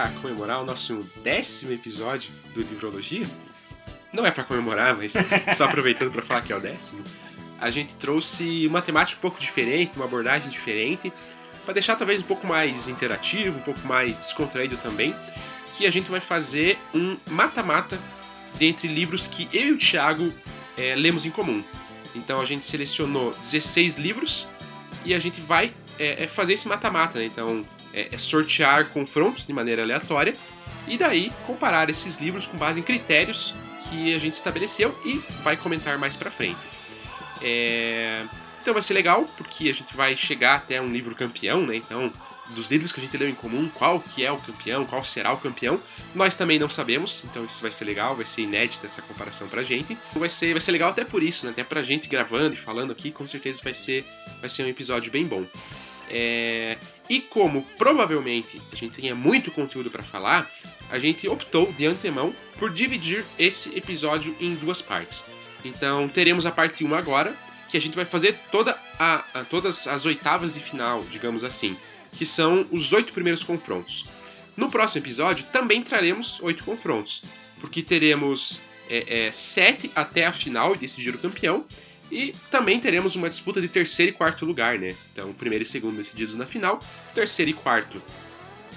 Para comemorar o nosso décimo episódio do Livrologia, não é para comemorar, mas só aproveitando para falar que é o décimo, a gente trouxe uma temática um pouco diferente, uma abordagem diferente, para deixar talvez um pouco mais interativo, um pouco mais descontraído também, que a gente vai fazer um mata-mata dentre livros que eu e o Thiago é, lemos em comum. Então a gente selecionou 16 livros e a gente vai é, é fazer esse mata-mata, né? Então é, é, sortear confrontos de maneira aleatória e daí comparar esses livros com base em critérios que a gente estabeleceu e vai comentar mais para frente. É... Então vai ser legal porque a gente vai chegar até um livro campeão, né? Então dos livros que a gente leu em comum, qual que é o campeão, qual será o campeão. Nós também não sabemos, então isso vai ser legal, vai ser inédita essa comparação pra gente. Vai ser, vai ser legal até por isso, né? Até pra gente gravando e falando aqui, com certeza vai ser, vai ser um episódio bem bom. É... E como provavelmente a gente tenha muito conteúdo para falar, a gente optou de antemão por dividir esse episódio em duas partes. Então teremos a parte 1 agora, que a gente vai fazer toda a, a todas as oitavas de final, digamos assim que são os oito primeiros confrontos. No próximo episódio também traremos oito confrontos, porque teremos é, é, sete até a final e decidir o campeão, e também teremos uma disputa de terceiro e quarto lugar, né? Então, primeiro e segundo decididos na final, terceiro e quarto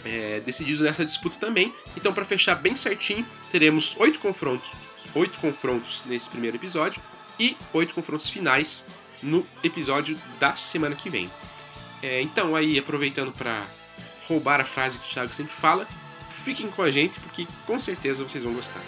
é, decididos nessa disputa também. Então, para fechar bem certinho, teremos oito confrontos, oito confrontos nesse primeiro episódio e oito confrontos finais no episódio da semana que vem. É, então, aí, aproveitando para roubar a frase que o Thiago sempre fala, fiquem com a gente porque com certeza vocês vão gostar.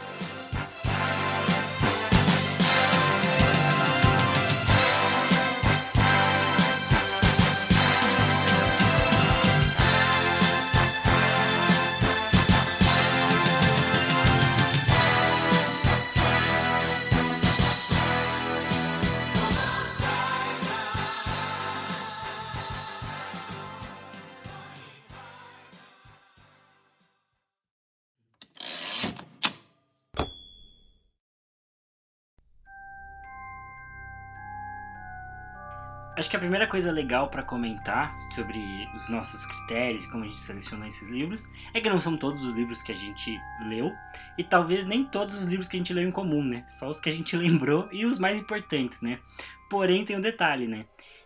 Acho que a primeira coisa legal para comentar sobre os nossos critérios e como a gente selecionou esses livros é que não são todos os livros que a gente leu e talvez nem todos os livros que a gente leu em comum, né? Só os que a gente lembrou e os mais importantes, né? Porém, tem um detalhe, né?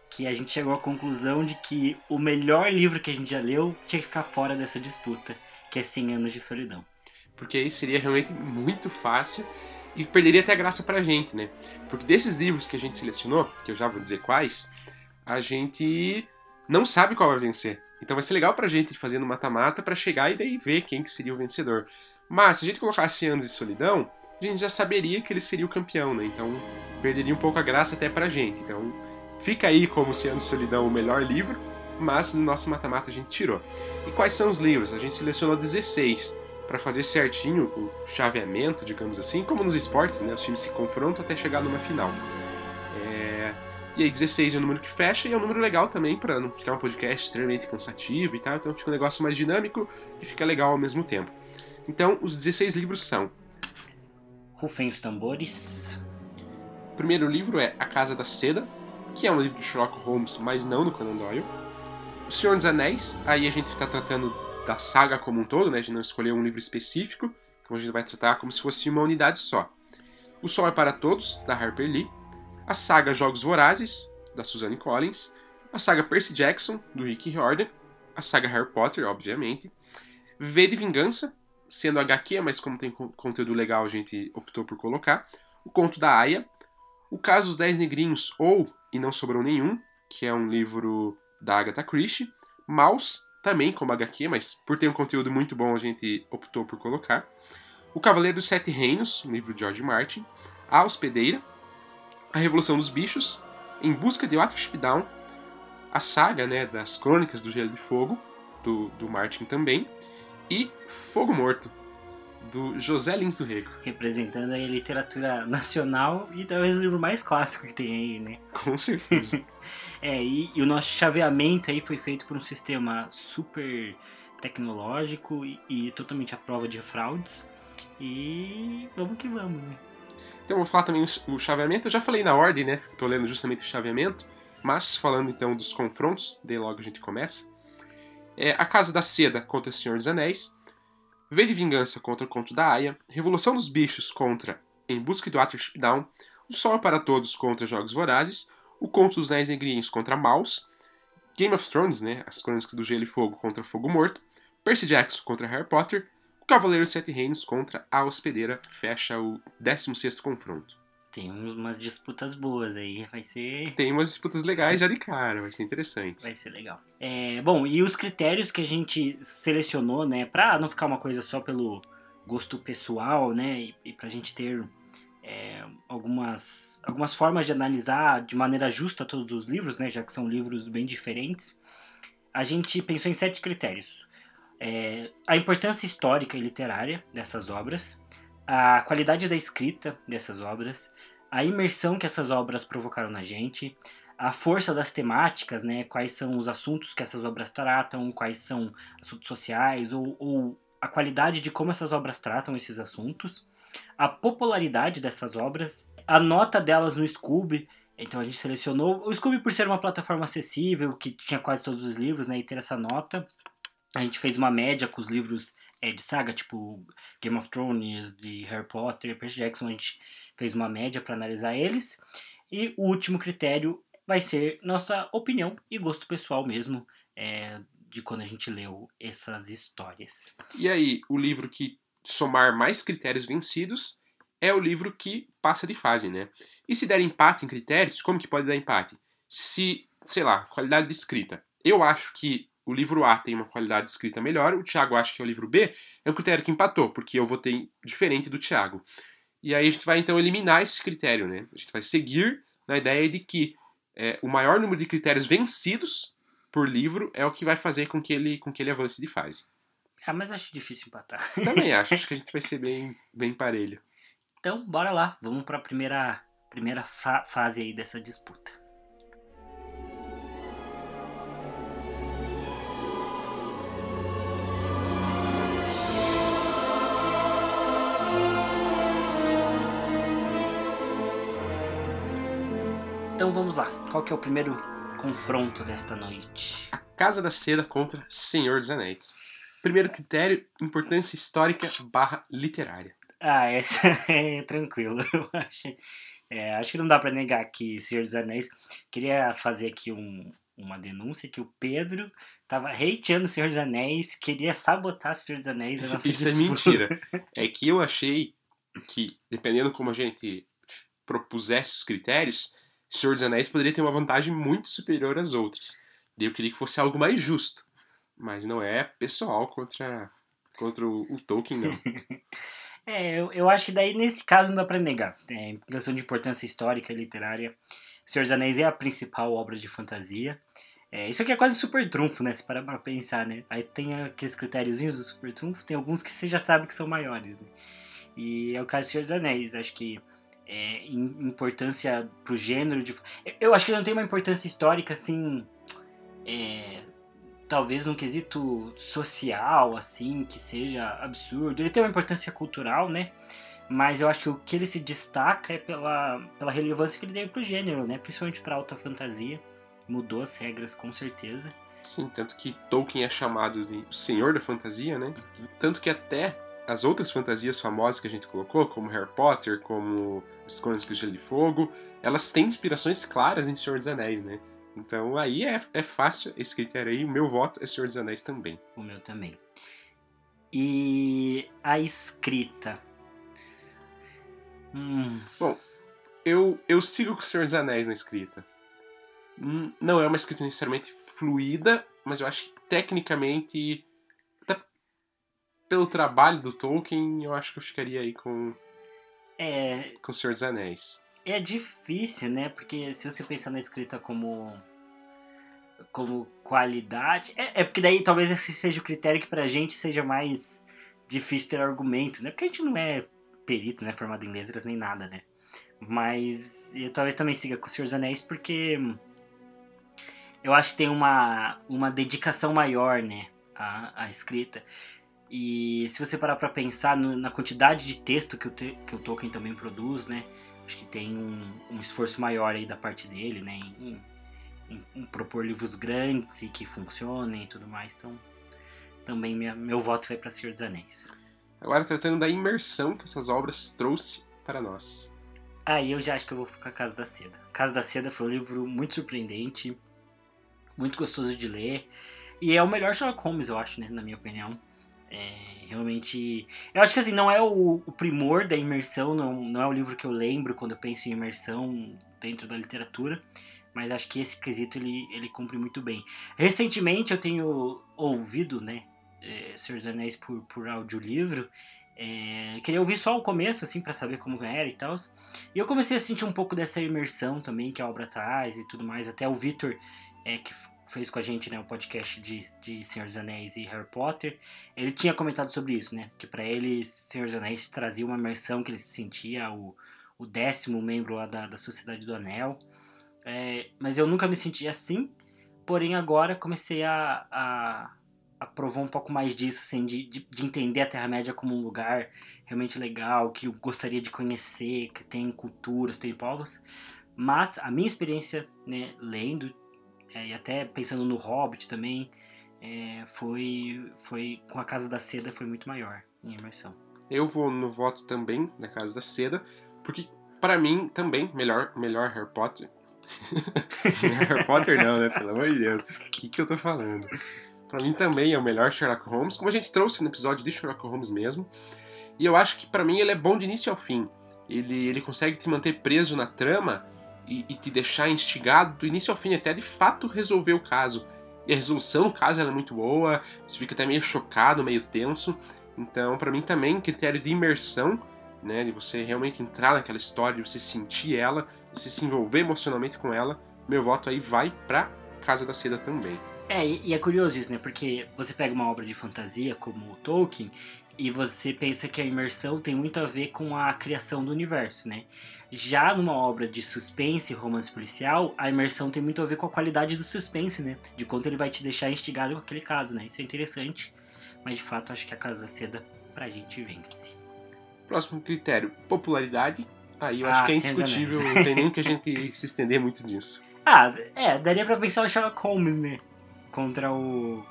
Que a gente chegou à conclusão de que o melhor livro que a gente já leu tinha que ficar fora dessa disputa, que é 100 Anos de Solidão. Porque aí seria realmente muito fácil e perderia até graça pra gente, né? Porque desses livros que a gente selecionou, que eu já vou dizer quais, a gente não sabe qual vai vencer. Então vai ser legal pra gente fazer no mata-mata para chegar e daí ver quem que seria o vencedor. Mas se a gente colocasse Anos e Solidão, a gente já saberia que ele seria o campeão, né? Então perderia um pouco a graça até pra gente. Então fica aí como se Anos e Solidão o melhor livro, mas no nosso mata-mata a gente tirou. E quais são os livros? A gente selecionou 16 para fazer certinho o chaveamento, digamos assim, como nos esportes, né? Os times se confrontam até chegar numa final. E aí 16 é o número que fecha e é um número legal também para não ficar um podcast extremamente cansativo e tal, então fica um negócio mais dinâmico e fica legal ao mesmo tempo. Então, os 16 livros são Rufem os tambores. O primeiro livro é A Casa da Seda, que é um livro de Sherlock Holmes, mas não do Conan Doyle. O Senhor dos Anéis, aí a gente está tratando da saga como um todo, né? A gente não escolheu um livro específico, então a gente vai tratar como se fosse uma unidade só. O Sol é para Todos, da Harper Lee a saga Jogos Vorazes, da Suzanne Collins, a saga Percy Jackson, do Rick Riordan, a saga Harry Potter, obviamente, V de Vingança, sendo HQ, mas como tem conteúdo legal a gente optou por colocar, o Conto da Aya, o Caso dos Dez Negrinhos, ou E Não Sobrou Nenhum, que é um livro da Agatha Christie, Maus, também como HQ, mas por ter um conteúdo muito bom a gente optou por colocar, O Cavaleiro dos Sete Reinos, um livro de George Martin, A Hospedeira, a Revolução dos Bichos, Em Busca de Watership a saga né, das Crônicas do Gelo de Fogo, do, do Martin também, e Fogo Morto, do José Lins do Rego. Representando a literatura nacional e talvez o livro mais clássico que tem aí, né? Com certeza. é, e, e, o nosso chaveamento aí foi feito por um sistema super tecnológico e, e totalmente à prova de fraudes. E vamos que vamos, né? Então eu vou falar também o chaveamento. Eu já falei na ordem, né? Estou lendo justamente o chaveamento. Mas falando então dos confrontos, daí logo a gente começa. É A Casa da Seda contra O Senhor dos Anéis, V de Vingança contra o Conto da Aya, Revolução dos Bichos contra Em Busca do Watership Down, O Sol para Todos contra Jogos Vorazes, O Conto dos Dez Negrinhos contra Maus, Game of Thrones, né, As Crônicas do Gelo e Fogo contra Fogo Morto, Percy Jackson contra Harry Potter, Cavaleiro Sete Reinos contra A Hospedeira, fecha o 16º confronto. Tem umas disputas boas aí, vai ser. Tem umas disputas legais já de cara, vai ser interessante. Vai ser legal. É, bom, e os critérios que a gente selecionou, né, pra não ficar uma coisa só pelo gosto pessoal, né, e, e pra gente ter é, algumas, algumas formas de analisar de maneira justa todos os livros, né, já que são livros bem diferentes, a gente pensou em sete critérios. É, a importância histórica e literária dessas obras, a qualidade da escrita dessas obras, a imersão que essas obras provocaram na gente, a força das temáticas, né? Quais são os assuntos que essas obras tratam, quais são assuntos sociais, ou, ou a qualidade de como essas obras tratam esses assuntos, a popularidade dessas obras, a nota delas no Scoob. Então a gente selecionou o Scoob por ser uma plataforma acessível, que tinha quase todos os livros, né? E ter essa nota. A gente fez uma média com os livros é, de saga, tipo Game of Thrones, de Harry Potter, Percy Jackson, a gente fez uma média para analisar eles. E o último critério vai ser nossa opinião e gosto pessoal mesmo é, de quando a gente leu essas histórias. E aí, o livro que somar mais critérios vencidos é o livro que passa de fase, né? E se der empate em critérios, como que pode dar empate? Se, sei lá, qualidade de escrita. Eu acho que o livro A tem uma qualidade de escrita melhor, o Thiago acha que é o livro B, é um critério que empatou, porque eu votei diferente do Thiago. E aí a gente vai então eliminar esse critério, né? A gente vai seguir na ideia de que é, o maior número de critérios vencidos por livro é o que vai fazer com que ele, com que ele avance de fase. Ah, mas acho difícil empatar. Também acho, acho que a gente vai ser bem, bem parelho. Então, bora lá, vamos para a primeira, primeira fa fase aí dessa disputa. Então vamos lá. Qual que é o primeiro confronto desta noite? A Casa da Seda contra Senhor dos Anéis. Primeiro critério, importância histórica barra literária. Ah, essa é tranquilo. Eu acho, é, acho que não dá para negar que Senhor dos Anéis. Queria fazer aqui um, uma denúncia que o Pedro tava hateando o Senhor dos Anéis, queria sabotar o Senhor dos Anéis. Isso disputa. é mentira. É que eu achei que, dependendo como a gente propusesse os critérios, Senhor dos Anéis poderia ter uma vantagem muito superior às outras. E eu queria que fosse algo mais justo. Mas não é pessoal contra, contra o, o Tolkien, não. é, eu, eu acho que daí nesse caso não dá pra negar. É, em questão de importância histórica e literária, Senhor dos Anéis é a principal obra de fantasia. É, isso aqui é quase um super trunfo, né? Se parar pra pensar, né? Aí tem aqueles critériozinhos do super trunfo, tem alguns que você já sabe que são maiores, né? E é o caso do Senhor dos Anéis. Acho que é, importância pro gênero. De... Eu acho que ele não tem uma importância histórica assim. É, talvez um quesito social, assim, que seja absurdo. Ele tem uma importância cultural, né? Mas eu acho que o que ele se destaca é pela, pela relevância que ele deu pro gênero, né? Principalmente pra alta fantasia. Mudou as regras, com certeza. Sim, tanto que Tolkien é chamado de o senhor da fantasia, né? Tanto que até as outras fantasias famosas que a gente colocou, como Harry Potter, como As Crônicas do Gelo de Fogo, elas têm inspirações claras em Senhor dos Anéis, né? Então aí é, é fácil esse critério aí. O meu voto é Senhor dos Anéis também. O meu também. E a escrita. Hum. Bom, eu, eu sigo com o Senhor dos Anéis na escrita. Não é uma escrita necessariamente fluida, mas eu acho que tecnicamente pelo trabalho do Tolkien, eu acho que eu ficaria aí com. É. Com o Senhor dos Anéis. É difícil, né? Porque se você pensar na escrita como. como qualidade. É, é porque daí talvez esse seja o critério que pra gente seja mais difícil ter argumentos, né? Porque a gente não é perito, né? Formado em letras nem nada, né? Mas eu talvez também siga com o Senhor dos Anéis porque. Eu acho que tem uma, uma dedicação maior, né? A, a escrita. E se você parar para pensar no, na quantidade de texto que o, te, que o Tolkien também produz, né? Acho que tem um, um, esforço maior aí da parte dele, né? Em, em, em propor livros grandes e que funcionem e tudo mais. Então, também minha, meu voto vai para Senhor dos Anéis. Agora tratando da imersão que essas obras trouxe para nós. Aí ah, eu já acho que eu vou ficar Casa da Seda. Casa da Seda foi um livro muito surpreendente, muito gostoso de ler. E é o melhor Sherlock Holmes, eu acho, né? Na minha opinião. É, realmente. Eu acho que assim, não é o, o, primor da imersão, não, não é o livro que eu lembro quando eu penso em imersão dentro da literatura. Mas acho que esse quesito ele, ele cumpre muito bem. Recentemente eu tenho ouvido, né? É, Senhor dos Anéis por, por audiolivro. É, queria ouvir só o começo, assim, para saber como era e tal. E eu comecei a sentir um pouco dessa imersão também que a obra traz e tudo mais. Até o Victor, é, que fez com a gente né, o podcast de, de Senhor dos Anéis e Harry Potter, ele tinha comentado sobre isso, né? Que para ele, Senhor dos Anéis trazia uma imersão que ele se sentia o, o décimo membro lá da, da Sociedade do Anel. É, mas eu nunca me senti assim, porém agora comecei a, a, a provar um pouco mais disso, assim, de, de, de entender a Terra-média como um lugar realmente legal, que eu gostaria de conhecer, que tem culturas, tem povos. Mas a minha experiência, né, lendo, é, e até pensando no Hobbit também, é, foi, foi com a Casa da Seda foi muito maior em imersão. Eu vou no voto também da Casa da Seda, porque para mim também melhor melhor Harry Potter. Harry Potter não, né? Pelo amor de Deus. O que, que eu tô falando? Para mim também é o melhor Sherlock Holmes, como a gente trouxe no episódio de Sherlock Holmes mesmo. E eu acho que para mim ele é bom de início ao fim. Ele, ele consegue te manter preso na trama e, e, te deixar instigado do início ao fim, até de fato resolver o caso. E a resolução do caso é muito boa, você fica até meio chocado, meio tenso. Então, para mim também, critério de imersão, né, de você realmente entrar naquela história, de você sentir ela, de você se envolver emocionalmente com ela, meu voto aí vai pra Casa da Seda também. É, e é curioso isso, né? Porque você pega uma obra de fantasia como Tolkien e você pensa que a imersão tem muito a ver com a criação do universo, né? Já numa obra de suspense, romance policial, a imersão tem muito a ver com a qualidade do suspense, né? De quanto ele vai te deixar instigado com aquele caso, né? Isso é interessante, mas de fato acho que a Casa da Seda pra gente vence. Próximo critério, popularidade. Aí eu ah, acho que é indiscutível, não tem nem que a gente se estender muito nisso. Ah, é, daria pra pensar o Sherlock Holmes, né? Contra o.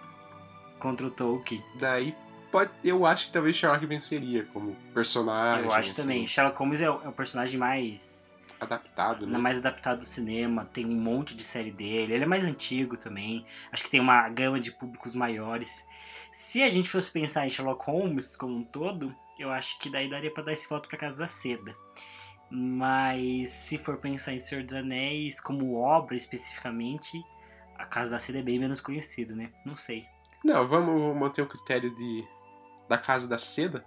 Contra o Tolkien. Daí pode, eu acho que talvez Sherlock venceria como personagem. Eu acho assim. também. Sherlock Holmes é o, é o, personagem mais adaptado, né? Mais adaptado do cinema. Tem um monte de série dele. Ele é mais antigo também. Acho que tem uma gama de públicos maiores. Se a gente fosse pensar em Sherlock Holmes como um todo, eu acho que daí daria para dar esse voto para Casa da Seda. Mas se for pensar em Senhor dos Anéis como obra especificamente, a Casa da Seda é bem menos conhecido, né? Não sei. Não, vamos manter o critério de da Casa da Seda,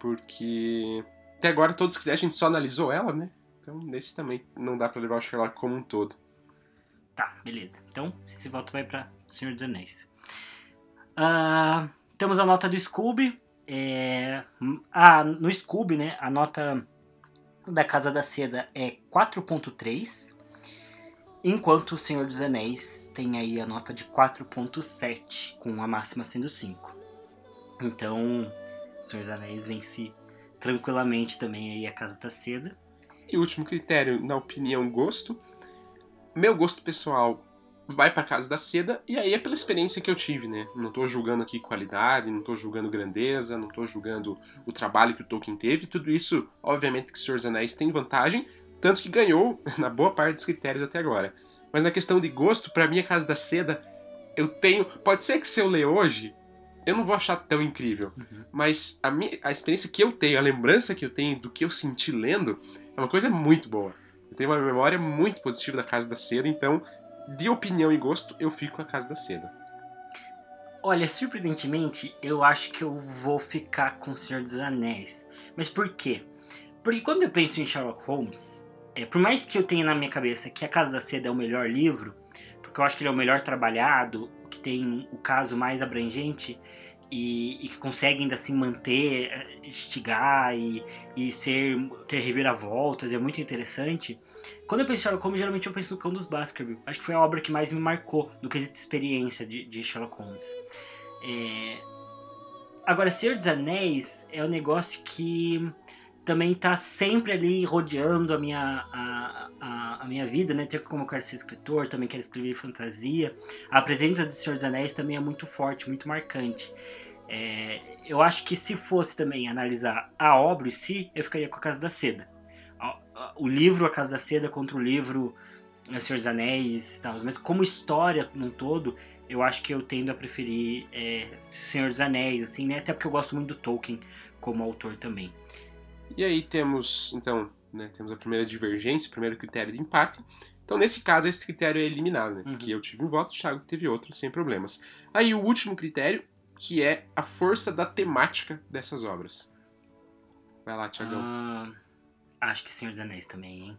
porque até agora todos que a gente só analisou ela, né? Então nesse também não dá para levar o Sherlock como um todo. Tá, beleza. Então esse voto vai para Senhor dos Anéis. Uh, temos a nota do Scooby. É, no Scooby, né? A nota da Casa da Seda é 4.3. Enquanto o Senhor dos Anéis tem aí a nota de 4.7, com a máxima sendo 5. Então, Senhor dos Anéis vence tranquilamente também aí a Casa da Seda. E último critério, na opinião, gosto. Meu gosto pessoal vai para Casa da Seda, e aí é pela experiência que eu tive, né? Não tô julgando aqui qualidade, não tô julgando grandeza, não tô julgando o trabalho que o Tolkien teve. Tudo isso, obviamente, que Senhor dos Anéis tem vantagem, tanto que ganhou na boa parte dos critérios até agora. Mas na questão de gosto, para mim a Casa da Seda, eu tenho. Pode ser que se eu ler hoje, eu não vou achar tão incrível. Uhum. Mas a, minha, a experiência que eu tenho, a lembrança que eu tenho do que eu senti lendo, é uma coisa muito boa. Eu tenho uma memória muito positiva da Casa da Seda, então, de opinião e gosto, eu fico com a Casa da Seda. Olha, surpreendentemente, eu acho que eu vou ficar com o Senhor dos Anéis. Mas por quê? Porque quando eu penso em Sherlock Holmes, é, por mais que eu tenha na minha cabeça que A Casa da Seda é o melhor livro, porque eu acho que ele é o melhor trabalhado, que tem o caso mais abrangente e, e que consegue ainda assim manter, é, instigar e, e ser, ter reviravoltas, é muito interessante. Quando eu penso em Sherlock Holmes, geralmente eu penso no Cão dos Baskerville. Acho que foi a obra que mais me marcou no quesito experiência de, de Sherlock Holmes. É... Agora, Senhor dos Anéis é um negócio que também tá sempre ali rodeando a minha, a, a, a minha vida, né? Até como eu quero ser escritor, também quero escrever fantasia. A presença do Senhor dos Anéis também é muito forte, muito marcante. É, eu acho que se fosse também analisar a obra em si, eu ficaria com a Casa da Seda. O livro A Casa da Seda contra o livro O Senhor dos Anéis e tal. Mas como história num todo, eu acho que eu tendo a preferir é, Senhor dos Anéis, assim, né? Até porque eu gosto muito do Tolkien como autor também. E aí temos, então, né, temos a primeira divergência, o primeiro critério de empate. Então, nesse caso, esse critério é eliminado, né? Porque uhum. eu tive um voto, o Thiago teve outro, sem problemas. Aí, o último critério que é a força da temática dessas obras. Vai lá, Tiagão. Ah, acho que Senhor dos Anéis também, hein?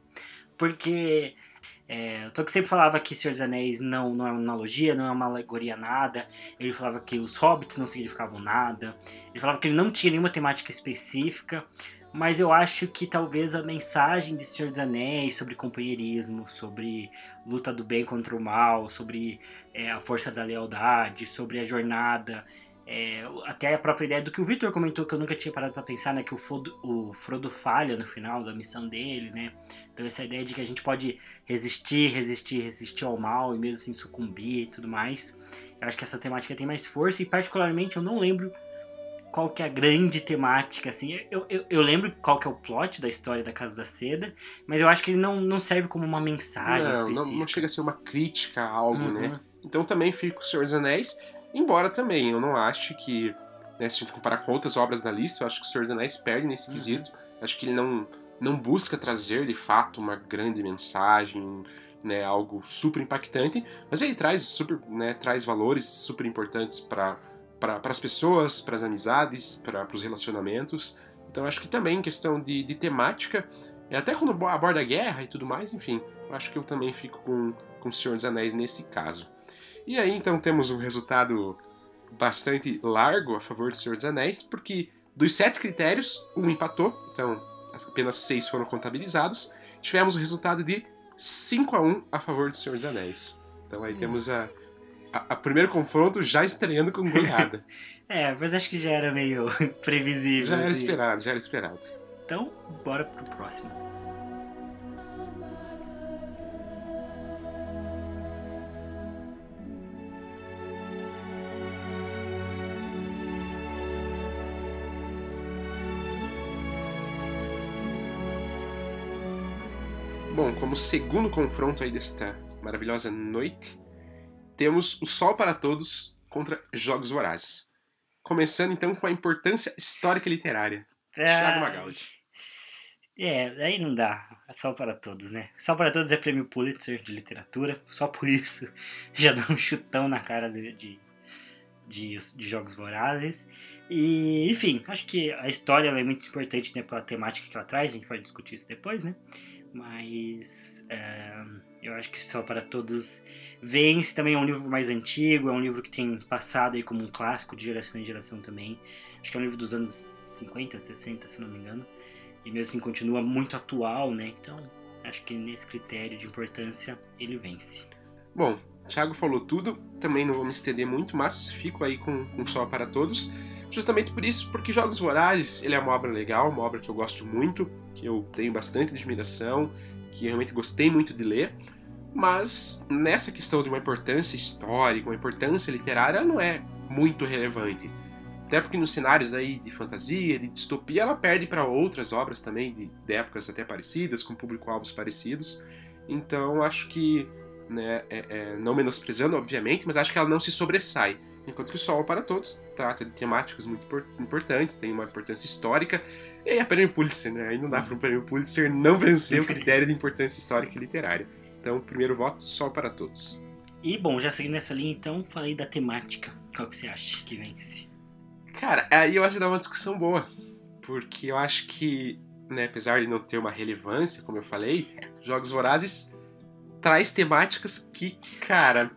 Porque é, o Tolkien sempre falava que Senhor dos Anéis não, não é uma analogia, não é uma alegoria nada. Ele falava que os hobbits não significavam nada. Ele falava que ele não tinha nenhuma temática específica. Mas eu acho que talvez a mensagem de Senhor dos Anéis sobre companheirismo, sobre luta do bem contra o mal, sobre é, a força da lealdade, sobre a jornada é, até a própria ideia do que o Victor comentou, que eu nunca tinha parado para pensar, né? Que o Frodo, o Frodo falha no final da missão dele, né? Então essa ideia de que a gente pode resistir, resistir, resistir ao mal e mesmo assim sucumbir e tudo mais. Eu acho que essa temática tem mais força e particularmente eu não lembro qual que é a grande temática, assim. Eu, eu, eu, lembro qual que é o plot da história da Casa da Seda, mas eu acho que ele não, não serve como uma mensagem não, específica. Não, não chega a ser uma crítica a algo, né? uhum. né? Então também fica o Senhor dos Anéis, Embora também eu não ache que, né, se a gente comparar com outras obras da lista, eu acho que o Senhor dos Anéis perde nesse uhum. quesito. Acho que ele não, não busca trazer de fato uma grande mensagem, né, algo super impactante, mas ele traz super, né, traz valores super importantes para para as pessoas, para as amizades, para os relacionamentos. Então acho que também questão de, de temática, e até quando aborda a guerra e tudo mais, enfim, acho que eu também fico com, com o Senhor dos Anéis nesse caso. E aí então temos um resultado bastante largo a favor do Senhor dos Anéis, porque dos sete critérios, um empatou, então apenas seis foram contabilizados. Tivemos o resultado de 5 a 1 a favor do Senhor dos Anéis. Então aí hum. temos a, a, a, primeiro confronto já estreando com goleada. é, mas acho que já era meio previsível. Já era assim. esperado, já era esperado. Então, bora pro próximo. Bom, como segundo confronto aí desta maravilhosa noite, temos o Sol para Todos contra Jogos Vorazes. Começando então com a importância histórica e literária. Ah, Thiago Magaldi. É, aí não dá. É Sol para Todos, né? Sol para Todos é prêmio Pulitzer de literatura, só por isso já dá um chutão na cara de, de, de, de Jogos Vorazes. E, enfim, acho que a história é muito importante né, pela temática que ela traz, a gente pode discutir isso depois, né? mas é, eu acho que só para todos vence também é um livro mais antigo é um livro que tem passado aí como um clássico de geração em geração também. Acho que é um livro dos anos 50 60 se não me engano. E mesmo assim continua muito atual né? Então acho que nesse critério de importância ele vence. Bom Thiago falou tudo. Também não vou me estender muito mas fico aí com, com só para todos. Justamente por isso, porque Jogos Vorazes ele é uma obra legal, uma obra que eu gosto muito, que eu tenho bastante admiração, que realmente gostei muito de ler, mas nessa questão de uma importância histórica, uma importância literária, não é muito relevante. Até porque nos cenários aí de fantasia, de distopia, ela perde para outras obras também, de, de, épocas até parecidas, com público-alvos parecidos. Então acho que, né, é, é, não menosprezando, obviamente, mas acho que ela não se sobressai. Enquanto que o Sol para Todos trata de temáticas muito importantes, tem uma importância histórica, e é prêmio Pulitzer, né? Aí não dá para um prêmio Pulitzer não vencer o critério de importância histórica e literária. Então, primeiro voto, Sol para Todos. E bom, já seguindo nessa linha, então, falei da temática. Qual que você acha que vence? Cara, aí eu acho que dá uma discussão boa. Porque eu acho que, né, apesar de não ter uma relevância, como eu falei, Jogos Vorazes traz temáticas que, cara,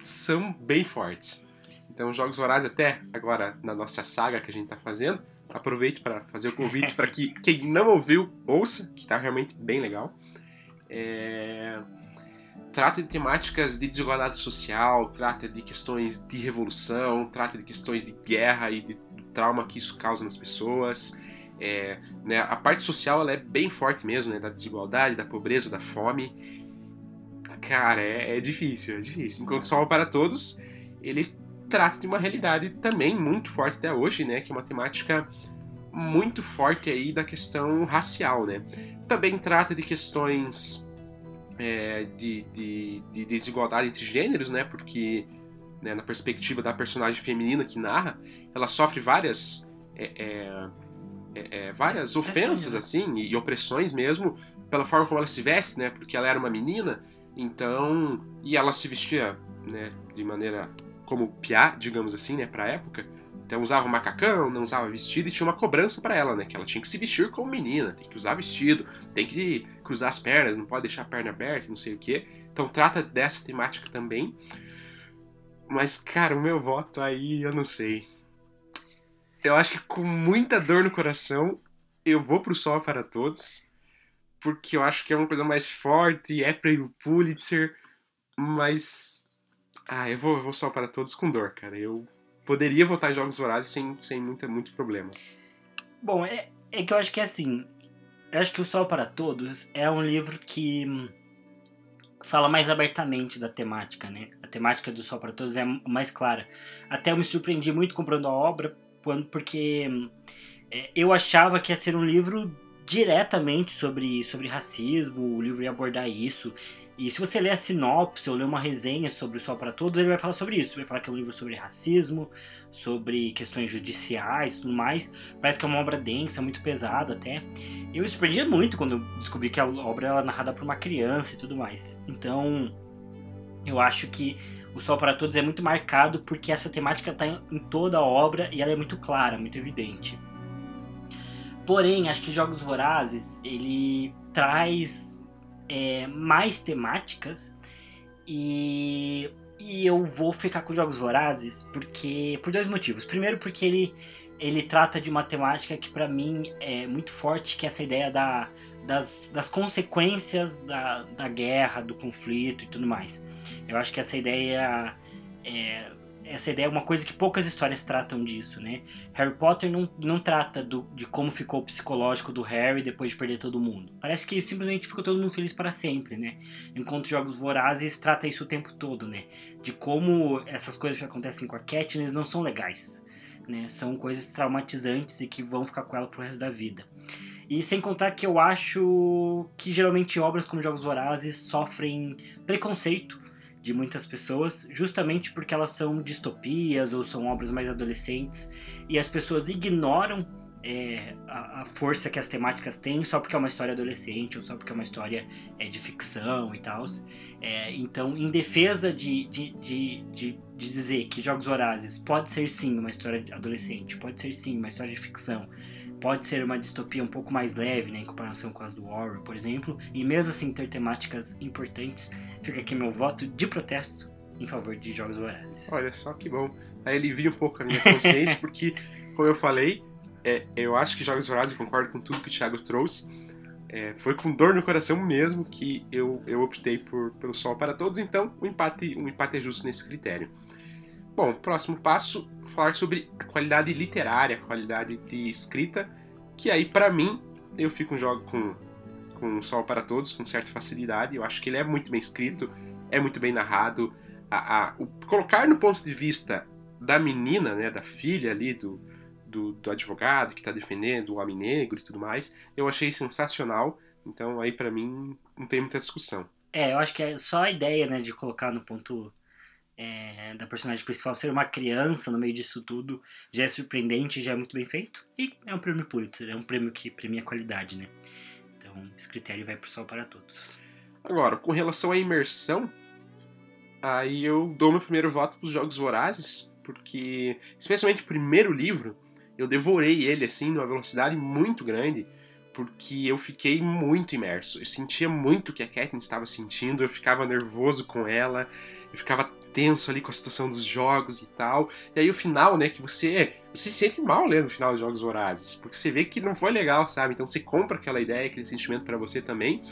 são bem fortes. Então, Jogos Vorazes, até agora na nossa saga que a gente está fazendo, aproveito para fazer o convite para que quem não ouviu, ouça, que está realmente bem legal. É... Trata de temáticas de desigualdade social, trata de questões de revolução, trata de questões de guerra e de, trauma que isso causa nas pessoas. É, né, a parte social ela é bem forte mesmo, né, da desigualdade, da pobreza, da fome. Cara, é, é difícil, é difícil. Enquanto Sol para Todos, ele trata de uma realidade também muito forte até hoje, né, que é uma temática muito forte aí da questão racial, né. Também trata de questões é, de, de, de, desigualdade entre gêneros, né, porque né, na perspectiva da personagem feminina que narra, ela sofre várias é, é, é, é várias ofensas, né? assim, e, opressões mesmo, pela forma como ela se veste, né? Porque ela era uma menina, então. E ela se vestia, né? De maneira como piá, digamos assim, né? Pra época. Então usava macacão, não usava vestido e tinha uma cobrança para ela, né? Que ela tinha que se vestir como menina, tem que usar vestido, tem que cruzar as pernas, não pode deixar a perna aberta, não sei o que. Então trata dessa temática também. Mas, cara, o meu voto aí, eu não sei eu acho que com muita dor no coração, eu vou pro Sol para Todos, porque eu acho que é uma coisa mais forte, é prêmio Pulitzer, mas. Ah, eu vou, eu vou Sol para Todos com dor, cara. Eu poderia votar em Jogos Vorazes sem, sem muita, muito problema. Bom, é, é que eu acho que é assim. Eu acho que o Sol para Todos é um livro que fala mais abertamente da temática, né? A temática do Sol para Todos é mais clara. Até eu me surpreendi muito comprando a obra, quando porque é, eu achava que ia ser um livro diretamente sobre, sobre racismo, o livro ia abordar isso. E se você ler a sinopse ou ler uma resenha sobre o Sol para Todos, ele vai falar sobre isso. Ele vai falar que é um livro sobre racismo, sobre questões judiciais e tudo mais. Parece que é uma obra densa, muito pesada até. Eu me surpreendi muito quando eu descobri que a obra era narrada por uma criança e tudo mais. Então, eu acho que o Sol para Todos é muito marcado porque essa temática está em toda a obra e ela é muito clara, muito evidente. Porém, acho que Jogos Vorazes ele traz é, mais temáticas e, e eu vou ficar com Jogos Vorazes porque por dois motivos. Primeiro, porque ele ele trata de uma temática que para mim é muito forte, que é essa ideia da, das, das consequências da, da guerra, do conflito e tudo mais. Eu acho que essa ideia é, essa ideia é uma coisa que poucas histórias tratam disso, né? Harry Potter não, não trata do, de como ficou o psicológico do Harry depois de perder todo mundo. Parece que simplesmente ficou todo mundo feliz para sempre, né? Enquanto Jogos Vorazes trata isso o tempo todo, né? De como essas coisas que acontecem com a Katniss não são legais, né? São coisas traumatizantes e que vão ficar com ela pro resto da vida. E sem contar que eu acho que geralmente obras como Jogos Vorazes sofrem preconceito de muitas pessoas, justamente porque elas são distopias ou são obras mais adolescentes e as pessoas ignoram é, a, a, força que as temáticas têm só porque é uma história adolescente ou só porque é uma história é, de ficção e tal. É, então, em defesa de, de, de, de, dizer que Jogos Vorazes pode ser sim uma história adolescente, pode ser sim uma história de ficção, pode ser uma distopia um pouco mais leve, né, em comparação com as do Horror, por exemplo, e mesmo assim ter temáticas importantes, fica aqui meu voto de protesto em favor de Jogos Vorazes. Olha só que bom. Aí alivia um pouco a minha consciência, porque, como eu falei, é, eu acho que Jogos Vorazes, concordo com tudo que o Thiago trouxe, é, foi com dor no coração mesmo que eu, eu optei por, pelo Sol para Todos, então o um empate, um empate é justo nesse critério. Bom, próximo passo, falar sobre a qualidade literária, a qualidade de escrita, que aí para mim eu fico um jogo com com Sol para Todos com certa facilidade. Eu acho que ele é muito bem escrito, é muito bem narrado. A, a, o, colocar no ponto de vista da menina, né, da filha ali do, do, do advogado que está defendendo o homem negro e tudo mais, eu achei sensacional. Então aí para mim não tem muita discussão. É, eu acho que é só a ideia, né, de colocar no ponto é, da personagem principal ser uma criança no meio disso tudo já é surpreendente, já é muito bem feito. E é um prêmio Pulitzer, é um prêmio que premia a qualidade, né? Então esse critério vai sol para todos. Agora, com relação à imersão, aí eu dou meu primeiro voto pros Jogos Vorazes, porque, especialmente o primeiro livro, eu devorei ele assim numa velocidade muito grande porque eu fiquei muito imerso. Eu sentia muito o que a Katniss estava sentindo, eu ficava nervoso com ela, eu ficava tenso ali com a situação dos jogos e tal. E aí o final, né, que você, você se sente mal lendo o final dos Jogos Vorazes, porque você vê que não foi legal, sabe? Então você compra aquela ideia, aquele sentimento para você também.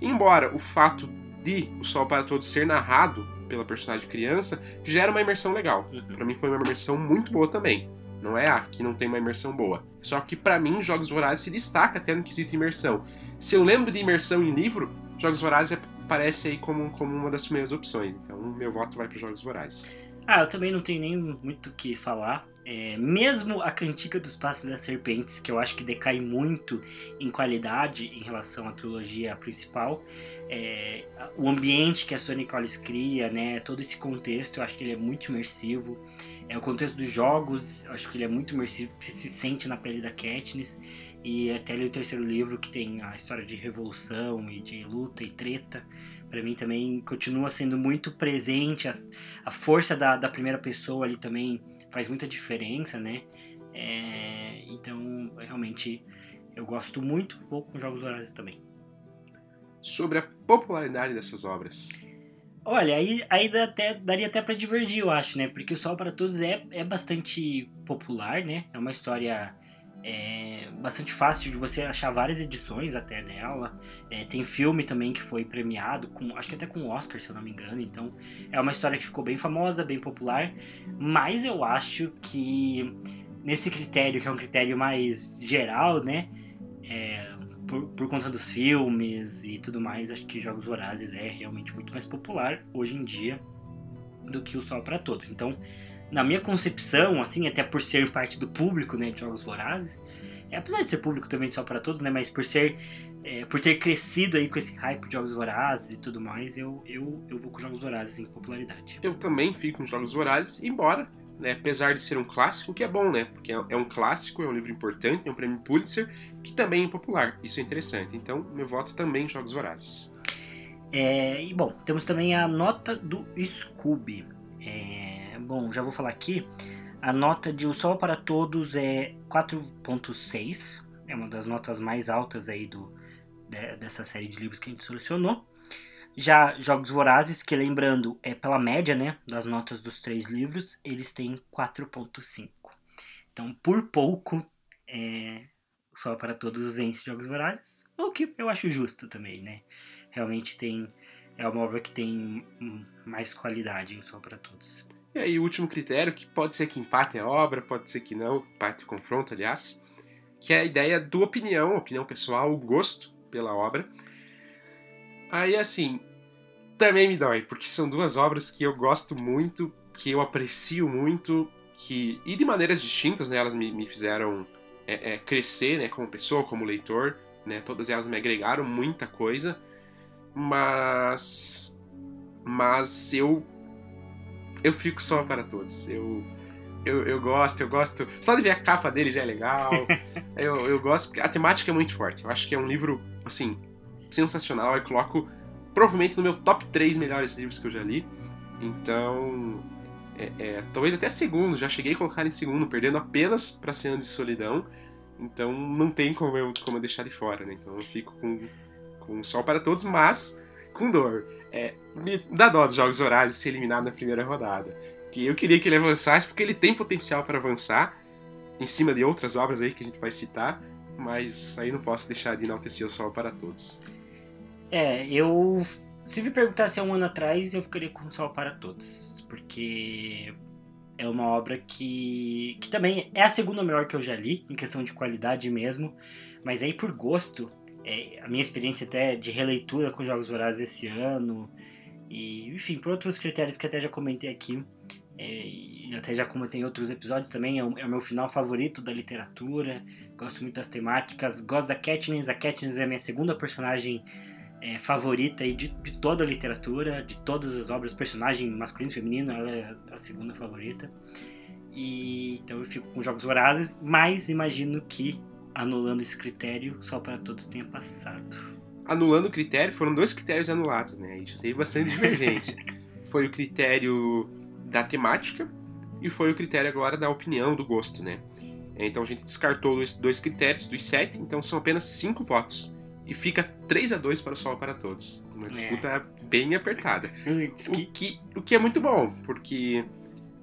embora o fato de O Sol para Todos ser narrado pela personagem criança gera uma imersão legal. Uhum. Para mim foi uma imersão muito boa também. Não é, ah, que não tem uma imersão boa. Só que para mim, Jogos Vorazes se destaca até no quesito imersão. Se eu lembro de imersão em livro, Jogos Vorazes aparece aí como, como uma das primeiras opções. Então, meu voto vai para Jogos Vorazes. Ah, eu também não tenho nem muito o que falar. É, mesmo a Cantiga dos Passos das Serpentes, que eu acho que decai muito em qualidade em relação à trilogia principal, é, o ambiente que a Sonic Collins cria, né, todo esse contexto, eu acho que ele é muito imersivo. É, o contexto dos jogos, eu acho que ele é muito imersivo, você se sente na pele da Katniss. E até ali o terceiro livro, que tem a história de revolução e de luta e treta, para mim também continua sendo muito presente. A, a força da, da primeira pessoa ali também faz muita diferença, né? É, então, realmente, eu gosto muito, vou com Jogos Vorazes também. Sobre a popularidade dessas obras. Olha, aí, aí dá até, daria até para divergir, eu acho, né? Porque o Sol para Todos é, é bastante popular, né? É uma história é bastante fácil de você achar várias edições até dela. É, tem filme também que foi premiado, com, acho que até com Oscar, se eu não me engano. Então é uma história que ficou bem famosa, bem popular. Mas eu acho que nesse critério, que é um critério mais geral, né? É, por, por conta dos filmes e tudo mais, acho que Jogos Vorazes é realmente muito mais popular hoje em dia do que o Sol para Todos. Então na minha concepção, assim, até por ser parte do público, né, de Jogos Vorazes, é, apesar de ser público também só para todos, né, mas por ser, é, por ter crescido aí com esse hype de Jogos Vorazes e tudo mais, eu, eu, eu vou com Jogos Vorazes em popularidade. Eu também fico com Jogos Vorazes, embora, né, apesar de ser um clássico, que é bom, né, porque é, é um clássico, é um livro importante, é um prêmio Pulitzer, que também é popular, isso é interessante, então meu voto também em Jogos Vorazes. É, e bom, temos também a nota do Scooby. É, bom, já vou falar aqui. A nota de O Sol para Todos é 4.6. É uma das notas mais altas aí do, dessa série de livros que a gente selecionou. Já Jogos Vorazes, que lembrando, é pela média, né, das notas dos três livros, eles têm 4.5. Então, por pouco, é, Sol para Todos vence Jogos Vorazes, o que eu acho justo também, né? Realmente tem é uma obra que tem mais qualidade em Sol para Todos. E aí, o último critério, que pode ser que empate a obra, pode ser que não, empate o confronto, aliás, que é a ideia do opinião, opinião pessoal, o gosto pela obra. Aí, assim, também me dói, porque são duas obras que eu gosto muito, que eu aprecio muito, que e de maneiras distintas, né, elas me, me fizeram é, é, crescer, né, como pessoa, como leitor, né, todas elas me agregaram muita coisa, mas mas eu eu fico só para todos. Eu, eu, eu gosto, eu gosto. Só de ver a capa dele já é legal. eu, eu gosto, porque a temática é muito forte. Eu acho que é um livro, assim, sensacional. Eu coloco provavelmente no meu top 3 melhores livros que eu já li. Então, é, é, talvez até segundo, já cheguei a colocar em segundo, perdendo apenas para Cena de Solidão. Então não tem como eu, como eu deixar de fora, né? Então eu fico com, com Sol para Todos, mas com dor. É, me dá dó dos Jogos Horários ser eliminado na primeira rodada. Que eu queria que ele avançasse porque ele tem potencial para avançar em cima de outras obras aí que a gente vai citar, mas aí não posso deixar de enaltecer o Sol para Todos. É, eu. Se me perguntasse há um ano atrás, eu ficaria com o Sol para Todos. Porque é uma obra que, que também é a segunda melhor que eu já li, em questão de qualidade mesmo. Mas aí por gosto, é, a minha experiência até de releitura com Jogos Vorazes esse ano, e enfim, por outros critérios que até já comentei aqui, é, e até já comentei em outros episódios também, é o, é o, meu final favorito da literatura, gosto muito das temáticas, gosto da Katniss, a Katniss é a minha segunda personagem é, favorita aí de, de, toda a literatura, de todas as obras, personagem masculino e feminino, ela é a segunda favorita. E então eu fico com Jogos Vorazes, mas imagino que anulando esse critério, só para todos tenha passado. Anulando o critério, foram dois critérios anulados, né? A gente teve bastante divergência. foi o critério da temática e foi o critério agora da opinião, do gosto, né? Então a gente descartou esses dois critérios dos sete, então são apenas cinco votos. E fica 3 a 2 para o Sol para Todos. Uma disputa é. bem apertada. o, que, o que é muito bom, porque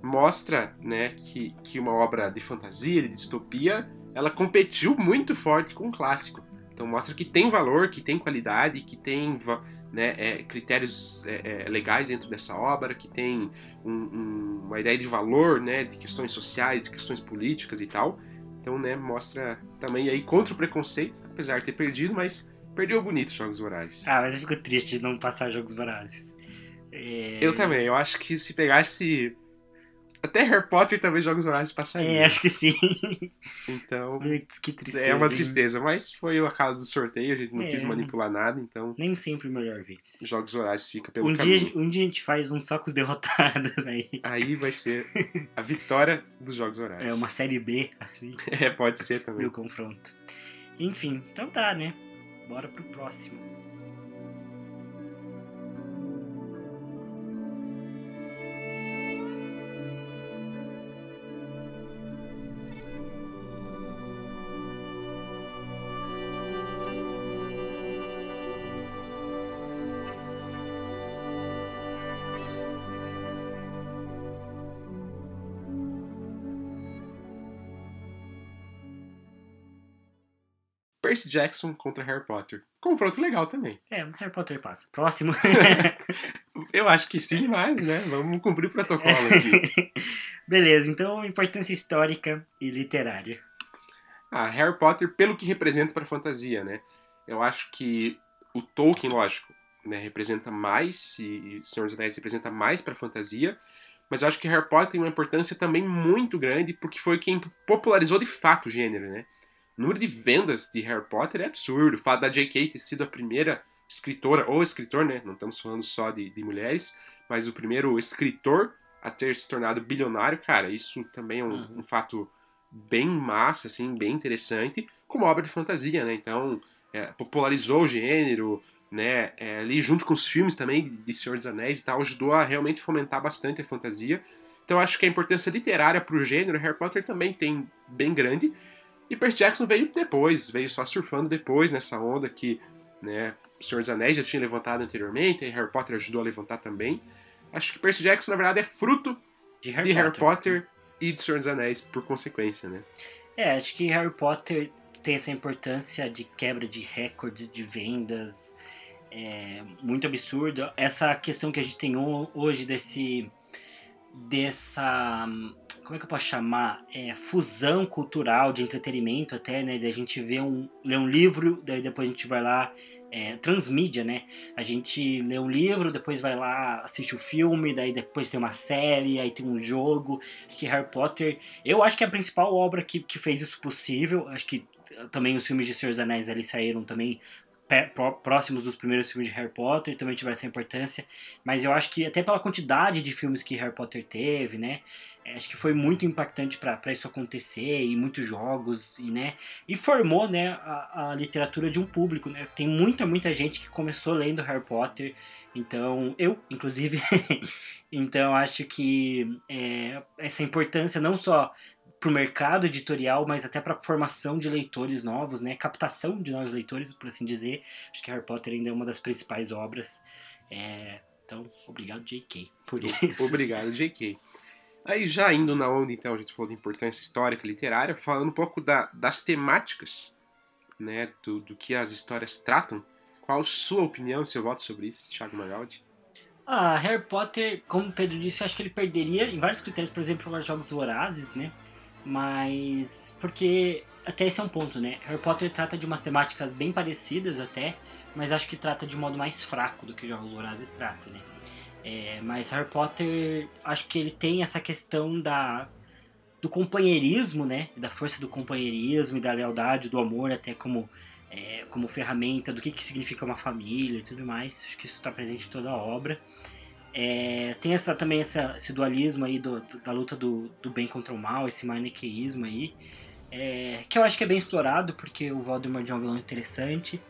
mostra né, que, que uma obra de fantasia, de distopia, ela competiu muito forte com o clássico. Então mostra que tem valor, que tem qualidade, que tem né, é, critérios é, é, legais dentro dessa obra, que tem um, um, uma ideia de valor, né, de questões sociais, de questões políticas e tal. Então, né, mostra também aí contra o preconceito, apesar de ter perdido, mas perdeu bonito Jogos Vorazes. Ah, mas eu fico triste de não passar Jogos Vorazes. É... Eu também, eu acho que se pegasse até Harry Potter talvez Jogos Vorazes passaria. É, acho que sim. Então. que tristeza. É uma tristeza, hein? mas foi o acaso do sorteio, a gente não é. quis manipular nada, então. Nem sempre o melhor ver. Jogos Vorazes fica pelo um caminho. Dia, um dia a gente faz uns socos derrotados aí. Aí vai ser a vitória dos Jogos Vorazes. É uma série B, assim. É, pode ser também. o confronto. Enfim, então tá, né? Bora pro próximo. Percy Jackson contra Harry Potter. Confronto legal também. É, Harry Potter passa. Próximo. Eu acho que sim, mas, né? Vamos cumprir o protocolo aqui. Beleza, então importância histórica e literária. Ah, Harry Potter pelo que representa para a fantasia, né? Eu acho que o Tolkien, lógico, né, representa mais e Senhor dos Anéis representa mais para a fantasia, mas eu acho que Harry Potter tem uma importância também muito grande porque foi quem popularizou de fato o gênero, né? O número de vendas de Harry Potter é absurdo. O fato da J.K. ter sido a primeira escritora, ou escritor, né? Não estamos falando só de, de mulheres, mas o primeiro escritor a ter se tornado bilionário, cara, isso também é um, uhum. um fato bem massa, assim, bem interessante, como obra de fantasia, né? Então, é, popularizou o gênero, né? É, ali junto com os filmes também de Senhor dos Anéis e tal, ajudou a realmente fomentar bastante a fantasia. Então, acho que a importância literária para o gênero Harry Potter também tem bem grande. E Percy Jackson veio depois, veio só surfando depois nessa onda que né, o Senhor dos Anéis já tinha levantado anteriormente, e Harry Potter ajudou a levantar também. Acho que Percy Jackson, na verdade, é fruto de Harry, de Harry Potter. Potter e de Senhor dos Anéis, por consequência, né? É, acho que Harry Potter tem essa importância de quebra de recordes de vendas é, muito absurda. Essa questão que a gente tem hoje desse dessa como é que eu posso chamar? É, fusão cultural de entretenimento até né? Da gente ver um ler um livro daí depois a gente vai lá é, transmídia né? A gente lê um livro depois vai lá assiste o filme daí depois tem uma série aí tem um jogo. Acho que Harry Potter eu acho que é a principal obra que, que fez isso possível. Acho que também os filmes de Senhor dos Anéis ali saíram também próximos dos primeiros filmes de Harry Potter também tiveram essa importância, mas eu acho que até pela quantidade de filmes que Harry Potter teve, né, é, acho que foi muito impactante para isso acontecer e muitos jogos e né e formou né a, a, literatura de um público né. Tem muita muita gente que começou lendo Harry Potter então eu inclusive então acho que é, essa importância não só para o mercado editorial, mas até para a formação de leitores novos, né? Captação de novos leitores, por assim dizer. Acho que Harry Potter ainda é uma das principais obras. É... Então, obrigado, J.K., por isso. Obrigado, J.K. Aí, já indo na onda, então, a gente falou de importância histórica, literária, falando um pouco da, das temáticas, né? Do, do que as histórias tratam. Qual a sua opinião, seu voto sobre isso, Thiago Magaldi? Ah, Harry Potter, como o Pedro disse, eu acho que ele perderia em vários critérios, por exemplo, para jogos vorazes, né? Mas. Porque. Até esse é um ponto, né? Harry Potter trata de umas temáticas bem parecidas até, mas acho que trata de um modo mais fraco do que Jogos Vorazes trata, né? É, mas Harry Potter, acho que ele tem essa questão da do companheirismo, né? Da força do companheirismo e da lealdade, do amor, até como, é, como ferramenta, do que, que significa uma família e tudo mais. Acho que isso está presente em toda a obra. É, tem essa, também essa, esse dualismo aí do, da luta do, do bem contra o mal, esse maniqueísmo aí, é, que eu acho que é bem explorado, porque o Voldemort é um vilão interessante.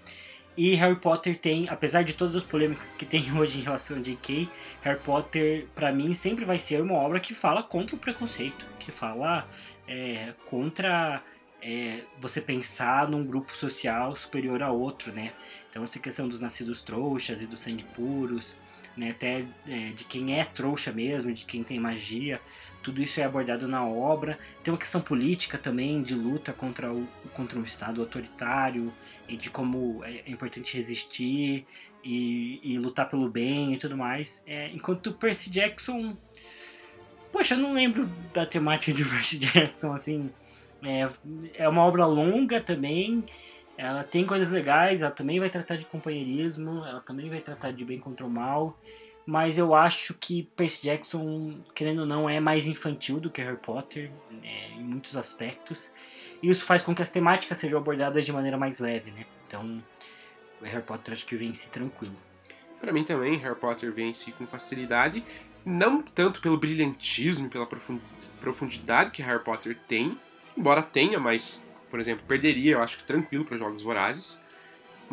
E Harry Potter tem, apesar de todas as polêmicas que tem hoje em relação a J.K., Harry Potter, para mim, sempre vai ser uma obra que fala contra o preconceito, que fala é, contra é, você pensar num grupo social superior a outro, né? Então, essa questão dos nascidos trouxas e dos sangue puros, né, até é, de quem é trouxa mesmo, de quem tem magia, tudo isso é abordado na obra. Tem uma questão política também, de luta contra, o, contra um Estado autoritário, e de como é, é importante resistir e, e, lutar pelo bem e tudo mais. É, enquanto Percy Jackson. Poxa, eu não lembro da temática de Percy Jackson, assim. É, é uma obra longa também. Ela tem coisas legais, ela também vai tratar de companheirismo, ela também vai tratar de bem contra o mal mas eu acho que Percy Jackson, querendo ou não, é mais infantil do que Harry Potter né, em muitos aspectos. E isso faz com que as temáticas sejam abordadas de maneira mais leve, né? Então, Harry Potter acho que vence tranquilo. Para mim também, Harry Potter vence com facilidade, não tanto pelo brilhantismo, pela profundidade que Harry Potter tem, embora tenha, mas, por exemplo, perderia, eu acho que tranquilo para Jogos Vorazes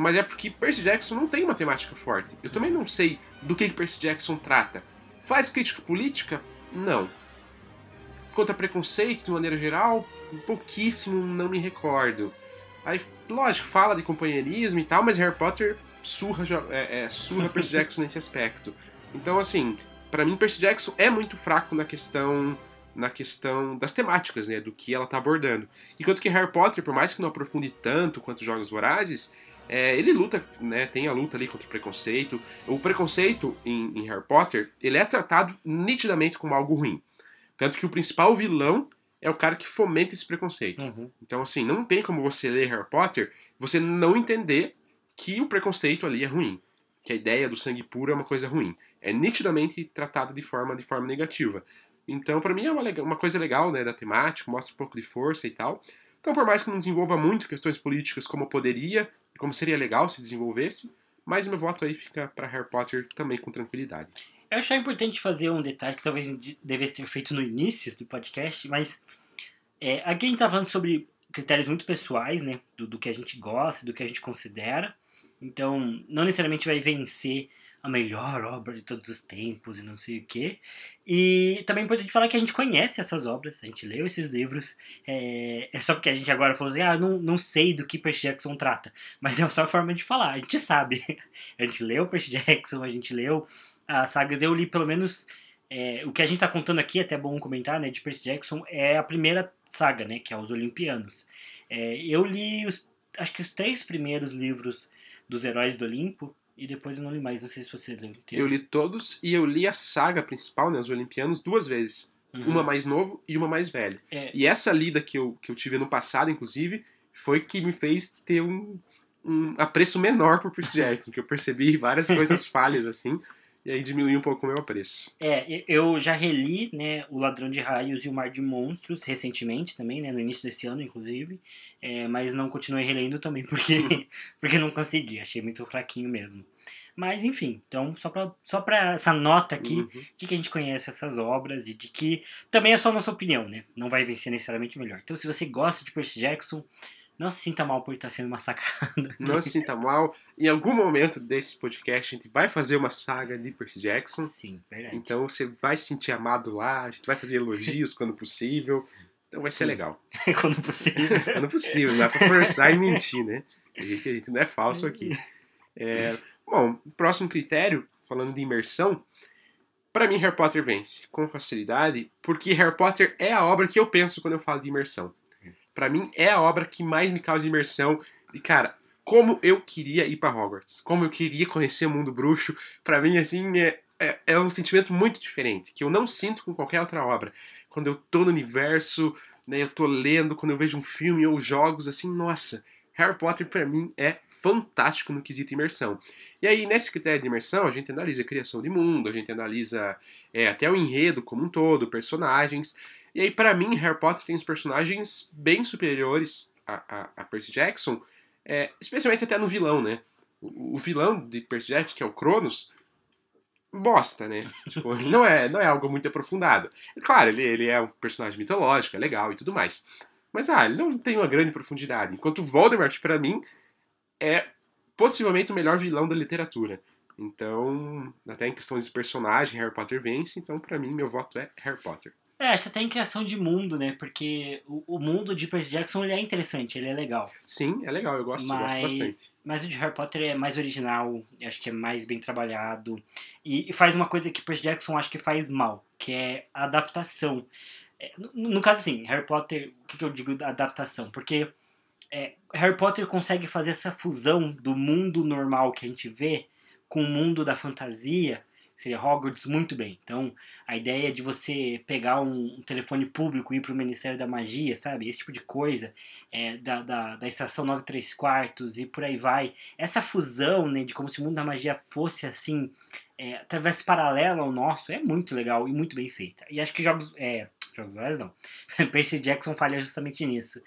mas é porque Percy Jackson não tem uma temática forte. Eu também não sei do que Percy Jackson trata. Faz crítica política? Não. Contra preconceito, de maneira geral, pouquíssimo, não me recordo. Aí, lógico, fala de companheirismo e tal, mas Harry Potter surra, é, é, surra Percy Jackson nesse aspecto. Então, assim, para mim, Percy Jackson é muito fraco na questão na questão das temáticas, né, do que ela tá abordando. Enquanto que Harry Potter, por mais que não aprofunde tanto quanto Jogos Vorazes, é, ele luta, né, tem a luta ali contra o preconceito. O preconceito em, em, Harry Potter, ele é tratado nitidamente como algo ruim. Tanto que o principal vilão é o cara que fomenta esse preconceito. Uhum. Então, assim, não tem como você ler Harry Potter, você não entender que o preconceito ali é ruim. Que a ideia do sangue puro é uma coisa ruim. É nitidamente tratado de forma, de forma negativa. Então, para mim, é uma, uma coisa legal, né, da temática, mostra um pouco de força e tal. Então, por mais que não desenvolva muito questões políticas como poderia, como seria legal se desenvolvesse, mas meu voto aí fica para Harry Potter também com tranquilidade. Eu achei importante fazer um detalhe que talvez devesse ter feito no início do podcast, mas é, aqui a gente tá falando sobre critérios muito pessoais, né, do, do que a gente gosta, do que a gente considera, então não necessariamente vai vencer a melhor obra de todos os tempos e não sei o quê. E também é importante falar que a gente conhece essas obras, a gente leu esses livros. É, é só porque a gente agora falou assim, ah, não, não sei do que Percy Jackson trata. Mas é só a forma de falar, a gente sabe. A gente leu Percy Jackson, a gente leu as sagas, eu li pelo menos... É, o que a gente está contando aqui, é até bom comentar, né, de Percy Jackson, é a primeira saga, né, que é os Olimpianos. É, eu li, os, acho que os três primeiros livros dos Heróis do Olimpo, e depois eu não li mais, não sei se você leu. Eu li todos e eu li a saga principal, né, os Olimpianos, duas vezes. Uhum. Uma mais novo e uma mais velha. É. E essa lida que eu, que eu tive no passado, inclusive, foi que me fez ter um, um apreço menor por Percy Jackson, que eu percebi várias coisas falhas, assim, e aí diminuiu um pouco o meu apreço. É, eu já reli, né, O Ladrão de Raios e O Mar de Monstros recentemente também, né, no início desse ano, inclusive. É, mas não continuei relendo também porque, porque não consegui, achei muito fraquinho mesmo. Mas enfim, então só para só pra essa nota aqui uhum. de que a gente conhece essas obras e de que também é só a nossa opinião, né? Não vai vencer necessariamente melhor. Então se você gosta de Percy Jackson, não se sinta mal por estar sendo massacrado. Não se sinta mal. Em algum momento desse podcast a gente vai fazer uma saga de Percy Jackson. Sim, verdade. Então você vai se sentir amado lá, a gente vai fazer elogios quando possível. Então vai Sim. ser legal. Quando possível. Quando possível, não dá pra forçar e mentir, né? A gente, a gente não é falso aqui. É, bom, próximo critério, falando de imersão, para mim Harry Potter vence com facilidade, porque Harry Potter é a obra que eu penso quando eu falo de imersão. Para mim é a obra que mais me causa imersão. E cara, como eu queria ir para Hogwarts, como eu queria conhecer o mundo bruxo, para mim assim é, é, é, um sentimento muito diferente, que eu não sinto com qualquer outra obra. Quando eu tô no universo, né, eu tô lendo, quando eu vejo um filme ou jogos, assim, nossa, Harry Potter para mim é fantástico no quesito imersão. E aí, nesse critério de imersão, a gente analisa a criação de mundo, a gente analisa é, até o enredo como um todo, personagens. E aí, para mim, Harry Potter tem os personagens bem superiores a, a, a Percy Jackson, é, especialmente até no vilão, né? O, o vilão de Percy Jackson, que é o Cronos, bosta, né? Tipo, não é, não é algo muito aprofundado. Claro, ele, ele é um personagem mitológico, é legal e tudo mais. Mas, ah, ele não tem uma grande profundidade. Enquanto Voldemort, para mim, é possivelmente o melhor vilão da literatura. Então, até em questões de personagem, Harry Potter vence. Então, para mim, meu voto é Harry Potter. É, acho até em criação de mundo, né? Porque o, o mundo de Percy Jackson ele é interessante, ele é legal. Sim, é legal, eu gosto, eu gosto bastante. Mas o de Harry Potter é mais original, acho que é mais bem trabalhado. E, e faz uma coisa que Percy Jackson acho que faz mal, que é a adaptação. É, no, no, caso, assim, Harry Potter, o que, que eu digo da adaptação? Porque é, Harry Potter consegue fazer essa fusão do mundo normal que a gente vê com o mundo da fantasia seria Hogwarts muito bem. Então, a ideia de você pegar um, telefone público e ir para o Ministério da Magia, sabe? Esse tipo de coisa, é, da, da, da estação 93 quartos e por aí vai. Essa fusão, né, de como se o mundo da magia fosse assim, é, através paralelo ao nosso, é muito legal e muito bem feita. E acho que jogos. É, jogos não. Percy Jackson falha justamente nisso.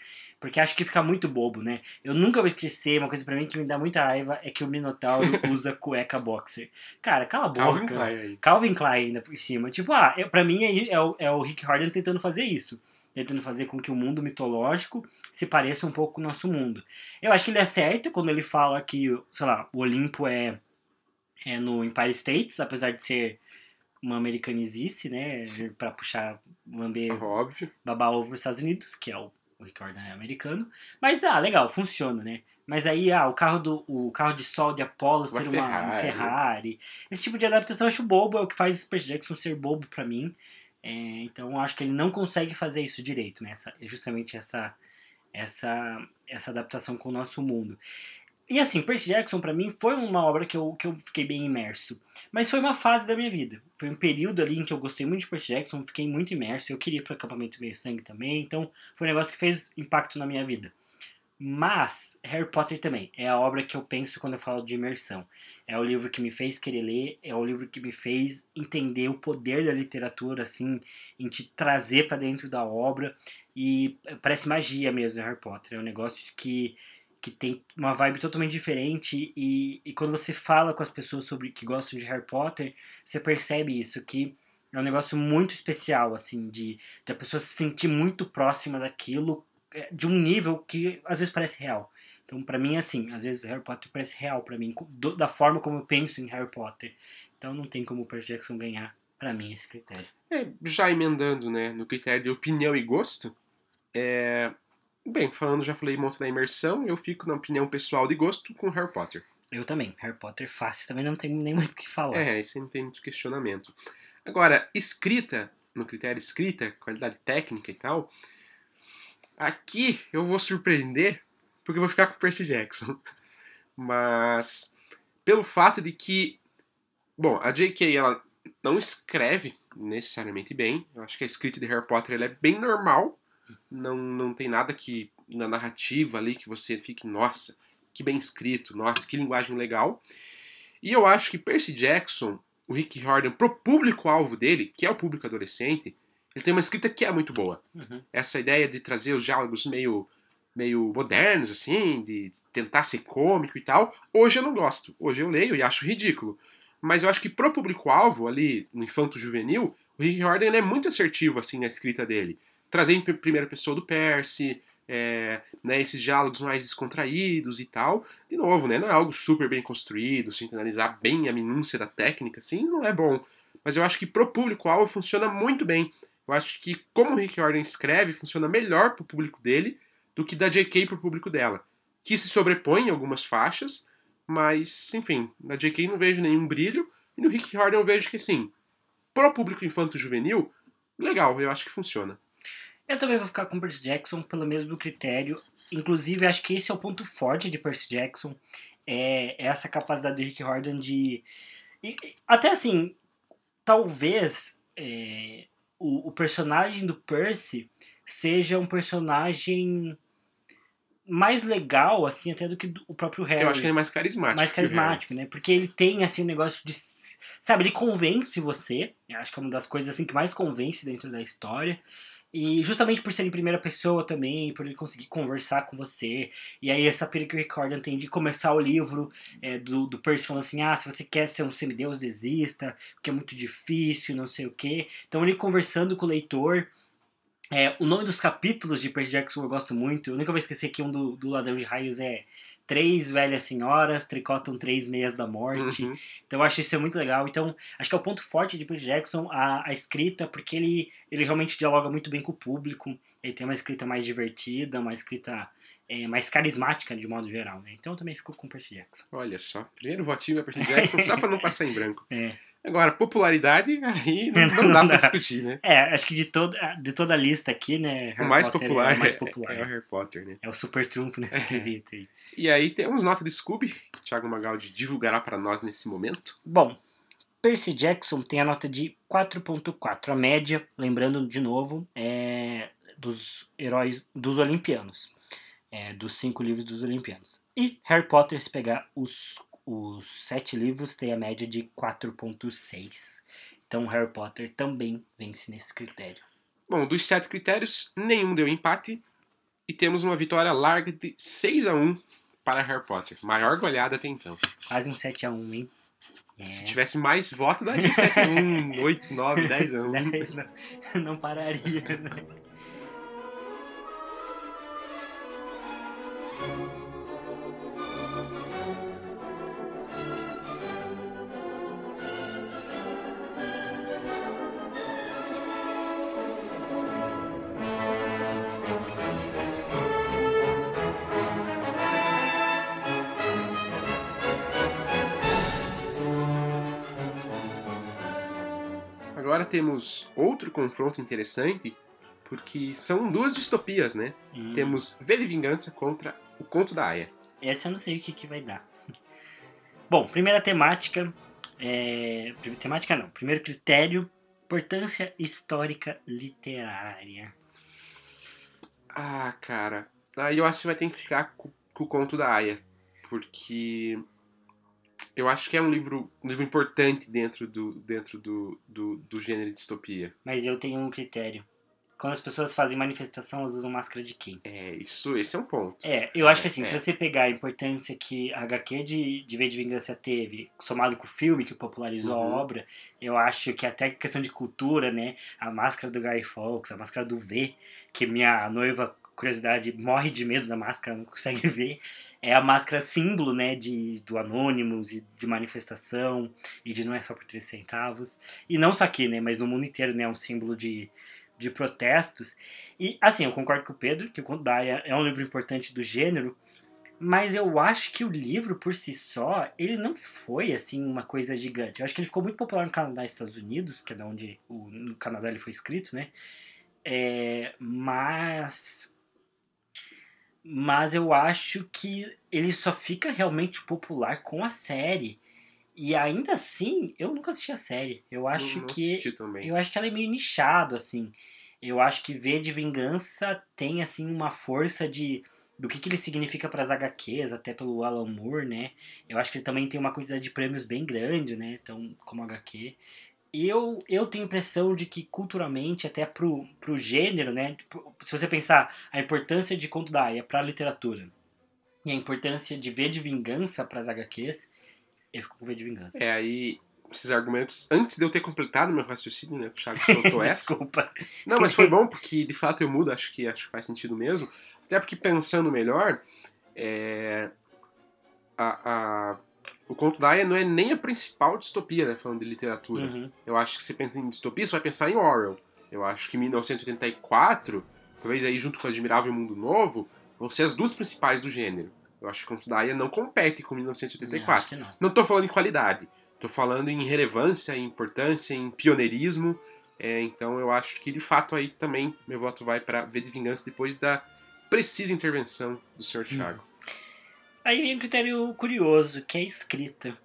Porque acho que fica muito bobo, né? Eu nunca vou esquecer, uma coisa pra mim que me dá muita raiva é que o Minotauro usa cueca boxer. Cara, cala a boca. Calvin Klein aí. Calvin Klein ainda por cima. Tipo, ah, eu, pra mim é, é, o, é o Rick Harden tentando fazer isso. Tentando fazer com que o mundo mitológico se pareça um pouco com o nosso mundo. Eu acho que ele é certo quando ele fala que, sei lá, o Olimpo é, é no Empire States, apesar de ser uma americanizice, né? Pra puxar, lamber, Óbvio. babar ovo nos Estados Unidos, que é o o Ricardo é americano. Mas ah, legal, funciona, né? Mas aí, ah, o carro do o carro de sol de Apollo ser uma Ferrari. uma Ferrari. Esse tipo de adaptação eu acho bobo, é o que faz Percy Jackson ser bobo para mim. É, então eu acho que ele não consegue fazer isso direito, né? Essa, justamente essa, essa, essa adaptação com o nosso mundo. E assim, Percy Jackson para mim foi uma obra que eu, que eu fiquei bem imerso. Mas foi uma fase da minha vida. Foi um período ali em que eu gostei muito de Percy Jackson, fiquei muito imerso. Eu queria ir para acampamento meio sangue também, então foi um negócio que fez impacto na minha vida. Mas Harry Potter também é a obra que eu penso quando eu falo de imersão. É o livro que me fez querer ler, é o livro que me fez entender o poder da literatura, assim, em te trazer para dentro da obra. E parece magia mesmo, Harry Potter. É um negócio que que tem uma vibe totalmente diferente e, e quando você fala com as pessoas sobre que gostam de Harry Potter, você percebe isso, que é um negócio muito especial, assim, de, a pessoa se sentir muito próxima daquilo, é, de um nível que às vezes parece real. Então, para mim, assim, às vezes Harry Potter parece real para mim, do, da forma como eu penso em Harry Potter. Então, não tem como o Percy Jackson ganhar, para mim, esse critério. É, já emendando, né, no critério de opinião e gosto, é, Bem, falando, já falei muito da imersão, eu fico na opinião pessoal de gosto com Harry Potter. Eu também. Harry Potter fácil, também não tem nem muito o que falar. É, isso não tem muito questionamento. Agora, escrita, no critério escrita, qualidade técnica e tal, aqui eu vou surpreender, porque eu vou ficar com Percy Jackson. Mas, pelo fato de que, bom, a J.K. ela não escreve necessariamente bem, eu acho que a escrita de Harry Potter ela é bem normal, não, não tem nada que na narrativa ali que você fique, nossa, que bem escrito, nossa, que linguagem legal. E eu acho que Percy Jackson, o Rick Riordan, pro público-alvo dele, que é o público adolescente, ele tem uma escrita que é muito boa. Uhum. Essa ideia de trazer os diálogos meio, meio modernos, assim, de tentar ser cômico e tal, hoje eu não gosto. Hoje eu leio e acho ridículo. Mas eu acho que pro público-alvo, ali, no infanto-juvenil, o Rick Riordan é muito assertivo, assim, na escrita dele trazer em primeira pessoa do Percy, é, né, esses diálogos mais descontraídos e tal. De novo, né, não é algo super bem construído, se analisar bem a minúcia da técnica, assim, não é bom. Mas eu acho que pro público-alvo funciona muito bem. Eu acho que como o Rick Jordan escreve, funciona melhor pro público dele do que da J.K. pro público dela. Que se sobrepõe em algumas faixas, mas, enfim, na J.K. não vejo nenhum brilho, e no Rick Jordan eu vejo que, assim, pro público infanto-juvenil, legal, eu acho que funciona. Eu também vou ficar com Percy Jackson pelo mesmo critério. Inclusive, acho que esse é o ponto forte de Percy Jackson. É, essa capacidade do Rick Jordan de. E, até assim, talvez é, o, o, personagem do Percy seja um personagem mais legal, assim, até do que o próprio Harry. Eu acho que ele é mais carismático. Mais carismático, né? Porque ele tem, assim, um negócio de. Sabe, ele convence você. Eu acho que é uma das coisas, assim, que mais convence dentro da história. E justamente por ser em primeira pessoa também, por ele conseguir conversar com você. E aí essa pira que o tem de começar o livro é, do, do Percy falando assim, ah, se você quer ser um semideus, desista, porque é muito difícil, não sei o quê. Então ele conversando com o leitor. É, o nome dos capítulos de Percy Jackson eu gosto muito. Eu nunca vou esquecer que um do, do Ladrão de Raios é Três Velhas Senhoras tricotam Três Meias da Morte. Uhum. Então eu acho isso muito legal. Então, acho que é o ponto forte de Percy Jackson, a, a escrita, porque ele, ele realmente dialoga muito bem com o público. Ele tem uma escrita mais divertida, uma escrita é, mais carismática de modo geral, né? Então eu também fico com Percy Jackson. Olha só, primeiro votinho é Percy Jackson, só pra não passar em branco. É. Agora, popularidade, aí não, não Não dá dá. pra discutir, né? É, acho que de toda, de toda a lista aqui, né? O Harry mais Potter popular, é o mais é- popular. é o Harry Potter, né? É o super trunfo nesse quesito aí. E aí temos nota de Scooby, que o Thiago Magaldi divulgará pra nós nesse momento. Bom, Percy Jackson tem a nota de 4.4. A média, lembrando de novo, é dos heróis dos Olimpianos. É, dos cinco livros dos Olimpianos. E Harry Potter, se pegar os, os sete livros, tem a média de 4.6. Então Harry Potter também vence nesse critério. Bom, dos sete critérios, nenhum deu empate. E temos uma vitória larga de 6 a 1 para Harry Potter. Maior goleada até então. Quase um 7x1, hein? É. Se tivesse mais voto, daria 7 a 1, 8, 9, 10 a 1. Dez não, não pararia, né? Temos outro confronto interessante, porque são duas distopias, né? Hum. Temos V de Vingança contra o Conto da Aya. Essa eu não sei o que, que vai dar. Bom, primeira temática. É... Temática não. Primeiro critério: importância histórica literária. Ah, cara. Aí eu acho que vai ter que ficar com, com o Conto da Aya. Porque eu acho que é um livro, um livro importante dentro do, dentro do, do, do gênero de distopia. Mas eu tenho um critério. Quando as pessoas fazem manifestação, elas usam máscara de quem? É, isso, esse é um ponto. É, eu acho que assim, É, se é. você pegar a importância que a HQ de, de V de Vingança teve, somado com o filme que popularizou Uhum. a obra, eu acho que até questão de cultura, né? A máscara do Guy Fawkes, a máscara do V, que minha noiva, curiosidade, morre de medo da máscara, não consegue ver. É a máscara símbolo, né, de, do Anonymous e de manifestação, e de não é só por 3 centavos. E não só aqui, né, mas no mundo inteiro, né, é um símbolo de, de protestos. E, assim, eu concordo com o Pedro, que o Conto da Aya é um livro importante do gênero, mas eu acho que o livro, por si só, ele não foi, assim, uma coisa gigante. Eu acho que ele ficou muito popular no Canadá e Estados Unidos, que é da onde o, no Canadá ele foi escrito, né? É, mas... Mas eu acho que ele só fica realmente popular com a série. E ainda assim, eu nunca assisti a série. Eu acho não, não que eu acho que ela é meio nichado, assim. Eu acho que V de Vingança tem, assim, uma força de... Do que, que ele significa para as HQs, até pelo Alan Moore, né? Eu acho que ele também tem uma quantidade de prêmios bem grande, né? Então, como HQ. Eu, eu tenho a impressão de que, culturalmente, até pro, pro gênero, né? Pro- Se você pensar a importância de Conto da Aya pra literatura e a importância de V de Vingança para as HQs, eu fico com V de Vingança. É, aí, esses argumentos, antes de eu ter completado meu raciocínio, né? O Thiago soltou essa. Desculpa. Não, mas foi bom porque de fato eu mudo, acho que acho que faz sentido mesmo. Até porque pensando melhor, é, a, a- o conto da Aya não é nem a principal distopia, né? Falando de literatura. Uhum. Eu acho que se pensa em distopia, você vai pensar em Orwell. Eu acho que 1984, talvez aí junto com Admirável Mundo Novo, vão ser as duas principais do gênero. Eu acho que o conto da Aya não compete com Não, 1984. acho que não. Não tô falando em qualidade, tô falando em relevância, em importância, em pioneirismo. É, então eu acho que de fato aí também meu voto vai para V de Vingança depois da precisa intervenção do Sr. Thiago. Aí vem um critério curioso, que é a escrita.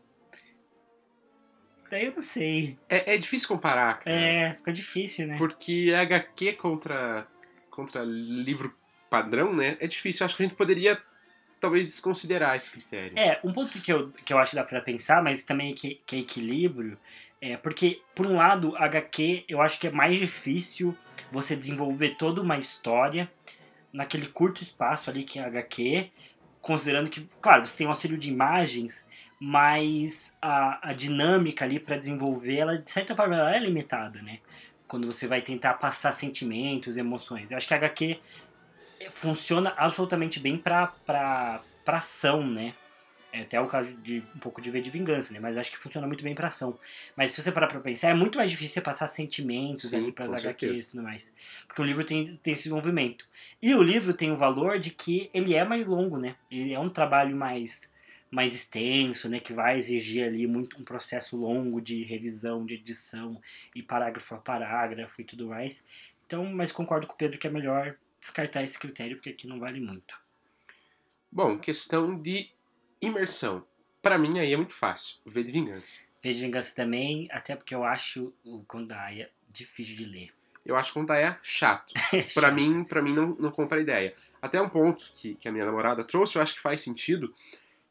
Daí eu não sei. É, é difícil comparar, cara, É, fica difícil, né? porque HQ contra, contra livro padrão, né? É difícil. Eu acho que a gente poderia talvez desconsiderar esse critério. É, um ponto que eu, que eu acho que dá pra pensar, mas também que, que é equilíbrio, é porque, por um lado, HQ eu acho que é mais difícil você desenvolver toda uma história naquele curto espaço ali que é HQ, considerando que, claro, você tem um auxílio de imagens, mas a, a dinâmica ali pra desenvolver, ela, de certa forma, ela é limitada, né? quando você vai tentar passar sentimentos, emoções. Eu acho que a HQ funciona absolutamente bem pra, pra ação, né? É até o caso de um pouco de ver de vingança, né? Mas acho que funciona muito bem pra ação. Mas se você parar pra pensar, é muito mais difícil você passar sentimentos Sim, ali pras HQs e tudo mais. Porque o livro tem, tem esse envolvimento. E o livro tem o valor de que ele é mais longo, né? Ele é um trabalho mais, mais extenso, né? Que vai exigir ali muito um processo longo de revisão, de edição, e parágrafo a parágrafo e tudo mais. Então, mas concordo com o Pedro que é melhor descartar esse critério, porque aqui não vale muito. Bom, questão de imersão. Pra mim aí é muito fácil. V de Vingança. Vejo Vingança também, até porque eu acho o Kondaia difícil de ler. Eu acho que o Contaia chato. Pra mim, pra mim não, não compra a ideia. Até um ponto que, que a minha namorada trouxe, eu acho que faz sentido,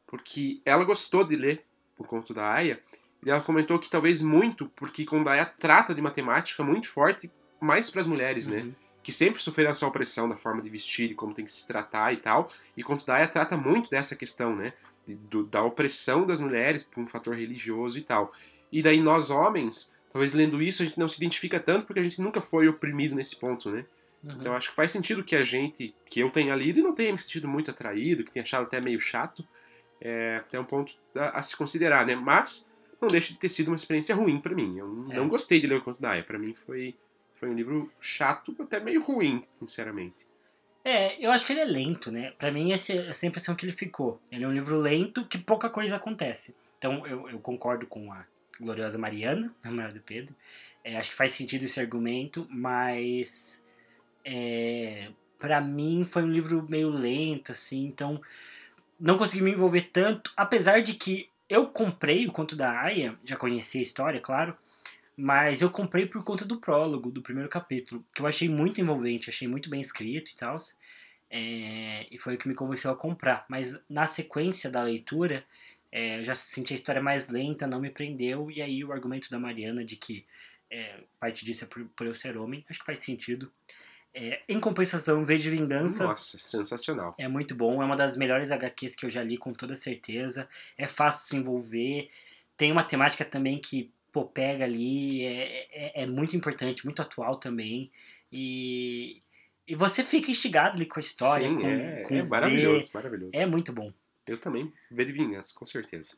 porque ela gostou de ler o conto da Aya, e ela comentou que talvez muito porque Kondaia trata de uma temática muito forte mais para as mulheres, né? Uhum. Que sempre sofreram essa opressão da forma de vestir e como tem que se tratar e tal. E Conto da Aya trata muito dessa questão, né? Do- da opressão das mulheres por um fator religioso e tal. E daí nós homens, talvez lendo isso a gente não se identifica tanto porque a gente nunca foi oprimido nesse ponto, né? Uhum. Então acho que faz sentido que a gente, que eu tenha lido e não tenha me sentido muito atraído, que tenha achado até meio chato, é até um ponto a, a se considerar, né? Mas não deixa de ter sido uma experiência ruim pra mim. Eu não É. não gostei de ler o Conto da Aya. Pra mim foi, foi um livro chato, até meio ruim, sinceramente. É, eu acho que ele é lento, né? Pra mim, essa é essa a impressão que ele ficou. Ele é um livro lento que pouca coisa acontece. Então, eu, eu concordo com a gloriosa Mariana, namorada do Pedro. É, acho que faz sentido esse argumento, mas... É, pra mim, foi um livro meio lento, assim. Então, não consegui me envolver tanto. Apesar de que eu comprei o conto da Aya, já conheci a história, claro. Mas eu comprei por conta do prólogo, do primeiro capítulo, que eu achei muito envolvente, achei muito bem escrito e tal. É, e foi o que me convenceu a comprar. Mas na sequência da leitura, é, eu já senti a história mais lenta, não me prendeu. E aí o argumento da Mariana de que é, parte disso é por, por eu ser homem, acho que faz sentido. É, em compensação, V de Vingança Nossa, sensacional. é muito bom, é uma das melhores HQs que eu já li com toda certeza. É fácil de se envolver. Tem uma temática também que pô, pega ali, é, é, é muito importante, muito atual também. E, e você fica instigado ali com a história, Sim, com, é, com é ver. maravilhoso, maravilhoso. É muito bom. Eu também, V de Vingança, com certeza.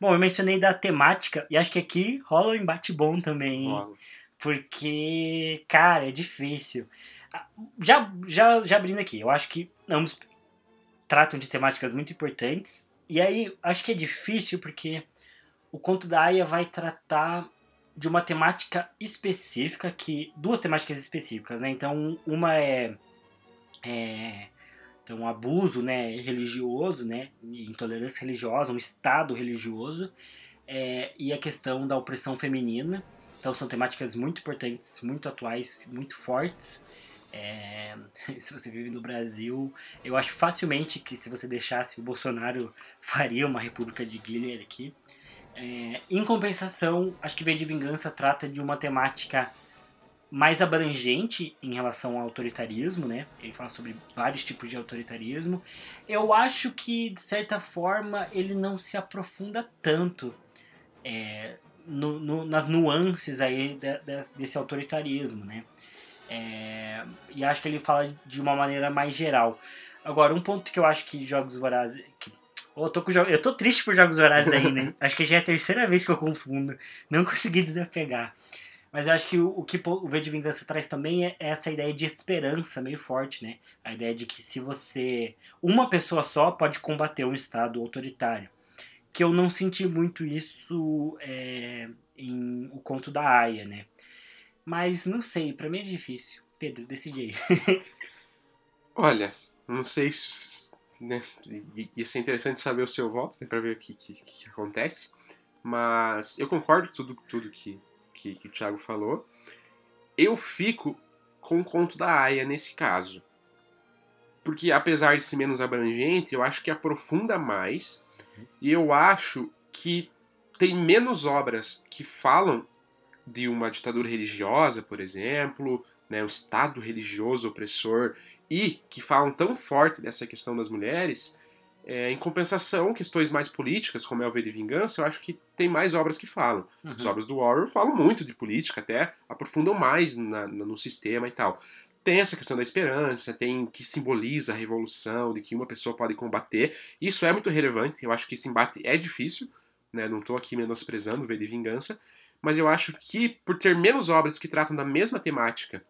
Bom, eu mencionei da temática, e acho que aqui rola um embate bom também. Rola. Porque, cara, é difícil. Ah, Já, já, já abrindo aqui, eu acho que ambos tratam de temáticas muito importantes. E aí, acho que é difícil porque o conto da Aya vai tratar de uma temática específica, que duas temáticas específicas, né? Então, uma é, é então, um abuso né, religioso, né? Intolerância religiosa, um estado religioso. é, e a questão da opressão feminina. Então são temáticas muito importantes, muito atuais, muito fortes. É, se você vive no Brasil, eu acho facilmente que se você deixasse o Bolsonaro faria uma república de Guilherme aqui. É, em compensação, acho que V de Vingança trata de uma temática mais abrangente em relação ao autoritarismo, né? Ele fala sobre vários tipos de autoritarismo. Eu acho que, de certa forma, ele não se aprofunda tanto é, no- no- nas nuances aí de- de- desse autoritarismo, né? É, e acho que ele fala de uma maneira mais geral. Agora, um ponto que eu acho que Jogos Vorazes... Que, eu, tô com, jo- eu tô triste por Jogos Vorazes ainda, hein? Acho que já é a terceira vez que eu confundo. Não consegui desapegar. Mas eu acho que o, o que o V de Vingança traz também é essa ideia de esperança meio forte, né? A ideia de que se você... Uma pessoa só pode combater um Estado autoritário que eu não senti muito isso é, em O Conto da Aya, né? Mas não sei, pra mim é difícil. Pedro, decide aí. Olha, não sei se. Né, ia ser interessante saber o seu voto, né, pra ver o que, que, que acontece. Mas eu concordo com tudo, tudo que, que, que o Thiago falou. Eu fico com o conto da Aya nesse caso. Porque apesar de ser menos abrangente, eu acho que aprofunda mais. E eu acho que tem menos obras que falam de uma ditadura religiosa, por exemplo, né, um Estado religioso opressor, e que falam tão forte dessa questão das mulheres, É, em compensação, questões mais políticas, como é o V de Vingança, eu acho que tem mais obras que falam. Uhum. As obras do Orwell falam muito de política, até aprofundam mais na- na- no sistema e tal. Tem essa questão da esperança, tem que simboliza a revolução, de que uma pessoa pode combater. Isso é muito relevante, eu acho que esse embate é difícil, né? não estou aqui menosprezando o V de Vingança, mas eu acho que por ter menos obras que tratam da mesma temática,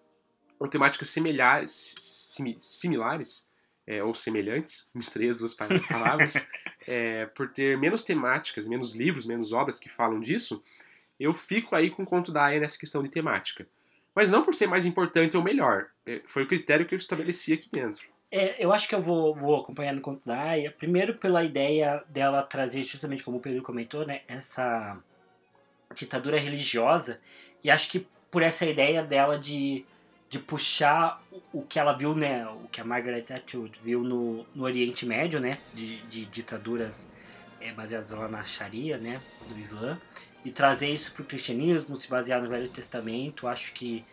ou temáticas semelhares, simi- similares, é, ou semelhantes, misturei as duas pa- palavras, é, por ter menos temáticas, menos livros, menos obras que falam disso, eu fico aí com o conto da Aya nessa questão de temática. Mas não por ser mais importante ou melhor. é, Foi o critério que eu estabeleci aqui dentro. É, eu acho que eu vou, vou acompanhando o conto da Aya. Primeiro pela ideia dela trazer, justamente como o Pedro comentou, né, essa ditadura religiosa. E acho que por essa ideia dela de, de puxar o, o que ela viu, né, o que a Margaret Atwood viu no, no Oriente Médio, né, de, de ditaduras é, baseadas lá na Sharia, né, do Islã, e trazer isso para o cristianismo, se basear no Velho Testamento. Acho que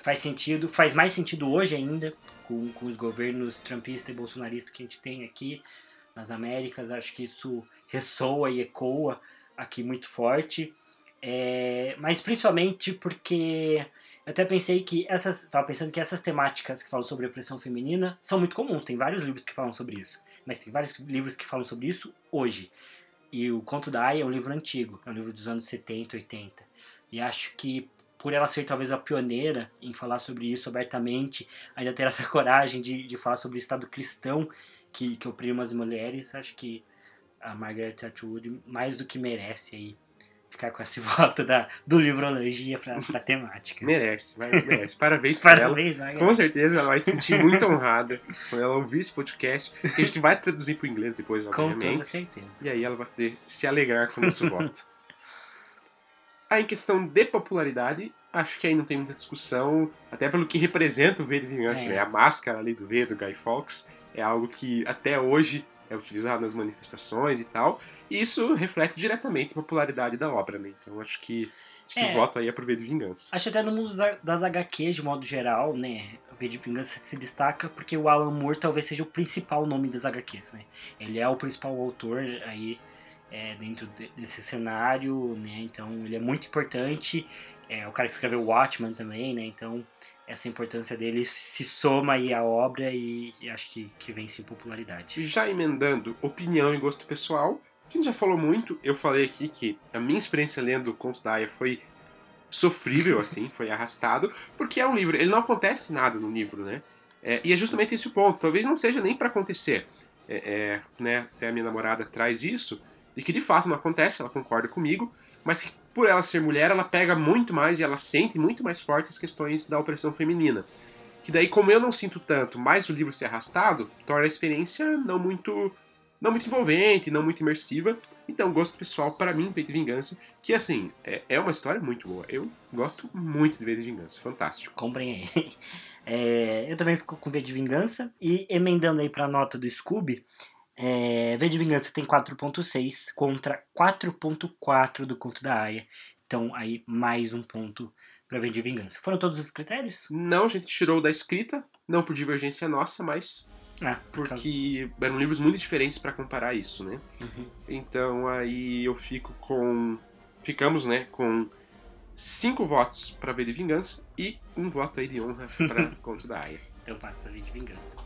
faz sentido, faz mais sentido hoje ainda, com, com os governos trumpista e bolsonarista que a gente tem aqui nas Américas. Acho que isso ressoa e ecoa aqui muito forte. É, mas principalmente porque eu até pensei que essas. Tava pensando que essas temáticas que falam sobre opressão feminina são muito comuns. Tem vários livros que falam sobre isso. Mas tem vários livros que falam sobre isso hoje. E o Conto da Aya é um livro antigo, é um livro dos anos 70, 80. E acho que por ela ser talvez a pioneira em falar sobre isso abertamente, ainda ter essa coragem de, de falar sobre o Estado cristão que, que oprime as mulheres, acho que a Margaret Atwood mais do que merece aí ficar com esse voto da, do Livrologia pra, pra temática. Merece, vai, merece. Parabéns pra ela. Parabéns, Com certeza ela vai se sentir muito honrada quando ela ouvir esse podcast, que a gente vai traduzir para o inglês depois, Com toda obviamente. certeza. E aí ela vai poder se alegrar com o nosso voto. Aí em questão de popularidade, acho que aí não tem muita discussão, até pelo que representa o V de Vingança, É. né? A máscara ali do V do Guy Fawkes é algo que até hoje é utilizado nas manifestações e tal, e isso reflete diretamente a popularidade da obra, né? Então acho que, acho que É. o voto aí é pro V de Vingança. Acho até no mundo da- das HQs, de modo geral, né? O V de Vingança se destaca porque o Alan Moore talvez seja o principal nome das HQs, né? Ele é o principal autor aí é, dentro de- desse cenário, né? Então ele é muito importante. É o cara que escreveu Watchmen também, né? Então essa importância dele se soma aí à obra e, e acho que, que vence em popularidade. Já emendando opinião e gosto pessoal, a gente já falou muito, eu falei aqui que a minha experiência lendo o Conto da Aya foi sofrível, assim, foi arrastado, porque é um livro, ele não acontece nada no livro, né? É, e é justamente esse o ponto, talvez não seja nem pra acontecer. É, é, né, até a minha namorada traz isso, de que de fato não acontece, ela concorda comigo, mas que por ela ser mulher, ela pega muito mais e ela sente muito mais forte as questões da opressão feminina. Que daí, como eu não sinto tanto, mais o livro ser arrastado, torna a experiência não muito não muito envolvente, não muito imersiva. Então, gosto pessoal, para mim, Peito de Vingança, que assim, é, é uma história muito boa. Eu gosto muito de V de Vingança, fantástico. Comprem aí. É, eu também fico com V de Vingança. E emendando aí pra nota do Scooby, é, V de Vingança tem 4.6 contra 4.4 do Conto da Aya. Então aí mais um ponto pra V de Vingança. Foram todos os critérios? Não, a gente tirou da escrita, não por divergência nossa, mas Ah, porque eram livros muito diferentes para comparar isso, né? Uhum. Então aí eu fico com. Ficamos, né, com cinco votos para V de Vingança e um voto aí de honra para Conto da Aya. Então passa V de Vingança.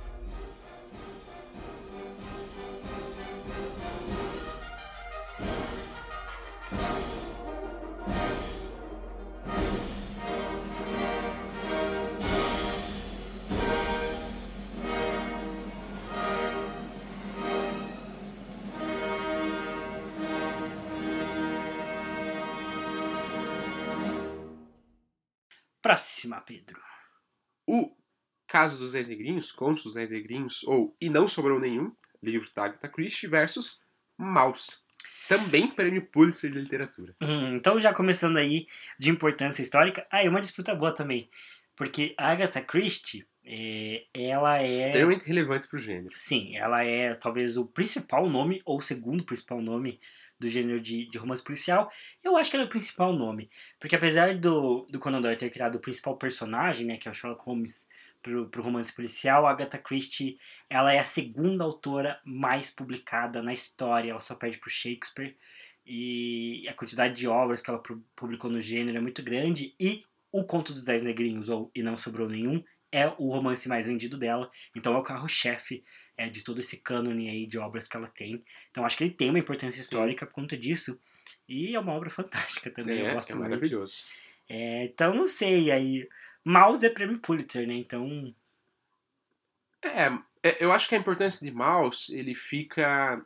Próxima, Pedro. O Caso dos Dez Negrinhos, Contos dos Dez Negrinhos, ou E Não Sobrou Nenhum, livro da Agatha Christie, versus Maus, também prêmio Pulitzer de Literatura. Hum, então, já começando aí de importância histórica. Ah, e uma disputa boa também. Porque a Agatha Christie, é, ela é. Extremamente relevante pro gênero. Sim, ela é talvez o principal nome, ou o segundo principal nome do gênero de, de romance policial. Eu acho que ela é o principal nome. Porque apesar do, do Conan Doyle ter criado o principal personagem, né, que é o Sherlock Holmes, pro, pro romance policial, a Agatha Christie ela é a segunda autora mais publicada na história, ela só perde pro Shakespeare. E a quantidade de obras que ela publicou no gênero é muito grande. E o Conto dos Dez Negrinhos, ou E Não Sobrou Nenhum, é o romance mais vendido dela. Então é o carro-chefe é, de todo esse cânone aí de obras que ela tem. Então acho que ele tem uma importância histórica Sim. por conta disso. E é uma obra fantástica também. É, eu gosto é maravilhoso. É, então não sei aí. Mouse é prêmio Pulitzer, né? Então. É, é, eu acho que a importância de Mouse ele fica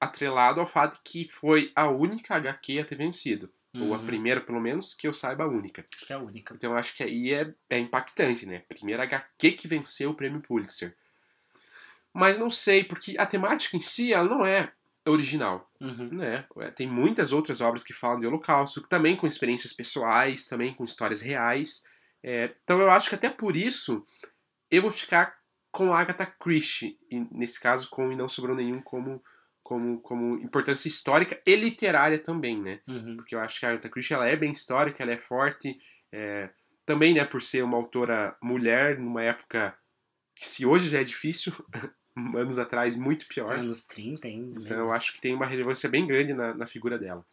atrelado ao fato que foi a única HQ a ter vencido. Uhum. Ou a uhum. primeira, pelo menos, que eu saiba, a única. Acho que é a única. Então eu acho que aí é, é impactante, né? Primeira HQ que venceu o prêmio Pulitzer. Mas não sei, porque a temática em si, ela não é original, uhum. né? É, tem muitas outras obras que falam de holocausto, também com experiências pessoais, também com histórias reais. É, então eu acho que até por isso eu vou ficar com Agatha Christie, e nesse caso com E Não Sobrou Nenhum como como, como importância histórica e literária também, né? Uhum. Porque eu acho que a Agatha Christie ela é bem histórica, ela é forte, é, também, né, por ser uma autora mulher numa época que se hoje já é difícil, anos atrás muito pior. Anos 30 ainda. Então eu acho que tem uma relevância bem grande na, na figura dela.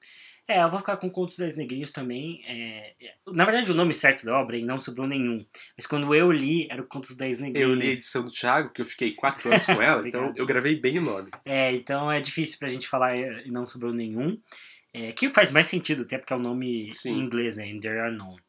É, eu vou ficar com Contos das Negrinhos também. É, é... Na verdade, o nome certo da obra não sobrou nenhum. Mas quando eu li, era o Contos das Negrinhos. Eu li a edição do Thiago, que eu fiquei quatro anos com ela, então eu gravei bem o nome. É, então é difícil pra gente falar e não sobrou nenhum. É, que faz mais sentido, até porque é o nome Sim. em inglês, né? In There Are None.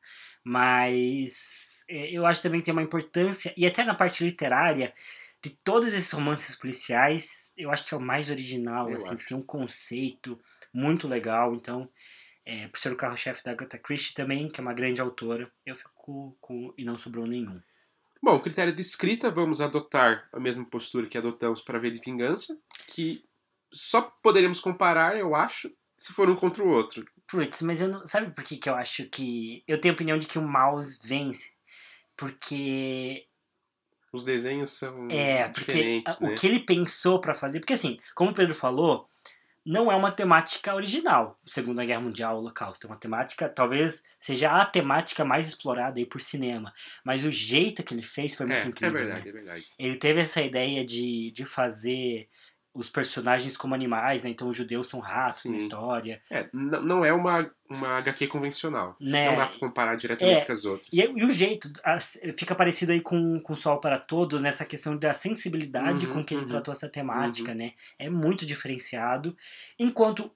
Mas é, eu acho também que tem uma importância, e até na parte literária, de todos esses romances policiais, eu acho que é o mais original, eu assim, acho. tem um conceito muito legal. Então, é, por ser o carro-chefe da Agatha Christie também, que é uma grande autora, eu fico com E Não Sobrou Nenhum. Bom, critério de escrita, vamos adotar a mesma postura que adotamos para ver de vingança, que só poderíamos comparar, eu acho, se for um contra o outro. Putz, mas eu não. Sabe por que, que eu acho que. Eu tenho a opinião de que o mouse vence? Porque. Os desenhos são é, diferentes. Porque né? o que ele pensou para fazer. Porque assim, como o Pedro falou, não é uma temática original, Segunda Guerra Mundial, Holocausto. É uma temática, talvez seja a temática mais explorada aí por cinema. Mas o jeito que ele fez foi muito é, incrível. É verdade, né? é verdade. Ele teve essa ideia de, de fazer os personagens como animais, né? Então os judeus são ratos Sim. na história. É, não é uma, uma HQ convencional. Né? Não dá pra comparar diretamente é, com as outras. E, e, o jeito fica parecido aí com, com Sol para Todos, nessa questão da sensibilidade uhum, com que ele uhum, tratou essa temática, uhum. né? É muito diferenciado. Enquanto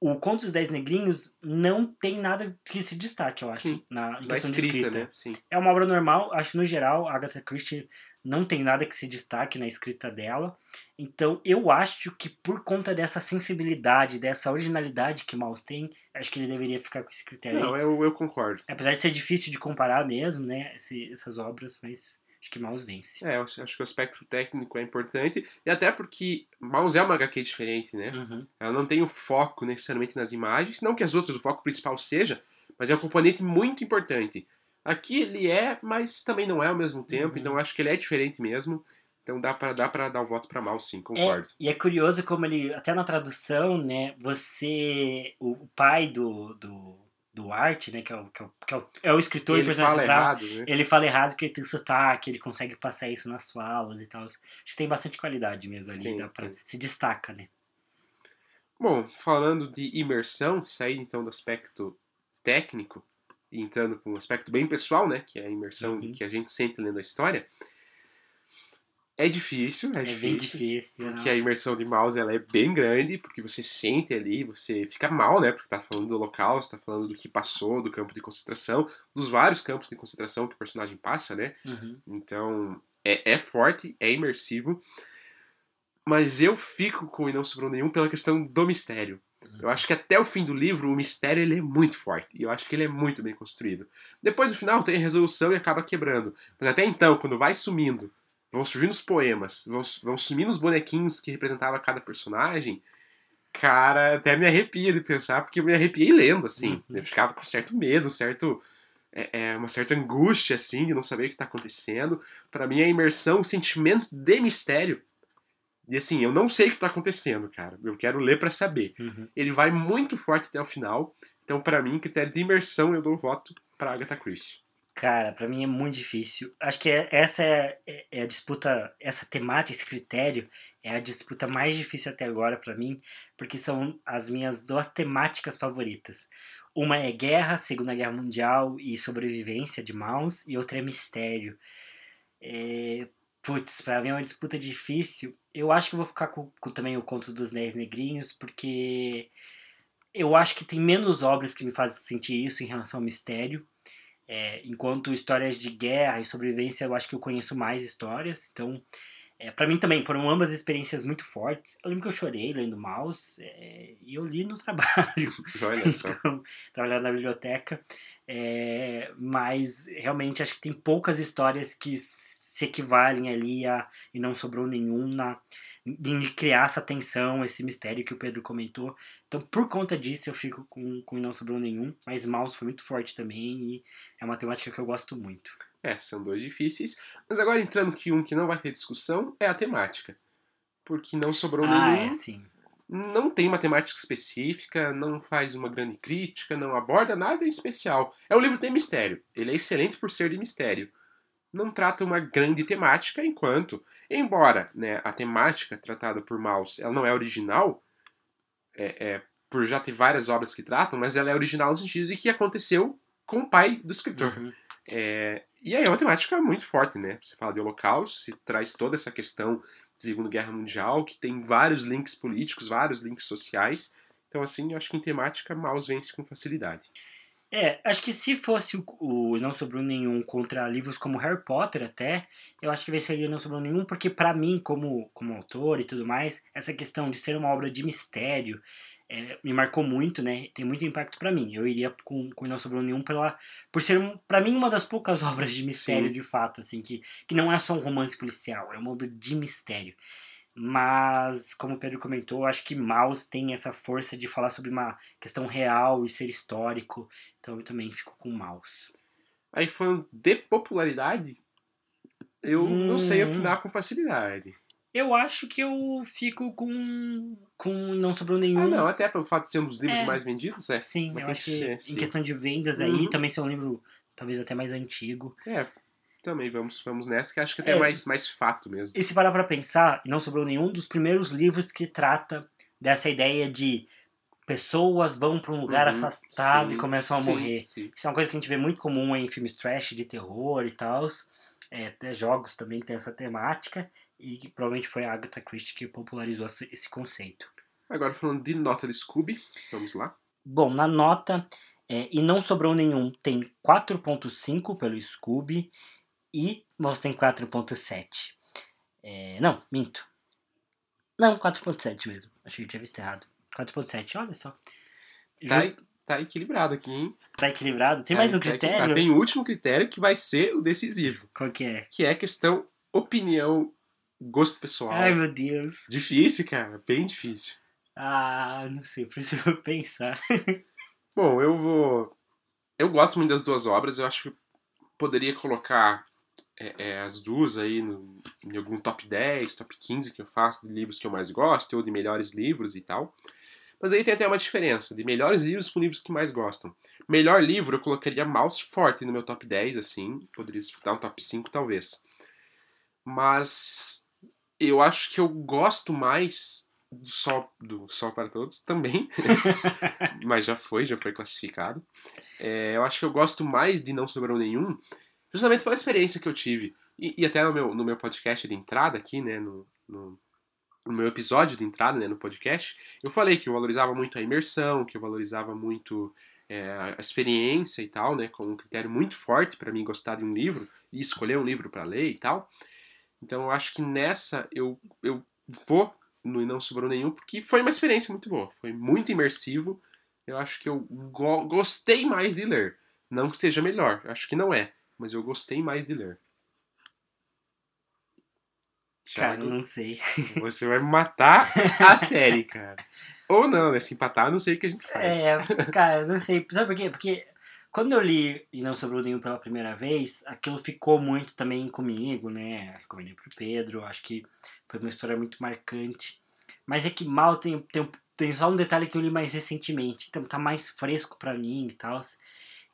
o Conto dos Dez Negrinhos não tem nada que se destaque, eu acho, Sim, na questão escrita, escrita. Né? É uma obra normal, acho que no geral, a Agatha Christie não tem nada que se destaque na escrita dela. Então eu acho que por conta dessa sensibilidade, dessa originalidade que Maus tem, acho que ele deveria ficar com esse critério. Não, eu, eu concordo. Apesar de ser difícil de comparar mesmo, né, esse, essas obras, mas acho que Maus vence. É, eu acho que o aspecto técnico é importante, e até porque Maus é uma HQ diferente, né? Uhum. Ela não tem o foco necessariamente nas imagens, não que as outras o foco principal seja, mas é um componente muito importante. Aqui ele é, mas também não é ao mesmo tempo, uhum. então acho que ele é diferente mesmo. Então dá para dá para dar o voto para mal, sim, concordo. É, e é curioso como ele, até na tradução, né, você, o pai do, do, do Art, né, que é o, que é o, que é o, é o escritor ele fala central, errado, né? ele fala errado porque ele tem sotaque, ele consegue passar isso nas falas e tal. Acho que tem bastante qualidade mesmo ali, tem, dá pra, se destaca, né. Bom, falando de imersão, saindo então do aspecto técnico, entrando para um aspecto bem pessoal, né, que é a imersão uhum. que a gente sente lendo a história, é difícil, é, é difícil, difícil, porque nossa. a imersão de mouse ela é bem grande, porque você sente ali, você fica mal, né, porque tá falando do local, está falando do que passou, do campo de concentração, dos vários campos de concentração que o personagem passa, né, uhum. então é, é forte, é imersivo, mas eu fico com E Não Sobrou Nenhum pela questão do mistério. Eu acho que até o fim do livro o mistério ele é muito forte. E eu acho que ele é muito bem construído. Depois no final tem a resolução e acaba quebrando. Mas até então, quando vai sumindo, vão surgindo os poemas, vão, vão sumindo os bonequinhos que representava cada personagem. Cara, até me arrepia de pensar, porque eu me arrepiei lendo, assim. Uhum. Eu ficava com certo medo, certo. É, é, uma certa angústia, assim, de não saber o que está acontecendo. para mim, a imersão, o sentimento de mistério e assim, eu não sei o que tá acontecendo, cara. Eu quero ler para saber. Uhum. Ele vai muito forte até o final. Então, para mim, critério de imersão, eu dou voto pra Agatha Christie. Cara, pra mim é muito difícil. Acho que é- essa é, é- é a disputa, essa temática, esse critério é a disputa mais difícil até agora pra mim, porque são as minhas duas temáticas favoritas. Uma é guerra, Segunda Guerra Mundial e sobrevivência de Maus, e outra é mistério. É, Putz, pra mim é uma disputa difícil. Eu acho que eu vou ficar com, com também o Conto dos Dez Negrinhos, porque eu acho que tem menos obras que me fazem sentir isso em relação ao mistério. É, enquanto histórias de guerra e sobrevivência, eu acho que eu conheço mais histórias. Então, é, para mim também foram ambas experiências muito fortes. Eu lembro que eu chorei lendo Mouse é, e eu li no trabalho. Olha só. Então, trabalhando na biblioteca. É, mas realmente acho que tem poucas histórias que se equivalem ali a e não sobrou nenhum na em criar essa tensão, esse mistério que o Pedro comentou. Então, por conta disso, eu fico com, com Não Sobrou Nenhum, mas Mouse foi muito forte também e é uma temática que eu gosto muito. É, são dois difíceis. Mas agora entrando que um que não vai ter discussão é a temática. Porque não sobrou ah, nenhum. é sim. Não tem uma temática específica, não faz uma grande crítica, não aborda nada em especial. É um livro de mistério. Ele é excelente por ser de mistério. Não trata uma grande temática, enquanto, embora né, a temática tratada por Maus ela não é original, é, é, por já ter várias obras que tratam, mas ela é original no sentido de que aconteceu com o pai do escritor. Uhum. É, e aí é uma temática muito forte, né? Você fala de holocausto, se traz toda essa questão de Segunda Guerra Mundial, que tem vários links políticos, vários links sociais. Então, assim, eu acho que em temática, Maus vence com facilidade. É, acho que se fosse o, o Não Sobrou Nenhum contra livros como Harry Potter até, eu acho que venceria Não Sobrou Nenhum, porque para mim, como, como autor e tudo mais, essa questão de ser uma obra de mistério é, me marcou muito, né? Tem muito impacto para mim. Eu iria com, com Não Sobrou Nenhum pela, por ser, um, para mim, uma das poucas obras de mistério, Sim. de fato, assim, que, que não é só um romance policial, é uma obra de mistério. Mas, como o Pedro comentou, acho que Maus tem essa força de falar sobre uma questão real e ser histórico. Então eu também fico com Maus. Aí, falando de popularidade, eu não sei Hum. opinar com facilidade. Eu acho que eu fico com. com Não Sobrou Nenhum. Ah, não, até pelo fato de ser um dos livros É. mais vendidos, é. Sim, Mas eu acho que que ser, em sim. questão de vendas aí, Uhum. também ser um livro talvez até mais antigo. É, também vamos, vamos nessa, que acho que até É. é mais, mais fato mesmo. E se parar pra pensar, e não sobrou nenhum dos primeiros livros que trata dessa ideia de pessoas vão pra um lugar Uhum, afastado sim, e começam a sim, morrer. sim. Isso é uma coisa que a gente vê muito comum em filmes trash de terror e tal. É, até jogos também tem essa temática. E que provavelmente foi a Agatha Christie que popularizou esse esse conceito. Agora falando de nota de Scooby, vamos lá. Bom, na nota, é, e não sobrou nenhum, tem 4.5 pelo Scooby e Mouse tem 4.7. É, não, minto. Não, 4.7 mesmo. Achei que eu tinha visto errado. 4.7, olha só. Tá, Ju- tá equilibrado aqui, hein? tá equilibrado? Tem Tá- mais um tá critério? Tem o último critério que vai ser o decisivo, Qual que é? que é a questão opinião, gosto pessoal. Ai, meu Deus. Difícil, cara, bem difícil. Ah, não sei, preciso pensar. Bom, eu vou. Eu gosto muito das duas obras, eu acho que poderia colocar é, é, as duas aí no, em algum top 10, top 15 que eu faço de livros que eu mais gosto, ou de melhores livros e tal. Mas aí tem até uma diferença, de melhores livros com livros que mais gostam. Melhor livro eu colocaria Mouse forte no meu top 10, assim, poderia disputar um top 5 talvez. Mas eu acho que eu gosto mais do Sol, do Sol para Todos também, mas já foi, já foi classificado. É, eu acho que eu gosto mais de Não Sobrou Nenhum, justamente pela experiência que eu tive. E, e até no meu, no meu podcast de entrada aqui, né, no, no, no meu episódio de entrada, né, no podcast, eu falei que eu valorizava muito a imersão, que eu valorizava muito é, a experiência e tal, né, como um critério muito forte para mim gostar de um livro e escolher um livro para ler e tal. Então eu acho que nessa eu, eu vou no E Não Sobrou Nenhum, porque foi uma experiência muito boa. Foi muito imersivo. Eu acho que eu go- gostei mais de ler. Não que seja melhor, acho que não é. Mas eu gostei mais de ler. Cara, Thiago, não sei. você vai matar a série, cara. Ou não, né? Se empatar, eu não sei o que a gente faz. É, cara, não sei. Sabe por quê? Porque quando eu li e não sobrou nenhum pela primeira vez, aquilo ficou muito também comigo, né? Recomendei pro Pedro, acho que foi uma história muito marcante. Mas é que mal tem, tem, tem só um detalhe que eu li mais recentemente, então tá mais fresco pra mim e tal.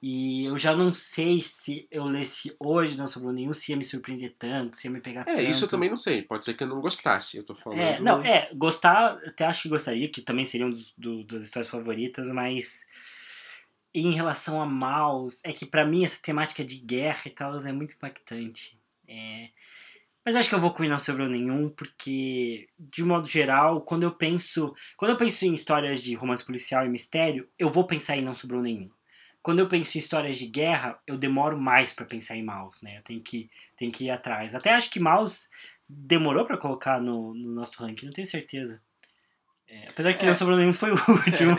E eu já não sei se eu lesse hoje Não Sobrou Nenhum, se ia me surpreender tanto, se ia me pegar É, tanto. isso eu também não sei. Pode ser que eu não gostasse. Eu tô falando. É, não, é, gostar, até acho que gostaria, que também seria um dos, do- das histórias favoritas, mas em relação a Maus, é que pra mim essa temática de guerra e tal é muito impactante. É, mas acho que eu vou com Não Sobrou Nenhum, porque, de modo geral, quando eu penso. Quando eu penso em histórias de romance policial e mistério, eu vou pensar em Não Sobrou Nenhum. Quando eu penso em histórias de guerra, eu demoro mais pra pensar em Maus, né? Eu tenho que, tenho que ir atrás. Até acho que Maus demorou pra colocar no, no nosso ranking, não tenho certeza. É, apesar que É. Não Sobrou Nenhum foi o último.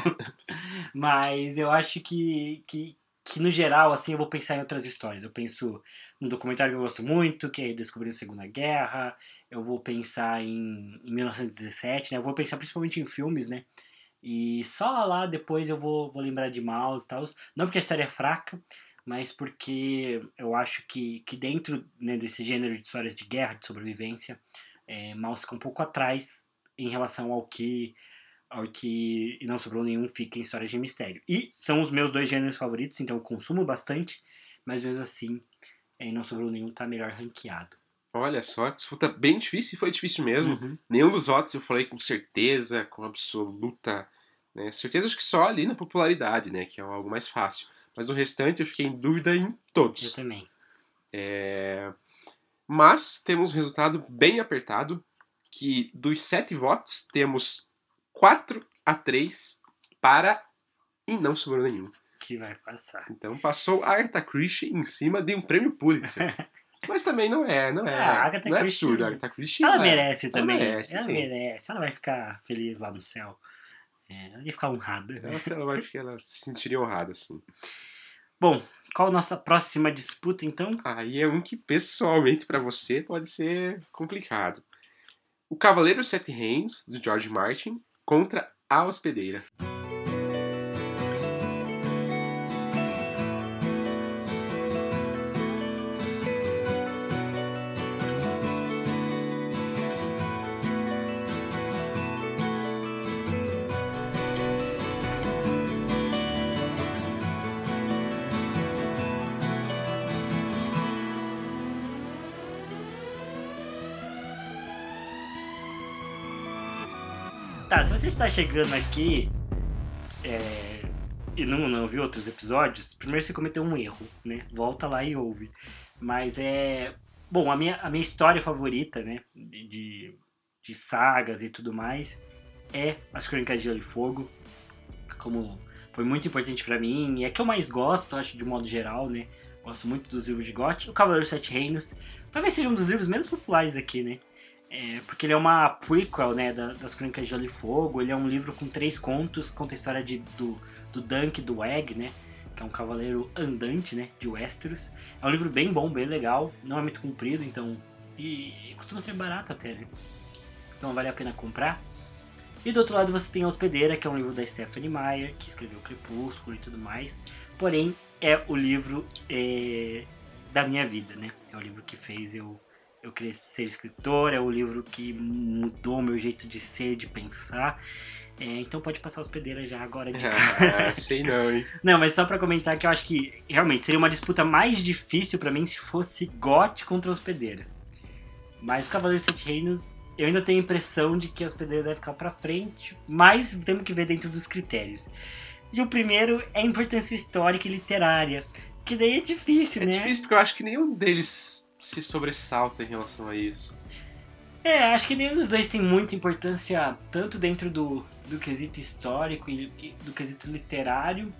Mas eu acho que, que, que, no geral, assim, eu vou pensar em outras histórias. Eu penso num documentário que eu gosto muito, que é Descobrindo a Segunda Guerra. Eu vou pensar em, em 1917, né? Eu vou pensar principalmente em filmes, né? E só lá depois eu vou, vou lembrar de Maus e tal. Não porque a história é fraca, mas porque eu acho que, que dentro né, desse gênero de histórias de guerra, de sobrevivência, é, Maus fica um pouco atrás em relação ao que ao que não sobrou nenhum fica em histórias de mistério. E são os meus dois gêneros favoritos, então eu consumo bastante, mas mesmo assim, é, não sobrou nenhum tá melhor ranqueado. Olha só, disputa bem difícil e foi difícil mesmo. Uhum. Nenhum dos votos eu falei com certeza, com absoluta. Né? Certeza acho que só ali na popularidade, né? Que é algo mais fácil. Mas no restante eu fiquei em dúvida em Eu todos. também. É... Mas temos um resultado bem apertado, que dos sete votos temos 4 a 3 para e não sobrou nenhum. Que vai passar. Então passou a Agatha Christie em cima de um prêmio Pulitzer. Mas também não é, não é, Ah, a Agatha não é Christie- absurdo. A Agatha Christie Ela é- merece ela também. merece, ela sim. merece. Ela vai ficar feliz lá no céu. É, ela ia ficar honrada. Ela, ela vai ficar, ela se sentiria honrada, assim. Bom, qual a nossa próxima disputa, então? Aí é um que pessoalmente pra você pode ser complicado. O Cavaleiro Sete Reinos, do George Martin, contra A Hospedeira. Está chegando aqui é, e não, não viu outros episódios, primeiro você cometeu um erro, né? Volta lá e ouve. Mas é. Bom, a minha, a minha história favorita, né? De, de sagas e tudo mais é As Crônicas de Gelo e Fogo. Como foi muito importante pra mim e é que eu mais gosto, acho, de modo geral, né? Gosto muito dos livros de Gotti. O Cavaleiro dos Sete Reinos talvez seja um dos livros menos populares aqui, né? É, porque ele é uma prequel, né, da- das Crônicas de Gelo e Fogo. Ele é um livro com três contos, conta a história de, do, do Dunk, do Egg, né, que é um cavaleiro andante, né, de Westeros. É um livro bem bom, bem legal, não é muito comprido, então... E, e costuma ser barato até, né? Então vale a pena comprar. E do outro lado você tem A Hospedeira, que é um livro da Stephanie Meyer, que escreveu Crepúsculo e tudo mais. Porém, é o livro é, da minha vida, né? É o livro que fez eu eu queria ser escritor, é o livro que mudou meu jeito de ser, de pensar. É, então pode passar a hospedeira já agora de Ah, sei não, hein? Não, mas só pra comentar que eu acho que realmente seria uma disputa mais difícil pra mim se fosse GOT contra a hospedeira. Mas o Cavaleiro dos Sete Reinos, eu ainda tenho a impressão de que a hospedeira deve ficar pra frente, mas temos que ver dentro dos critérios. E o primeiro é a importância histórica e literária, que daí é difícil, É né? difícil porque eu acho que nenhum deles se sobressalta em relação a isso. É, acho que nenhum dos dois tem muita importância, tanto dentro do, do quesito histórico e, do quesito literário.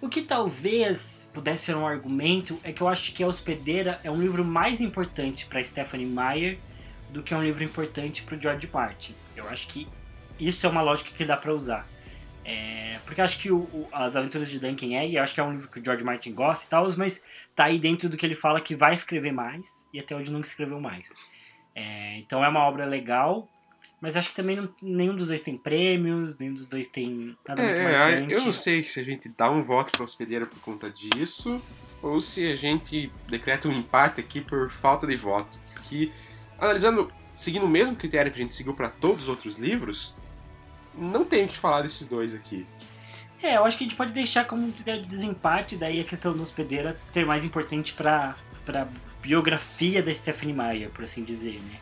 O que talvez pudesse ser um argumento é que eu acho que A Hospedeira é um livro mais importante para Stephanie Meyer do que é um livro importante para o George Martin. Eu acho que isso é uma lógica que dá para usar. É, porque eu acho que o, o- As Aventuras de Duncan Egg, eu acho que é um livro que o George Martin gosta e tal, mas tá aí dentro do que ele fala que vai escrever mais, e até hoje nunca escreveu mais. É, então é uma obra legal, mas acho que também não- nenhum dos dois tem prêmios, nenhum dos dois tem nada muito É, marcante. eu não sei se a gente dá um voto pra hospedeira por conta disso, ou se a gente decreta um empate aqui por falta de voto. Porque, analisando, seguindo o mesmo critério que a gente seguiu pra todos os outros livros, não tenho o que falar desses dois aqui. É, eu acho que a gente pode deixar como um critério de desempate, daí a questão do hospedeira ser mais importante pra, pra biografia da Stephanie Meyer, por assim dizer, né?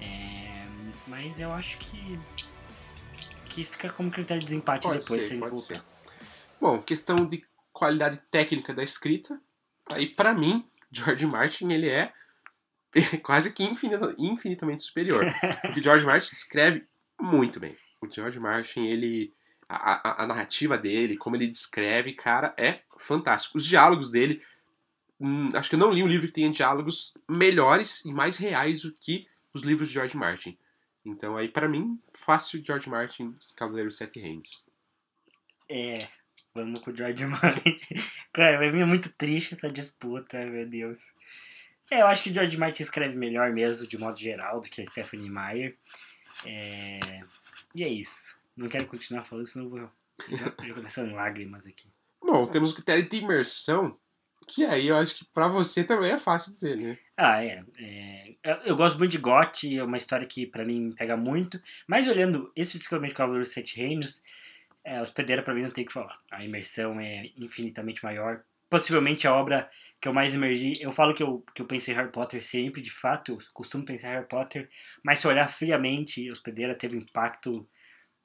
É, mas eu acho que que fica como critério de desempate Pode depois ser, se pode ser. Bom, questão de qualidade técnica da escrita. Aí, pra mim, George Martin, ele é quase que infinita- infinitamente superior. Porque George Martin escreve muito bem. O George Martin, ele... A, a- a narrativa dele, como ele descreve, cara, é fantástico. Os diálogos dele... hum, acho que eu não li um livro que tenha diálogos melhores e mais reais do que os livros de George Martin. Então, aí, pra mim, fácil George Martin, Cavaleiro Sete Reinos. É, vamos com o George Martin. Cara, vai vir muito triste essa disputa, meu Deus. É, eu acho que o George Martin escreve melhor mesmo, de modo geral, do que a Stephanie Meyer. É... E é isso. Não quero continuar falando, senão eu vou já, já começando lágrimas aqui. Bom, temos o critério de imersão, que aí eu acho que pra você também é fácil dizer, né? Ah, é. é, eu, gosto muito de GOT, é uma história que pra mim pega muito. Mas olhando especificamente o Cavaleiro dos Sete Reinos, é, hospedeira pra mim não tem o que falar. A imersão é infinitamente maior. Possivelmente a obra que eu mais emergi. Eu falo que eu, que eu pensei Harry Potter sempre, de fato, eu costumo pensar Harry Potter, mas se olhar friamente, hospedeira teve um impacto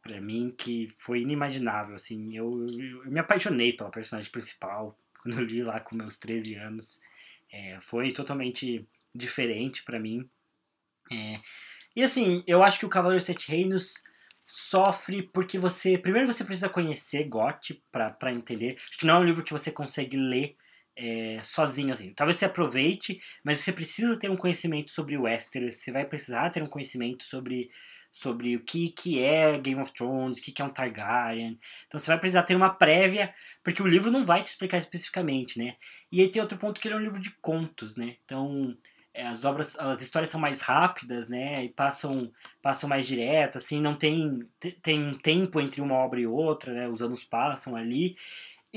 pra mim que foi inimaginável. Assim, eu, eu, eu me apaixonei pela personagem principal quando eu li lá com meus 13 anos. É, foi totalmente diferente pra mim. É, e assim, eu acho que o Cavaleiro Sete Reinos sofre porque você. Primeiro você precisa conhecer GOT pra, pra entender. Acho que não é um livro que você consegue ler é, sozinho, assim. Talvez você aproveite, mas você precisa ter um conhecimento sobre Westeros, você vai precisar ter um conhecimento sobre, sobre o que, que é Game of Thrones, o que, que é um Targaryen. Então você vai precisar ter uma prévia, porque o livro não vai te explicar especificamente, né? E aí tem outro ponto que ele é um livro de contos, né? Então é, as obras, as histórias são mais rápidas, né? E passam, passam mais direto, assim, não tem, te- tem um tempo entre uma obra e outra, né? Os anos passam ali.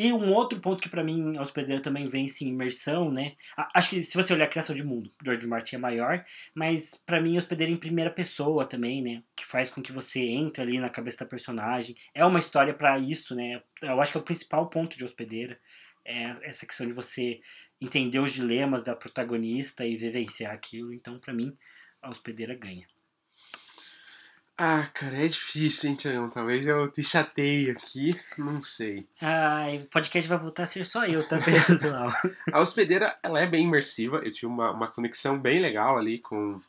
E um outro ponto que pra mim a hospedeira também vence em imersão, né? Acho que se você olhar a criação de mundo, George Martin é maior, mas pra mim a hospedeira em primeira pessoa também, né? Que faz com que você entre ali na cabeça da personagem. É uma história pra isso, né? Eu acho que é o principal ponto de hospedeira. É essa questão de você entender os dilemas da protagonista e vivenciar aquilo. Então, pra mim, a hospedeira ganha. Ah, cara, é difícil, hein, Tiagão? Talvez eu te chateie aqui, não sei. Ai, o podcast vai voltar a ser só eu, tá, pessoal? A hospedeira, ela é bem imersiva, eu tive uma, uma conexão bem legal ali com,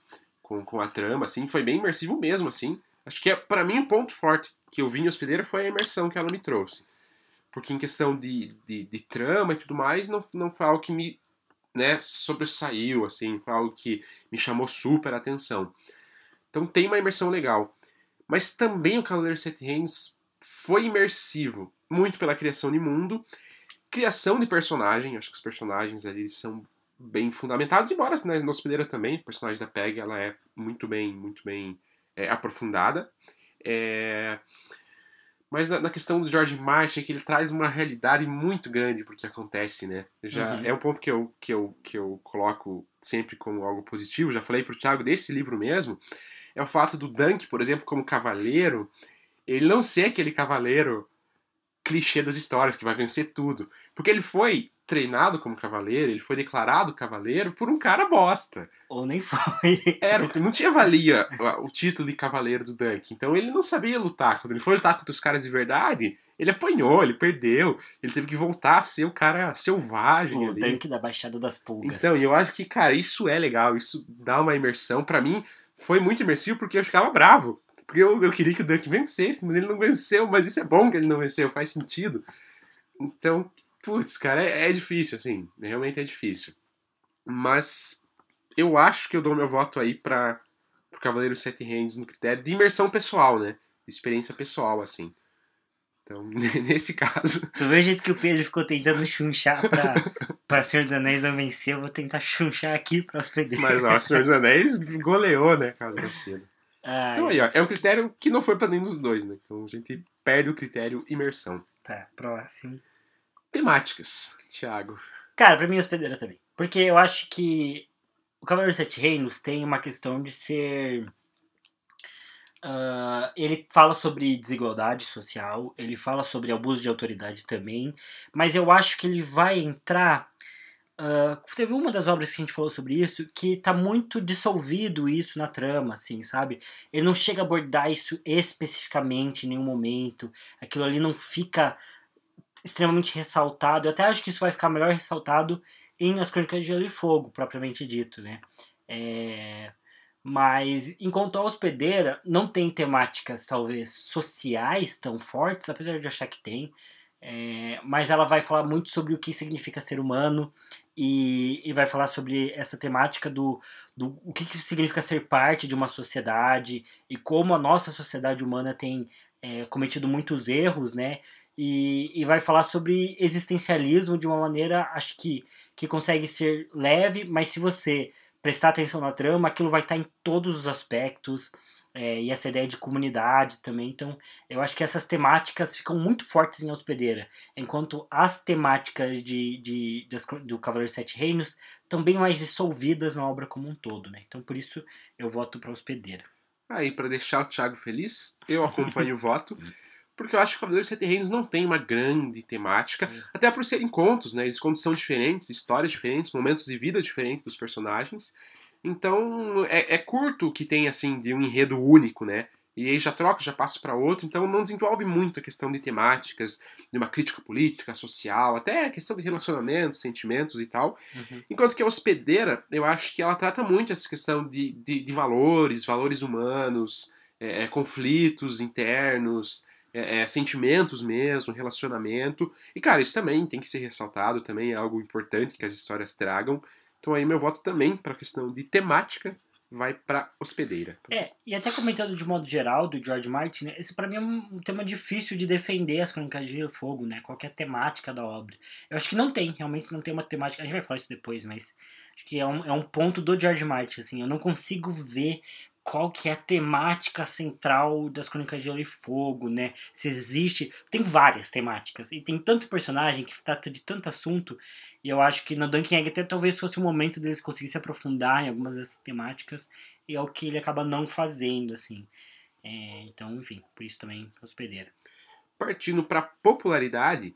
com, com a trama, assim, foi bem imersivo mesmo, assim. Acho que, é, para mim, o ponto forte que eu vi em hospedeira foi a imersão que ela me trouxe. Porque em questão de, de, de trama e tudo mais, não, não foi algo que me né, sobressaiu, assim, foi algo que me chamou super a atenção. Então tem uma imersão legal. Mas também o Cavaleiro Sete Reinos foi imersivo, muito pela criação de mundo, criação de personagem, acho que os personagens ali são bem fundamentados, embora né, na hospedeira também, o personagem da Peg ela é muito bem, muito bem é, aprofundada. É, Mas na, na questão do George Martin é que ele traz uma realidade muito grande porque acontece, né? Já Uhum. é um ponto que eu, que eu que eu coloco sempre como algo positivo. Já falei pro Thiago desse livro mesmo. É o fato do Dunk, por exemplo, como cavaleiro, ele não ser aquele cavaleiro clichê das histórias que vai vencer tudo, porque ele foi treinado como cavaleiro, ele foi declarado cavaleiro por um cara bosta. Ou nem foi. Era, não tinha valia o título de cavaleiro do Dunk. Então ele não sabia lutar. Quando ele foi lutar contra os caras de verdade, ele apanhou, ele perdeu. Ele teve que voltar a ser o cara selvagem. O ali. tanque da Baixada das Pulgas. Então, eu acho que, cara, isso é legal. Isso dá uma imersão. Pra mim, foi muito imersivo porque eu ficava bravo. Porque eu, eu queria que o Dunk vencesse, mas ele não venceu. Mas isso é bom que ele não venceu, faz sentido. Então, putz, cara, é, é difícil, assim. Realmente é difícil. Mas eu acho que eu dou meu voto aí pra, pro Cavaleiro Sete Reinos no critério de imersão pessoal, né? Experiência pessoal, assim. Então, nesse caso. Do mesmo jeito que o Pedro ficou tentando chunchar pra, pra Senhor dos Anéis não vencer, eu vou tentar chunchar aqui pra hospedeira. Mas, ó, Senhor dos Anéis goleou, né? Caso da cena. Ai, Então aí, ó, é um critério que não foi pra nenhum dos dois, né? Então a gente perde o critério imersão. Tá, próximo. Temáticas, Thiago. Cara, pra mim é hospedeira também. Porque eu acho que o Cavaleiro dos Sete Reinos tem uma questão de ser Uh, ele fala sobre desigualdade social, ele fala sobre abuso de autoridade também, mas eu acho que ele vai entrar. Uh, teve uma das obras que a gente falou sobre isso que tá muito dissolvido isso na trama, assim, sabe? Ele não chega a abordar isso especificamente em nenhum momento, aquilo ali não fica extremamente ressaltado. Eu até acho que isso vai ficar melhor ressaltado em As Crônicas de Gelo e Fogo, propriamente dito, né? É mas enquanto a hospedeira não tem temáticas talvez sociais tão fortes, apesar de achar que tem, é, mas ela vai falar muito sobre o que significa ser humano e, e vai falar sobre essa temática do, do o que, que significa ser parte de uma sociedade e como a nossa sociedade humana tem é, cometido muitos erros, né? E, e, vai falar sobre existencialismo de uma maneira, acho que, que consegue ser leve, mas se você prestar atenção na trama, aquilo vai estar em todos os aspectos. É, e essa ideia de comunidade também. Então, eu acho que essas temáticas ficam muito fortes em Hospedeira, enquanto as temáticas de, de, de do Cavaleiro Sete Reinos estão bem mais dissolvidas na obra como um todo. Né? Então, por isso, eu voto para Hospedeira. Aí, para deixar o Thiago feliz, eu acompanho o voto porque eu acho que Cavaleiros Sete Reinos não tem uma grande temática, é. até por serem contos, né? Os contos são diferentes, histórias diferentes, momentos de vida diferentes dos personagens. Então é, é curto que tem assim de um enredo único, né? E aí já troca, já passa para outro, então não desenvolve muito a questão de temáticas, de uma crítica política, social, até a questão de relacionamentos, sentimentos e tal. Uhum. Enquanto que a hospedeira, eu acho que ela trata muito essa questão de, de, de valores, valores humanos, é, é conflitos internos, é, é, sentimentos mesmo, relacionamento. E, cara, isso também tem que ser ressaltado, também é algo importante que as histórias tragam. Então aí meu voto também para a questão de temática vai para hospedeira. É, e até comentando de modo geral do George Martin, né, esse para mim é um tema difícil de defender as Crônicas de Gelo Fogo, né? Qualquer temática da obra. Eu acho que não tem, realmente não tem uma temática. A gente vai falar isso depois, mas acho que é um, é um ponto do George Martin, assim. Eu não consigo ver qual que é a temática central das Crônicas de Gelo e Fogo, né? Se existe. Tem várias temáticas. E tem tanto personagem que trata de tanto assunto. E eu acho que no Dunkin' Egg até talvez fosse o momento deles conseguirem se aprofundar em algumas dessas temáticas. E é o que ele acaba não fazendo, assim. É, então, enfim, por isso também hospedeira. Partindo para popularidade,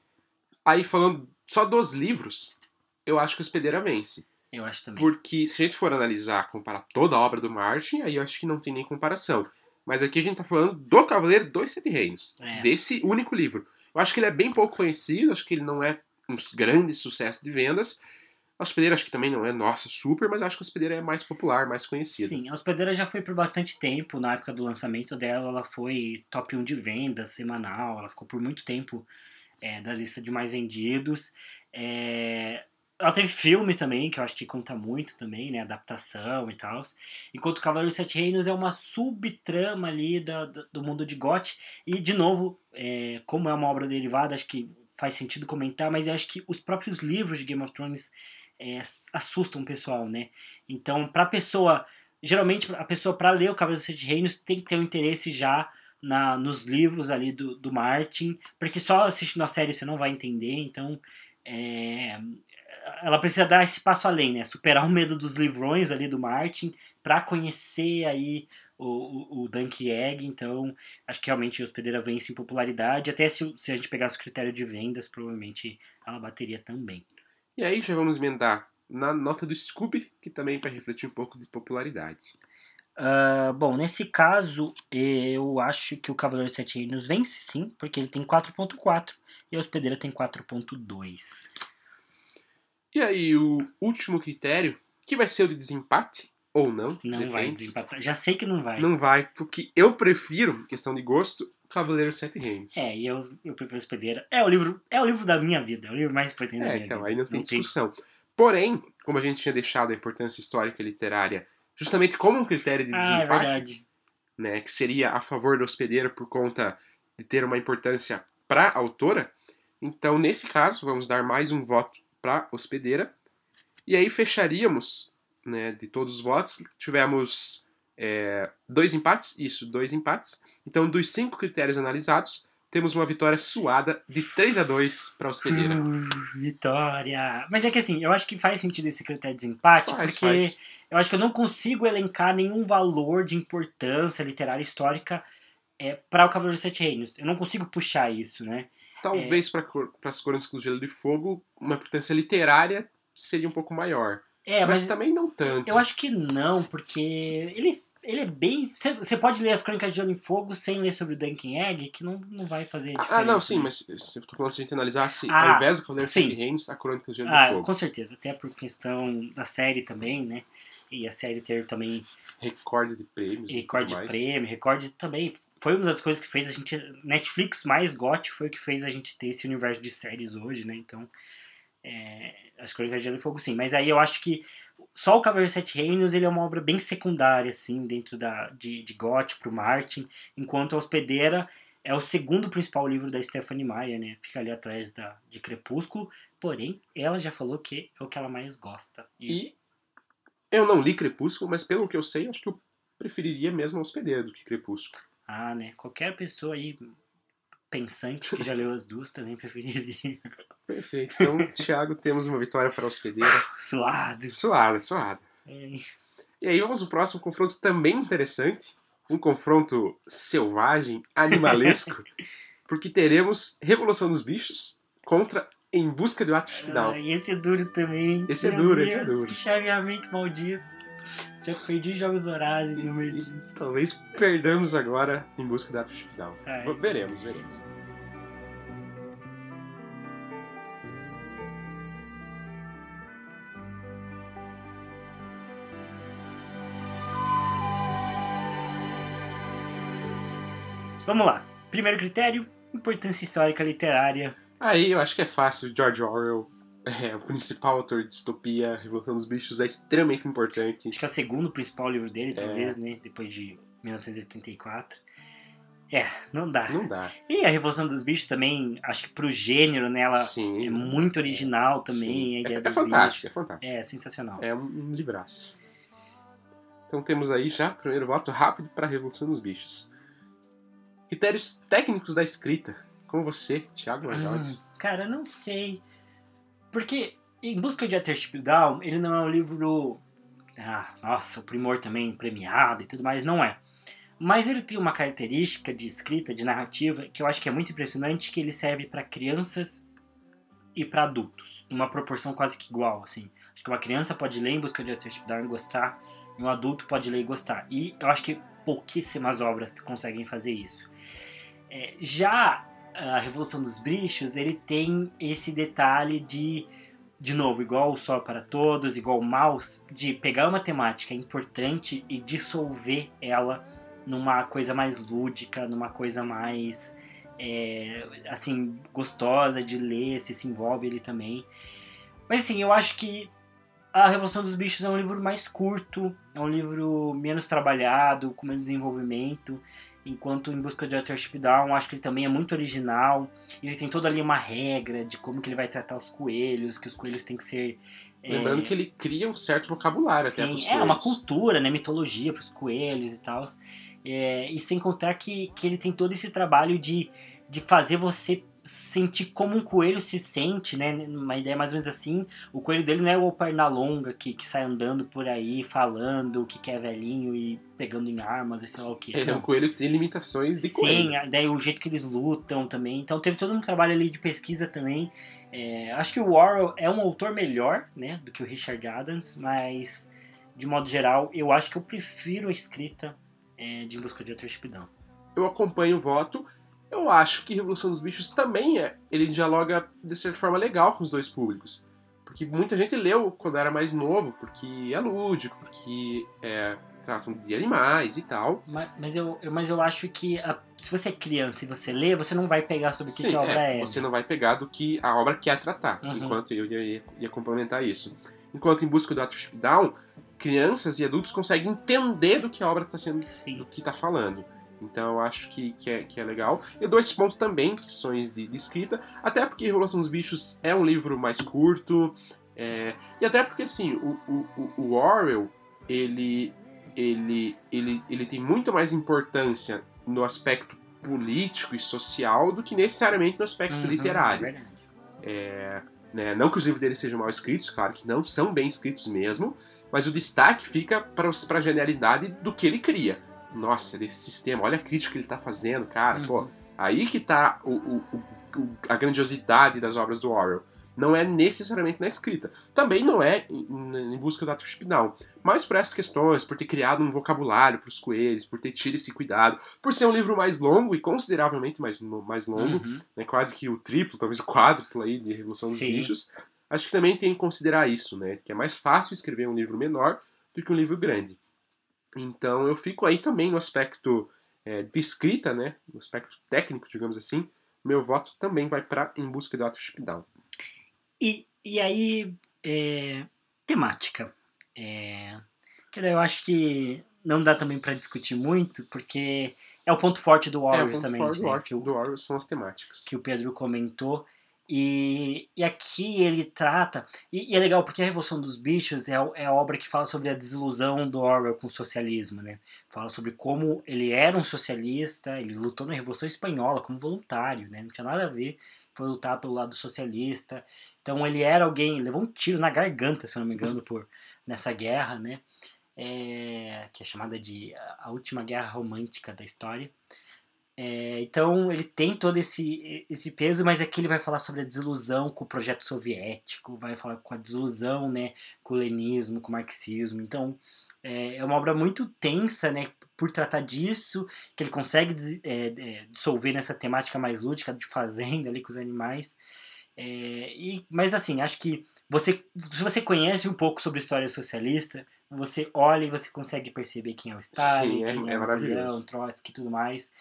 aí falando só dos livros, eu acho que hospedeira vence. Eu acho também. Porque se a gente for analisar, comparar toda a obra do Martin, aí eu acho que não tem nem comparação. Mas aqui a gente tá falando do Cavaleiro dos Sete Reinos. É. Desse único livro. Eu acho que ele é bem pouco conhecido, acho que ele não é um grande sucesso de vendas. A Hospedeira acho que também não é, nossa, super, mas acho que a Hospedeira é mais popular, mais conhecida. Sim, a Hospedeira já foi por bastante tempo, na época do lançamento dela, ela foi top 1 de vendas semanal, ela ficou por muito tempo é, da lista de mais vendidos. É, ela teve filme também, que eu acho que conta muito também, né? Adaptação e tal. Enquanto Cavaleiro dos Sete Reinos é uma subtrama ali do, do mundo de Goth. E, de novo, é, como é uma obra derivada, acho que faz sentido comentar, mas eu acho que os próprios livros de Game of Thrones é, assustam o pessoal, né? Então, pra pessoa. Geralmente, a pessoa, para ler o Cavaleiro dos Sete Reinos, tem que ter um interesse já na, nos livros ali do, do Martin, porque só assistindo a série você não vai entender, então. É, ela precisa dar esse passo além, né? Superar o medo dos livrões ali do Martin para conhecer aí o, o, o Dunk Egg. Então, acho que realmente a hospedeira vence em popularidade. Até se, se a gente pegasse o critério de vendas, provavelmente ela bateria também. E aí já vamos emendar na nota do Scooby, que também vai refletir um pouco de popularidade. Uh, bom, nesse caso, eu acho que o Cavaleiro de Sete Reinos vence sim, porque ele tem 4.4 e a hospedeira tem 4.2. E aí, o último critério, que vai ser o de desempate ou não. Não depende. vai desempatar. Já sei que não vai. Não vai, porque eu prefiro, questão de gosto, Cavaleiro Sete Reinos. É, e eu, eu prefiro Hospedeira. É o livro, é o livro da minha vida, é o livro mais importante é, da minha então, vida. aí não tem não discussão. Tem... Porém, como a gente tinha deixado a importância histórica e literária justamente como um critério de ah, desempate, é né, que seria a favor do hospedeiro por conta de ter uma importância para a autora, então nesse caso vamos dar mais um voto para hospedeira. E aí fecharíamos, né, de todos os votos, tivemos é, dois empates, isso, dois empates. Então, dos cinco critérios analisados, temos uma vitória suada de 3 a 2 para a hospedeira. Uh, vitória! Mas é que assim, eu acho que faz sentido esse critério de desempate, Faz, porque faz. eu acho que eu não consigo elencar nenhum valor de importância literária e histórica é, para o Cavaleiro dos Sete Reinos. Eu não consigo puxar isso, né? Talvez para as Crônicas do Gelo e Fogo, uma importância literária seria um pouco maior. É, mas, mas, também não tanto. eu acho que não, porque ele, ele é bem. Você pode ler as Crônicas de Gelo e Fogo sem ler sobre o Duncan Egg, que não, não vai fazer diferença. Ah, não, sim, né? mas se eu tô falando se a gente analisar, se, Ah, ao invés do Cavaleiro. Sete Reinos, a Crônica do Gelo Ah, e Fogo. com certeza, até por questão da série também, né? E a série ter também Recorde de prêmios. recorde tudo de prêmio, recorde também. Foi uma das coisas que fez a gente. Netflix mais GOT foi o que fez a gente ter esse universo de séries hoje, né? Então. É, as Crônicas de Gelo e Fogo, sim. Mas aí eu acho que só o Cavaleiro dos Sete Reinos ele é uma obra bem secundária, assim, dentro da, de, de GOT pro Martin, enquanto a Hospedeira é o segundo principal livro da Stephanie Meyer, né? Fica ali atrás da, de Crepúsculo. Porém, ela já falou que é o que ela mais gosta. E, E eu não li Crepúsculo, mas pelo que eu sei, acho que eu preferiria mesmo a Hospedeira do que Crepúsculo. Ah, né? Qualquer pessoa aí pensante que já leu as duas também preferiria. Perfeito. Então, Thiago, temos uma vitória para a Hospedeira. Suado. Suada, suada. É, E aí vamos ao próximo confronto também interessante. Um confronto selvagem, animalesco. porque teremos Revolução dos Bichos contra Em Busca do Atlas Final. Ah, e esse é duro também. Esse é Meu duro, esse é Deus, duro. Que chaveamento maldito. Já perdi jogos vorazes no meio disso. Talvez perdamos agora Em Busca Atlas Final. Ai. Veremos, veremos. Vamos lá. Primeiro critério, importância histórica literária. Aí eu acho que é fácil. George Orwell é o principal autor de distopia. Revolução dos Bichos é extremamente importante. Acho que é o segundo principal livro dele, É. talvez, né? Depois de 1984. É, não dá. Não dá. E a Revolução dos Bichos também, acho que pro gênero, né? Ela Sim. é muito original também. A É, é fantástico, é fantástico. É, sensacional. É um, livraço. Então temos aí já o primeiro voto rápido para a Revolução dos Bichos. Critérios técnicos da escrita. Com você, Thiago Majores. Hum, cara, não sei. Porque Em Busca de Watership Down, ele não é um livro. Ah, nossa, o primor também premiado e tudo mais, não é. Mas ele tem uma característica de escrita, de narrativa, que eu acho que é muito impressionante, que ele serve para crianças e para adultos, numa proporção quase que igual, assim. Acho que uma criança pode ler Em Busca de Watership Down e gostar, e um adulto pode ler e gostar. E eu acho que pouquíssimas obras conseguem fazer isso. É, já a Revolução dos Bichos, ele tem esse detalhe de, de novo, igual o Sol para Todos, igual o Maus, de pegar uma temática importante e dissolver ela numa coisa mais lúdica, numa coisa mais, é, assim, gostosa de ler, se se envolve ele também. Mas assim, eu acho que a Revolução dos Bichos é um livro mais curto, é um livro menos trabalhado, com menos desenvolvimento. Enquanto Em Busca de Watership Down, acho que ele também é muito original. Ele tem toda ali uma regra de como que ele vai tratar os coelhos, que os coelhos têm que ser... é, Lembrando que ele cria um certo vocabulário até Sim, pros é uma coelhos. cultura, né? Mitologia para os coelhos e tal. É, e sem contar que, que ele tem todo esse trabalho de, de fazer você sentir como um coelho se sente, né? Uma ideia mais ou menos assim. O coelho dele não é o Pernalonga que, que sai andando por aí falando que quer velhinho e pegando em armas e sei lá o que. Ele é um coelho que tem limitações de Sim, coelho. a- daí o jeito que eles lutam também. Então teve todo um trabalho ali de pesquisa também. É, acho que o Orwell é um autor melhor, né, do que o Richard Adams, mas de modo geral eu acho que eu prefiro a escrita é, de Em Busca de Watership Down. Eu acompanho o voto. Eu acho que Revolução dos Bichos também é. Ele dialoga de certa forma legal com os dois públicos. Porque muita gente leu quando era mais novo, porque é lúdico, porque é, tratam de animais e tal. Mas, mas, eu, eu- mas eu acho que a- se você é criança e você lê, você não vai pegar sobre o que, que a obra é, é. você não vai pegar do que a obra quer tratar. Uhum. Enquanto eu ia, ia complementar isso. Enquanto em busca do Watership Down, crianças e adultos conseguem entender do que a obra está sendo Sim. do que tá falando. Então eu acho que, que, é, que é legal. Eu dou esse ponto também, questões de, de escrita, até porque Revolução dos Bichos é um livro mais curto, é, e até porque assim, o, o, o- Orwell, ele, ele, ele, ele tem muito mais importância no aspecto político e social do que necessariamente no aspecto Uhum, literário. É. É, né, não que os livros dele sejam mal escritos, claro que não, são bem escritos mesmo, mas o destaque fica para a genialidade do que ele cria. Nossa, desse sistema, olha a crítica que ele está fazendo, cara, Uhum. pô, aí que tá o- a grandiosidade das obras do Orwell. Não é necessariamente na escrita. Também não é em, em busca do Arthur Down. Mas por essas questões, por ter criado um vocabulário para os coelhos, por ter tido esse cuidado, por ser um livro mais longo e consideravelmente mais, mais longo, Uhum. né, quase que o triplo, talvez o quádruplo aí de Revolução dos Sim. Bichos, acho que também tem que considerar isso, né? Que é mais fácil escrever um livro menor do que um livro grande. Então eu fico aí também no aspecto é, de escrita, né? No aspecto técnico, digamos assim. Meu voto também vai para Em Busca do Arthur Down. E, e aí, é, temática. É, eu acho que não dá também pra discutir muito, porque é o ponto forte do É, o Warriors ponto também, forte do né, Orwell- que, o, do Orwell são as temáticas. que o Pedro comentou. E, e aqui ele trata. E, e é legal porque a Revolução dos Bichos é, é a obra que fala sobre a desilusão do Orwell com o socialismo, né? Fala sobre como ele era um socialista, ele lutou na Revolução Espanhola como voluntário, né? Não tinha nada a ver, foi lutar pelo lado socialista. Então ele era alguém, levou um tiro na garganta, se não me engano, por nessa guerra, né? É, que é chamada de a última guerra romântica da história. É, então ele tem todo esse, esse peso, mas aqui ele vai falar sobre a desilusão com o projeto soviético, vai falar com a desilusão né, com o lenismo, com o marxismo. Então é, é uma obra muito tensa né, por tratar disso, que ele consegue é, é, dissolver nessa temática mais lúdica de fazenda ali com os animais. É, e, mas assim, acho que você, se você conhece um pouco sobre história socialista, você olha e você consegue perceber quem é o Stalin, Sim, é- quem é é. Napoleão, Trotsky e tudo mais.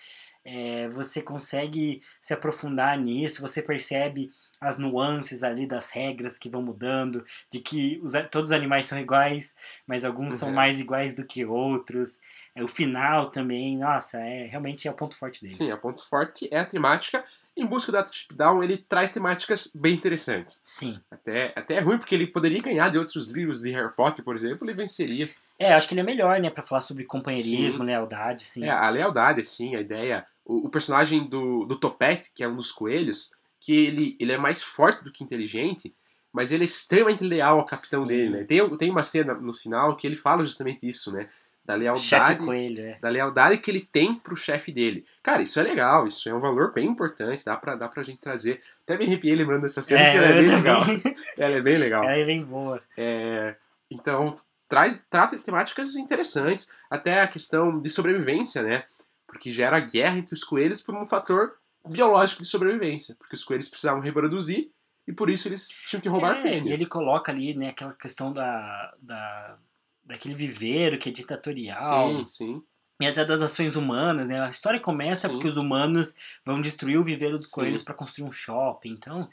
É, você consegue se aprofundar nisso, você percebe as nuances ali das regras que vão mudando, de que os todos os animais são iguais, mas alguns são Uhum. mais iguais do que outros. É, o final também, nossa, é realmente é o ponto forte dele. Sim, é o ponto forte é a temática. Em Busca do Arthur Down, ele traz temáticas bem interessantes. Sim. Até, até é ruim, porque ele poderia ganhar de outros livros de Harry Potter, por exemplo, ele venceria. É, acho que ele é melhor, né, pra falar sobre companheirismo, lealdade, sim. É, a lealdade, assim, a ideia. O, o personagem do, do Topete, que é um dos coelhos, que ele, ele é mais forte do que inteligente, mas ele é extremamente leal ao capitão Sim. dele, né? Tem, tem uma cena no final que ele fala justamente isso, né? Da lealdade. Coelho, é. Da lealdade que ele tem pro chefe dele. Cara, isso é legal, isso é um valor bem importante, dá pra, dá pra gente trazer. Até me arrepiei lembrando dessa cena, porque ela é bem também. legal. Ela é bem legal. Ela é bem boa. É, então, traz, trata de temáticas interessantes, até a questão de sobrevivência, né? Porque gera guerra entre os coelhos por um fator biológico de sobrevivência, porque os coelhos precisavam reproduzir e por isso eles tinham que roubar É, fêmeas. E ele coloca ali, né, aquela questão da, da, daquele viveiro que é ditatorial. Sim, sim. E até das ações humanas, né? A história começa Sim. porque os humanos vão destruir o viveiro dos Sim. coelhos para construir um shopping. Então,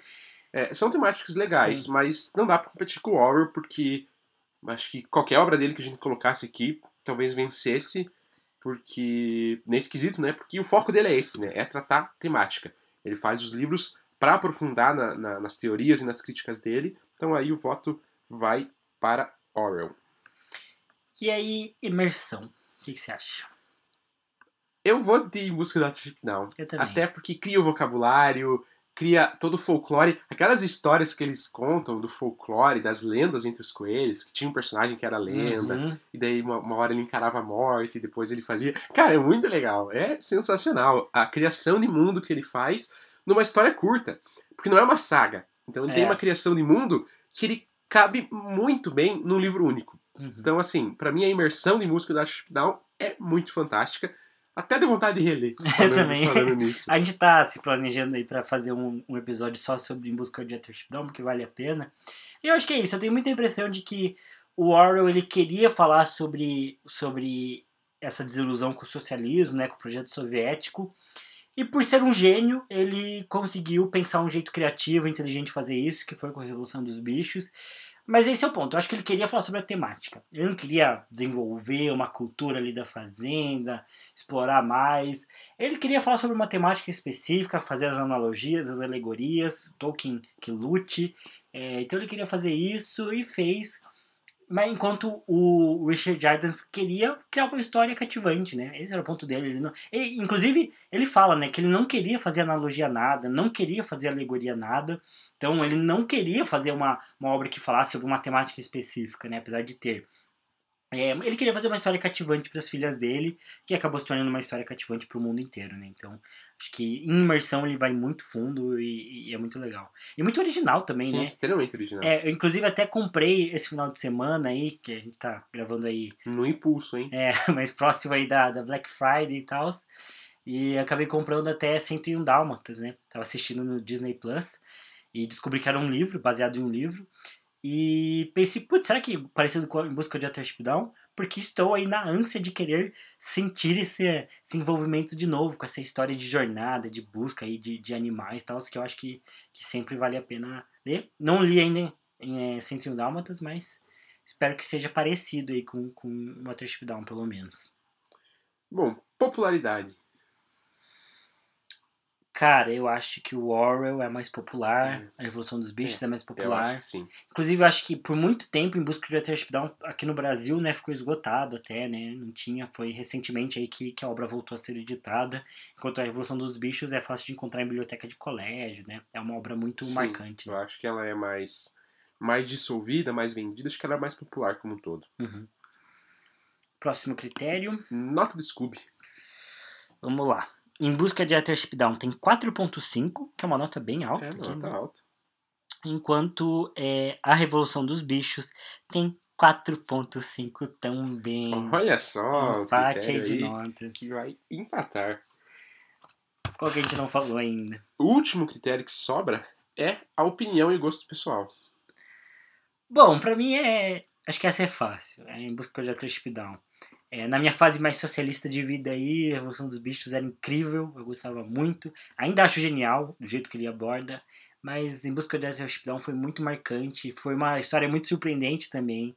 É, são temáticas legais, Sim. mas não dá pra competir com o Orwell, porque acho que qualquer obra dele que a gente colocasse aqui talvez vencesse, porque nesse quesito, né? Porque o foco dele é esse, né? É tratar temática. Ele faz os livros para aprofundar na- na- nas teorias e nas críticas dele. Então aí o voto vai para Orwell. e aí, imersão. O que, que você acha? Eu vou de Busca da Trip Down. Eu também. Até porque cria o vocabulário, cria todo o folclore. Aquelas histórias que eles contam do folclore, das lendas entre os coelhos, que tinha um personagem que era lenda, Uhum. e daí uma, uma hora ele encarava a morte, e depois ele fazia. Cara, é muito legal. É sensacional. A criação de mundo que ele faz numa história curta. Porque não é uma saga. Então ele tem É. uma criação de mundo que ele cabe muito bem num livro único. Uhum. Então, assim, pra mim a imersão de música da Down é muito fantástica. Até deu vontade de reler. Falando, também. A gente tá se planejando aí pra fazer um, um episódio só sobre Em Busca de Down, porque vale a pena. E eu acho que é isso. Eu tenho muita impressão de que o Orwell ele queria falar sobre, sobre essa desilusão com o socialismo, né, com o projeto soviético. E por ser um gênio, ele conseguiu pensar um jeito criativo, inteligente de fazer isso, que foi com a Revolução dos Bichos. Mas esse é o ponto. Eu acho que ele queria falar sobre a temática. Ele não queria desenvolver uma cultura ali da fazenda, explorar mais. Ele queria falar sobre uma temática específica, fazer as analogias, as alegorias, Tolkien que lute. É, então ele queria fazer isso e fez. Mas enquanto o Richard Adams queria criar uma história cativante, né? Esse era o ponto dele. Ele não, ele, inclusive, ele fala, né, que ele não queria fazer analogia a nada, não queria fazer alegoria a nada. Então, ele não queria fazer uma, uma obra que falasse sobre uma temática específica, né? Apesar de ter. É, ele queria fazer uma história cativante para as filhas dele, que acabou se tornando uma história cativante para o mundo inteiro, né? Então, acho que em imersão ele vai muito fundo e, e é muito legal. E muito original também, Sim, né? extremamente original. É, eu, inclusive até comprei esse final de semana aí, que a gente tá gravando aí, No impulso, hein? é, mais próximo aí da, da Black Friday e tal. E acabei comprando até 101 Dálmatas, né? Tava assistindo no Disney Plus e descobri que era um livro, baseado em um livro. E pensei, putz, será que parecido com Em Busca de Atraship Down? Porque estou aí na ânsia de querer sentir esse, esse envolvimento de novo com essa história de jornada, de busca aí de, de animais e tal, que eu acho que, que sempre vale a pena ler. Não li ainda em é, 101 Dálmatas, mas espero que seja parecido aí com, com o Atraship Down, pelo menos. Bom, popularidade. Cara, eu acho que o Orwell é mais popular, a Revolução dos Bichos é, mais Eu popular. acho que sim. Inclusive, eu acho que por muito tempo, Em Busca de Atraship Down, aqui no Brasil, né, ficou esgotado até, né, não tinha, foi recentemente aí que, que a obra voltou a ser editada, enquanto a Revolução dos Bichos é fácil de encontrar em biblioteca de colégio, né, é uma obra muito Sim, marcante. Eu acho que ela é mais, mais dissolvida, mais vendida, acho que ela é mais popular como um todo. Uhum. Próximo critério, Nota do Scooby. vamos lá. Em Busca de Atraship Down tem 4.5, que é uma nota bem alta. É, tá né? alto. Enquanto é, a Revolução dos Bichos tem 4.5 também. Olha só, Empate aí de notas. que vai empatar. Qual que a gente não falou ainda? O último critério que sobra é a opinião e gosto pessoal. Bom, pra mim é. Acho que essa é fácil. É em busca de Atraship Down. É, na minha fase mais socialista de vida aí, a Revolução dos Bichos era incrível, eu gostava muito. Ainda acho genial, do jeito que ele aborda. Mas Em Busca de Atraship Down foi muito marcante. Foi uma história muito surpreendente também.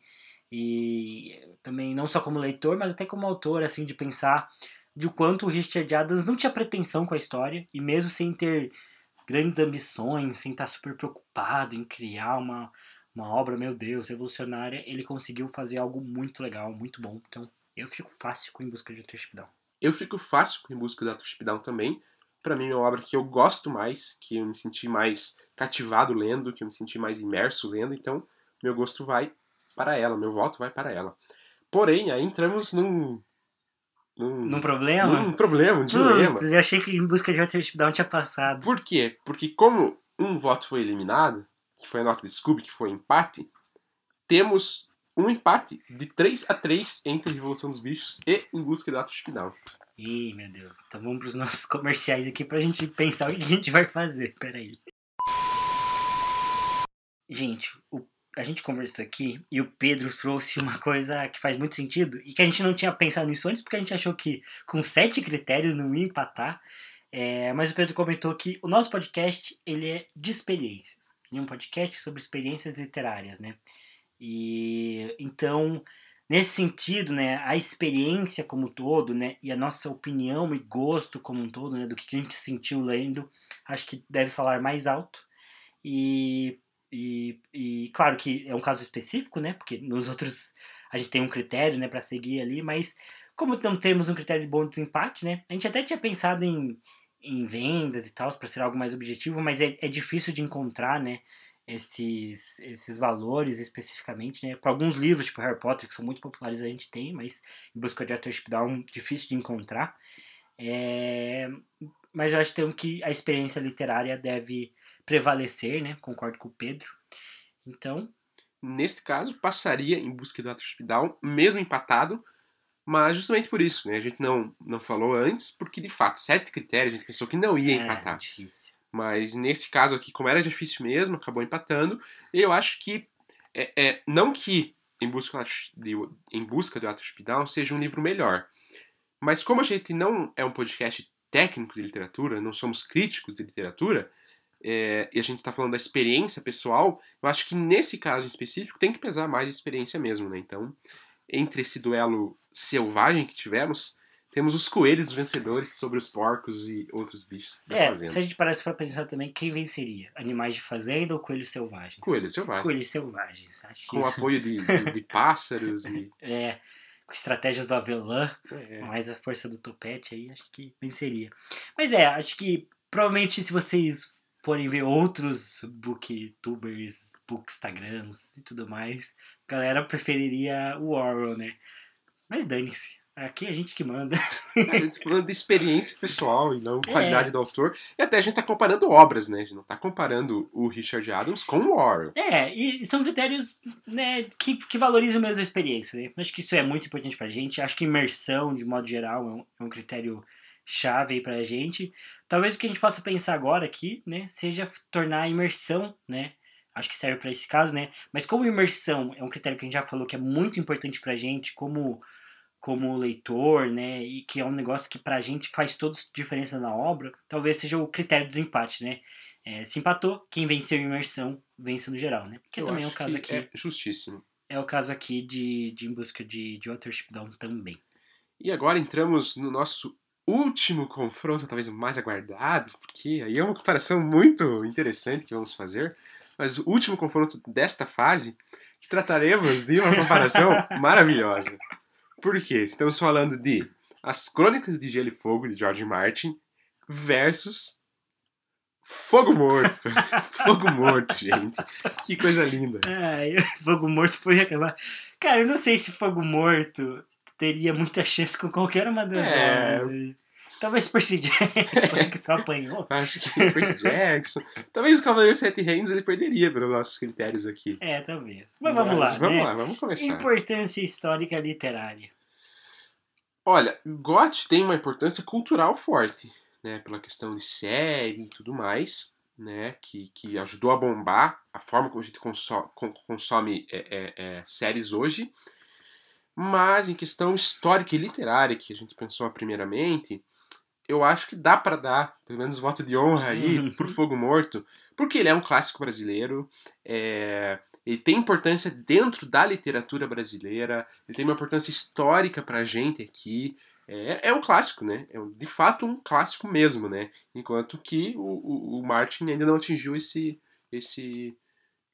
E também, não só como leitor, mas até como autor, assim, de pensar de quanto o Richard Adams não tinha pretensão com a história. E mesmo sem ter grandes ambições, sem estar super preocupado em criar uma, uma obra, meu Deus, revolucionária, ele conseguiu fazer algo muito legal, muito bom. Então, eu fico fácil com Em Busca de Atraship Down. Eu fico fácil com Em Busca do Atraship Down também. Pra mim é uma obra que eu gosto mais, que eu me senti mais cativado lendo, que eu me senti mais imerso lendo, então meu gosto vai para ela, meu voto vai para ela. Porém, aí entramos num. num, Num problema? num problema, um dilema. Eu achei que Em Busca de Atraship Down tinha passado. Por quê? Porque como um voto foi eliminado, que foi a nota de Scooby, que foi empate, temos um empate de 3 a 3 entre Revolução dos Bichos e Em Busca do Atraship Down. Ih, meu Deus. Então vamos pros nossos comerciais aqui pra gente pensar o que a gente vai fazer. Peraí. Gente, o- a gente conversou aqui e o Pedro trouxe uma coisa que faz muito sentido e que a gente não tinha pensado nisso antes porque a gente achou que com sete critérios não ia empatar. É, mas o Pedro comentou que o nosso podcast ele é de experiências. Ele é um podcast sobre experiências literárias, né? E então Nesse sentido, né, a experiência como um todo, né, e a nossa opinião e gosto como um todo, né, do que a gente sentiu lendo, acho que deve falar mais alto. E, e, e claro que é um caso específico, né, porque nos outros a gente tem um critério, né, para seguir ali, mas como não temos um critério de bom desempate, né, a gente até tinha pensado em, em vendas e tal, para ser algo mais objetivo, mas é, é difícil de encontrar, né, esses, esses valores especificamente, né? Para alguns livros, tipo Harry Potter, que são muito populares, a gente tem, mas em busca de Authorship Down, difícil de encontrar. É, mas eu acho então, que a experiência literária deve prevalecer, né? Concordo com o Pedro. Então, Neste caso, passaria em busca do Atraship Down, mesmo empatado, mas justamente por isso, né? A gente não, não falou antes, porque de fato, sete critérios, a gente pensou que não ia é empatar. difícil. Mas nesse caso aqui, como era difícil mesmo, acabou empatando. Eu acho que. É, é, não que em busca, de, em busca do Atraship Down seja um livro melhor. Mas como a gente não é um podcast técnico de literatura, não somos críticos de literatura, é, e a gente está falando da experiência pessoal, eu acho que nesse caso em específico tem que pesar mais a experiência mesmo, né? Então, entre esse duelo selvagem que tivemos, Temos os coelhos vencedores sobre os porcos e outros bichos da É, fazenda. se a gente parasse pra pensar também, quem venceria? Animais de fazenda ou coelhos selvagens? Coelhos selvagens. Coelhos selvagens, acho que Com o isso. apoio de, de, de pássaros e. É, com estratégias do avelã, É. mais a força do topete aí, acho que venceria. Mas é, acho que provavelmente se vocês forem ver outros booktubers, bookstagrams e tudo mais, a galera preferiria o Orwell, né? Mas dane-se. Aqui é a gente que manda. A gente tá falando de experiência pessoal e não É. qualidade do autor. E até a gente tá comparando obras, né? A gente não tá comparando o Richard Adams com o Orwell. É, e são critérios né, que, que valorizam mesmo a experiência, né? Acho que isso é muito importante pra gente. Acho que imersão, de modo geral, é um, é um critério chave aí pra gente. Talvez o que a gente possa pensar agora aqui, né, seja tornar a imersão, né? Acho que serve pra esse caso, né? Mas como imersão é um critério que a gente já falou que é muito importante pra gente como como leitor, né, e que é um negócio que pra gente faz toda diferença na obra, talvez seja o critério do desempate, né? É, se empatou, quem venceu em imersão vence no geral, né? Que Eu também é o caso aqui. É justíssimo. É o caso aqui de, de Em Busca de, de Authorship Down também. E agora entramos no nosso último confronto, talvez o mais aguardado, porque aí é uma comparação muito interessante que vamos fazer. Mas o último confronto desta fase, que trataremos de uma comparação maravilhosa. Por quê? Estamos falando de As Crônicas de Gelo e Fogo, de George Martin, versus Fogo Morto. Fogo Morto, gente. Que coisa linda. Ai, Fogo Morto foi acabar. Cara, eu não sei se Fogo Morto teria muita chance com qualquer uma das É. obras. Talvez Percy Jackson, que só apanhou. Acho que Percy Jackson. Talvez o Cavaleiro Sete Reinos ele perderia pelos nossos critérios aqui. É, talvez. Mas vamos lá, Vamos né? lá, vamos começar. Importância histórica literária. Olha, GOT tem uma importância cultural forte, né? Pela questão de série e tudo mais, né? Que, que ajudou a bombar a forma como a gente conso- con- consome é, é, é, séries hoje. Mas em questão histórica e literária, que a gente pensou primeiramente, eu acho que dá para dar, pelo menos voto de honra aí, Uhum. pro Fogo Morto, porque ele é um clássico brasileiro, é, ele tem importância dentro da literatura brasileira, ele tem uma importância histórica pra gente aqui. É, é um clássico, né? É de fato um clássico mesmo, né? Enquanto que o, o, o Martin ainda não atingiu esse, esse,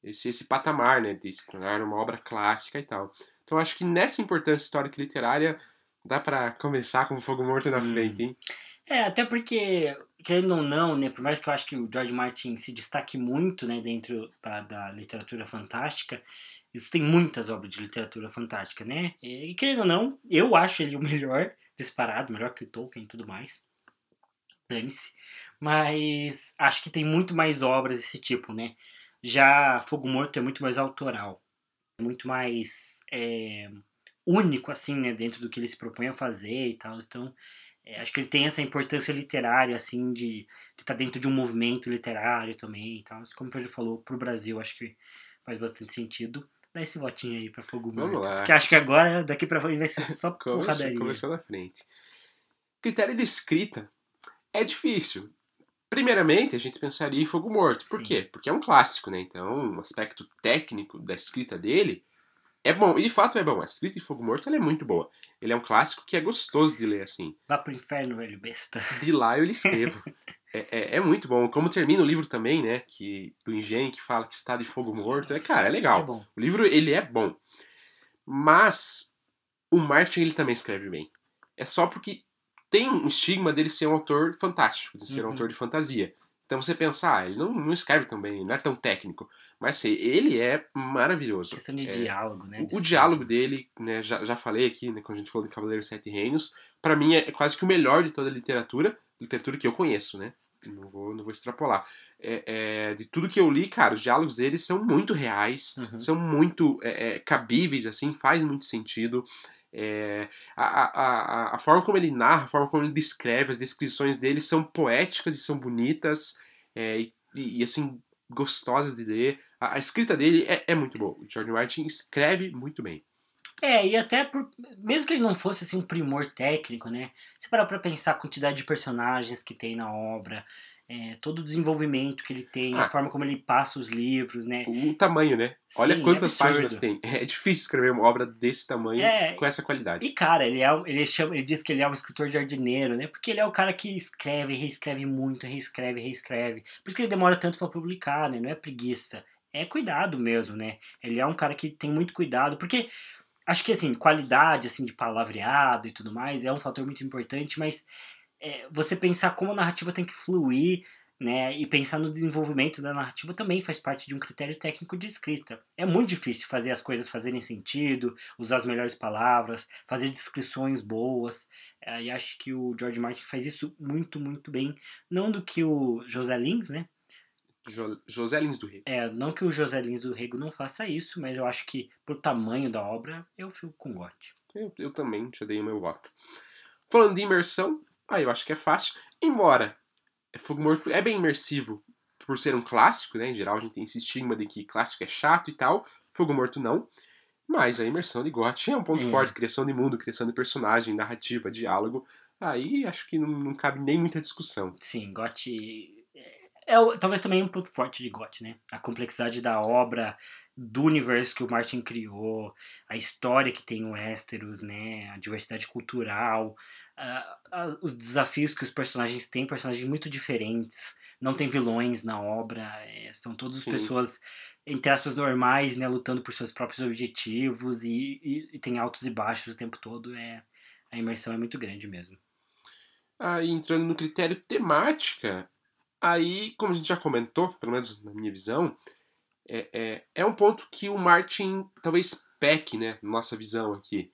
esse, esse patamar, né? De se tornar uma obra clássica e tal. Então acho que nessa importância histórica e literária dá pra começar com o Fogo Morto na Hum. frente, hein? É, até porque, querendo ou não, né, por mais que eu acho que o George Martin se destaque muito, né, dentro da, da literatura fantástica, existem muitas obras de literatura fantástica, né? E querendo ou não, eu acho ele o melhor, disparado, melhor que o Tolkien e tudo mais. Dane-se. Mas acho que tem muito mais obras desse tipo, né? Já Fogo Morto é muito mais autoral. É muito mais é, único, assim, né? Dentro do que ele se propõe a fazer e tal. Então, é, acho que ele tem essa importância literária, assim, de estar dentro de um movimento literário também e tal. Como o Pedro falou, pro Brasil, acho que faz bastante sentido. Dá esse votinho aí pra Fogo Vamos Morto. lá. Porque acho que agora, daqui pra frente, vai ser só porradaria. começou na frente. Critério de escrita é difícil. Primeiramente, a gente pensaria em Fogo Morto. Por Sim. quê? Porque é um clássico, né? Então, o aspecto técnico da escrita dele é bom. E de fato é bom. A escrita em Fogo Morto é muito boa. Ele é um clássico que é gostoso de ler assim. Vá pro inferno, velho besta. De lá eu lhe escrevo. É, é, é muito bom. Como termina o livro também, né? Que, do Engenho, que fala que está de fogo morto. É, cara, é legal. É bom. O livro, ele é bom. Mas o Martin, ele também escreve bem. É só porque tem um estigma dele ser um autor fantástico, de ser um Uhum. autor de fantasia. Então você pensa, ah, ele não, não escreve tão bem, não é tão técnico. Mas assim, ele é maravilhoso. Questão de É, diálogo, né? o, o diálogo dele, né, já, já falei aqui, né, quando a gente falou de Cavaleiro Sete Reinos, pra mim é quase que o melhor de toda a literatura, literatura que eu conheço, né? Não vou, não vou extrapolar. É, é, de tudo que eu li, cara, os diálogos deles são muito reais, Uhum. são muito é, é, cabíveis, assim, faz muito sentido. É, a, a, a, forma como ele narra, a forma como ele descreve, as descrições dele são poéticas e são bonitas, é, e, e, assim, gostosas de ler. A, a escrita dele é, é muito boa. O George Martin escreve muito bem. É, e até por. Mesmo que ele não fosse assim um primor técnico, né? Se parar pra pensar a quantidade de personagens que tem na obra, é, todo o desenvolvimento que ele tem, a Ah. forma como ele passa os livros, né? O tamanho, né? Olha Sim, quantas absurdo. páginas tem. É difícil escrever uma obra desse tamanho É, com essa qualidade. E, cara, ele, é, ele, chama, ele diz que ele é um escritor jardineiro, né? Porque ele é o cara que escreve, reescreve muito, reescreve, reescreve. Por isso que ele demora tanto pra publicar, né? Não é preguiça. É cuidado mesmo, né? Ele é um cara que tem muito cuidado. Porque acho que, assim, qualidade, assim, de palavreado e tudo mais é um fator muito importante, mas é, você pensar como a narrativa tem que fluir, né? E pensar no desenvolvimento da narrativa também faz parte de um critério técnico de escrita. É muito difícil fazer as coisas fazerem sentido, usar as melhores palavras, fazer descrições boas. É, e acho que o George Martin faz isso muito, muito bem. Não do que o José Lins, né? Jo José Lins do Rei. É, não que o José Lins do Rego não faça isso, mas eu acho que pro tamanho da obra, eu fico com Gotti. Eu, eu também já dei o meu voto. Falando de imersão, aí eu acho que é fácil. Embora Fogo Morto é bem imersivo por ser um clássico, né? Em geral a gente tem esse estigma de que clássico é chato e tal. Fogo Morto não. Mas a imersão de Gotti é um ponto É. forte. Criação de mundo, criação de personagem, narrativa, diálogo. Aí acho que não, não cabe nem muita discussão. Sim, Gotti. É, o- talvez também um ponto forte de Gotti, né? A complexidade da obra, do universo que o Martin criou, a história que tem o Westeros, né? A diversidade cultural, os desafios que os personagens têm, personagens muito diferentes. Não tem vilões na obra, é, são todas Sim. pessoas, entre aspas, normais, né? Lutando por seus próprios objetivos e, e- e tem altos e baixos o tempo todo. É, a imersão é muito grande mesmo. Aí entrando no critério temática, aí, como a gente já comentou, pelo menos na minha visão, é, é, é um ponto que o Martin talvez peque, né, nossa visão aqui.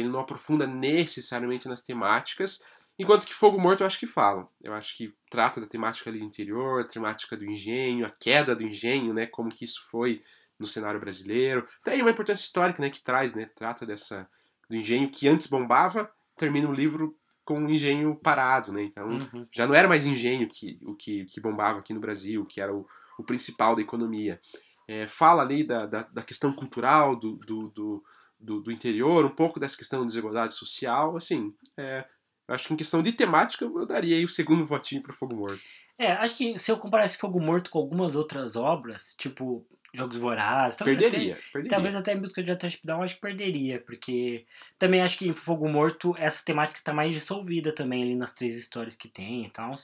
Ele não aprofunda necessariamente nas temáticas, enquanto que Fogo Morto eu acho que fala. Eu acho que trata da temática ali do interior, a temática do engenho, a queda do engenho, né, como que isso foi no cenário brasileiro. Tem uma importância histórica, né, que traz, né, trata dessa do engenho que antes bombava, termina o livro com um engenho parado, né? Então Uhum. já não era mais engenho que, o que, que bombava aqui no Brasil, que era o, o principal da economia. É, fala ali da, da, da questão cultural do, do, do, do, do interior, um pouco dessa questão de desigualdade social, assim, é, eu acho que em questão de temática eu daria aí o segundo votinho para Fogo Morto. É, acho que se eu comparasse Fogo Morto com algumas outras obras, tipo Jogos Vorazes, talvez Perderia, até, perderia. talvez até em Busca de Atrás Down, acho que perderia, porque também acho que em Fogo Morto essa temática tá mais dissolvida também ali nas três histórias que tem e tal.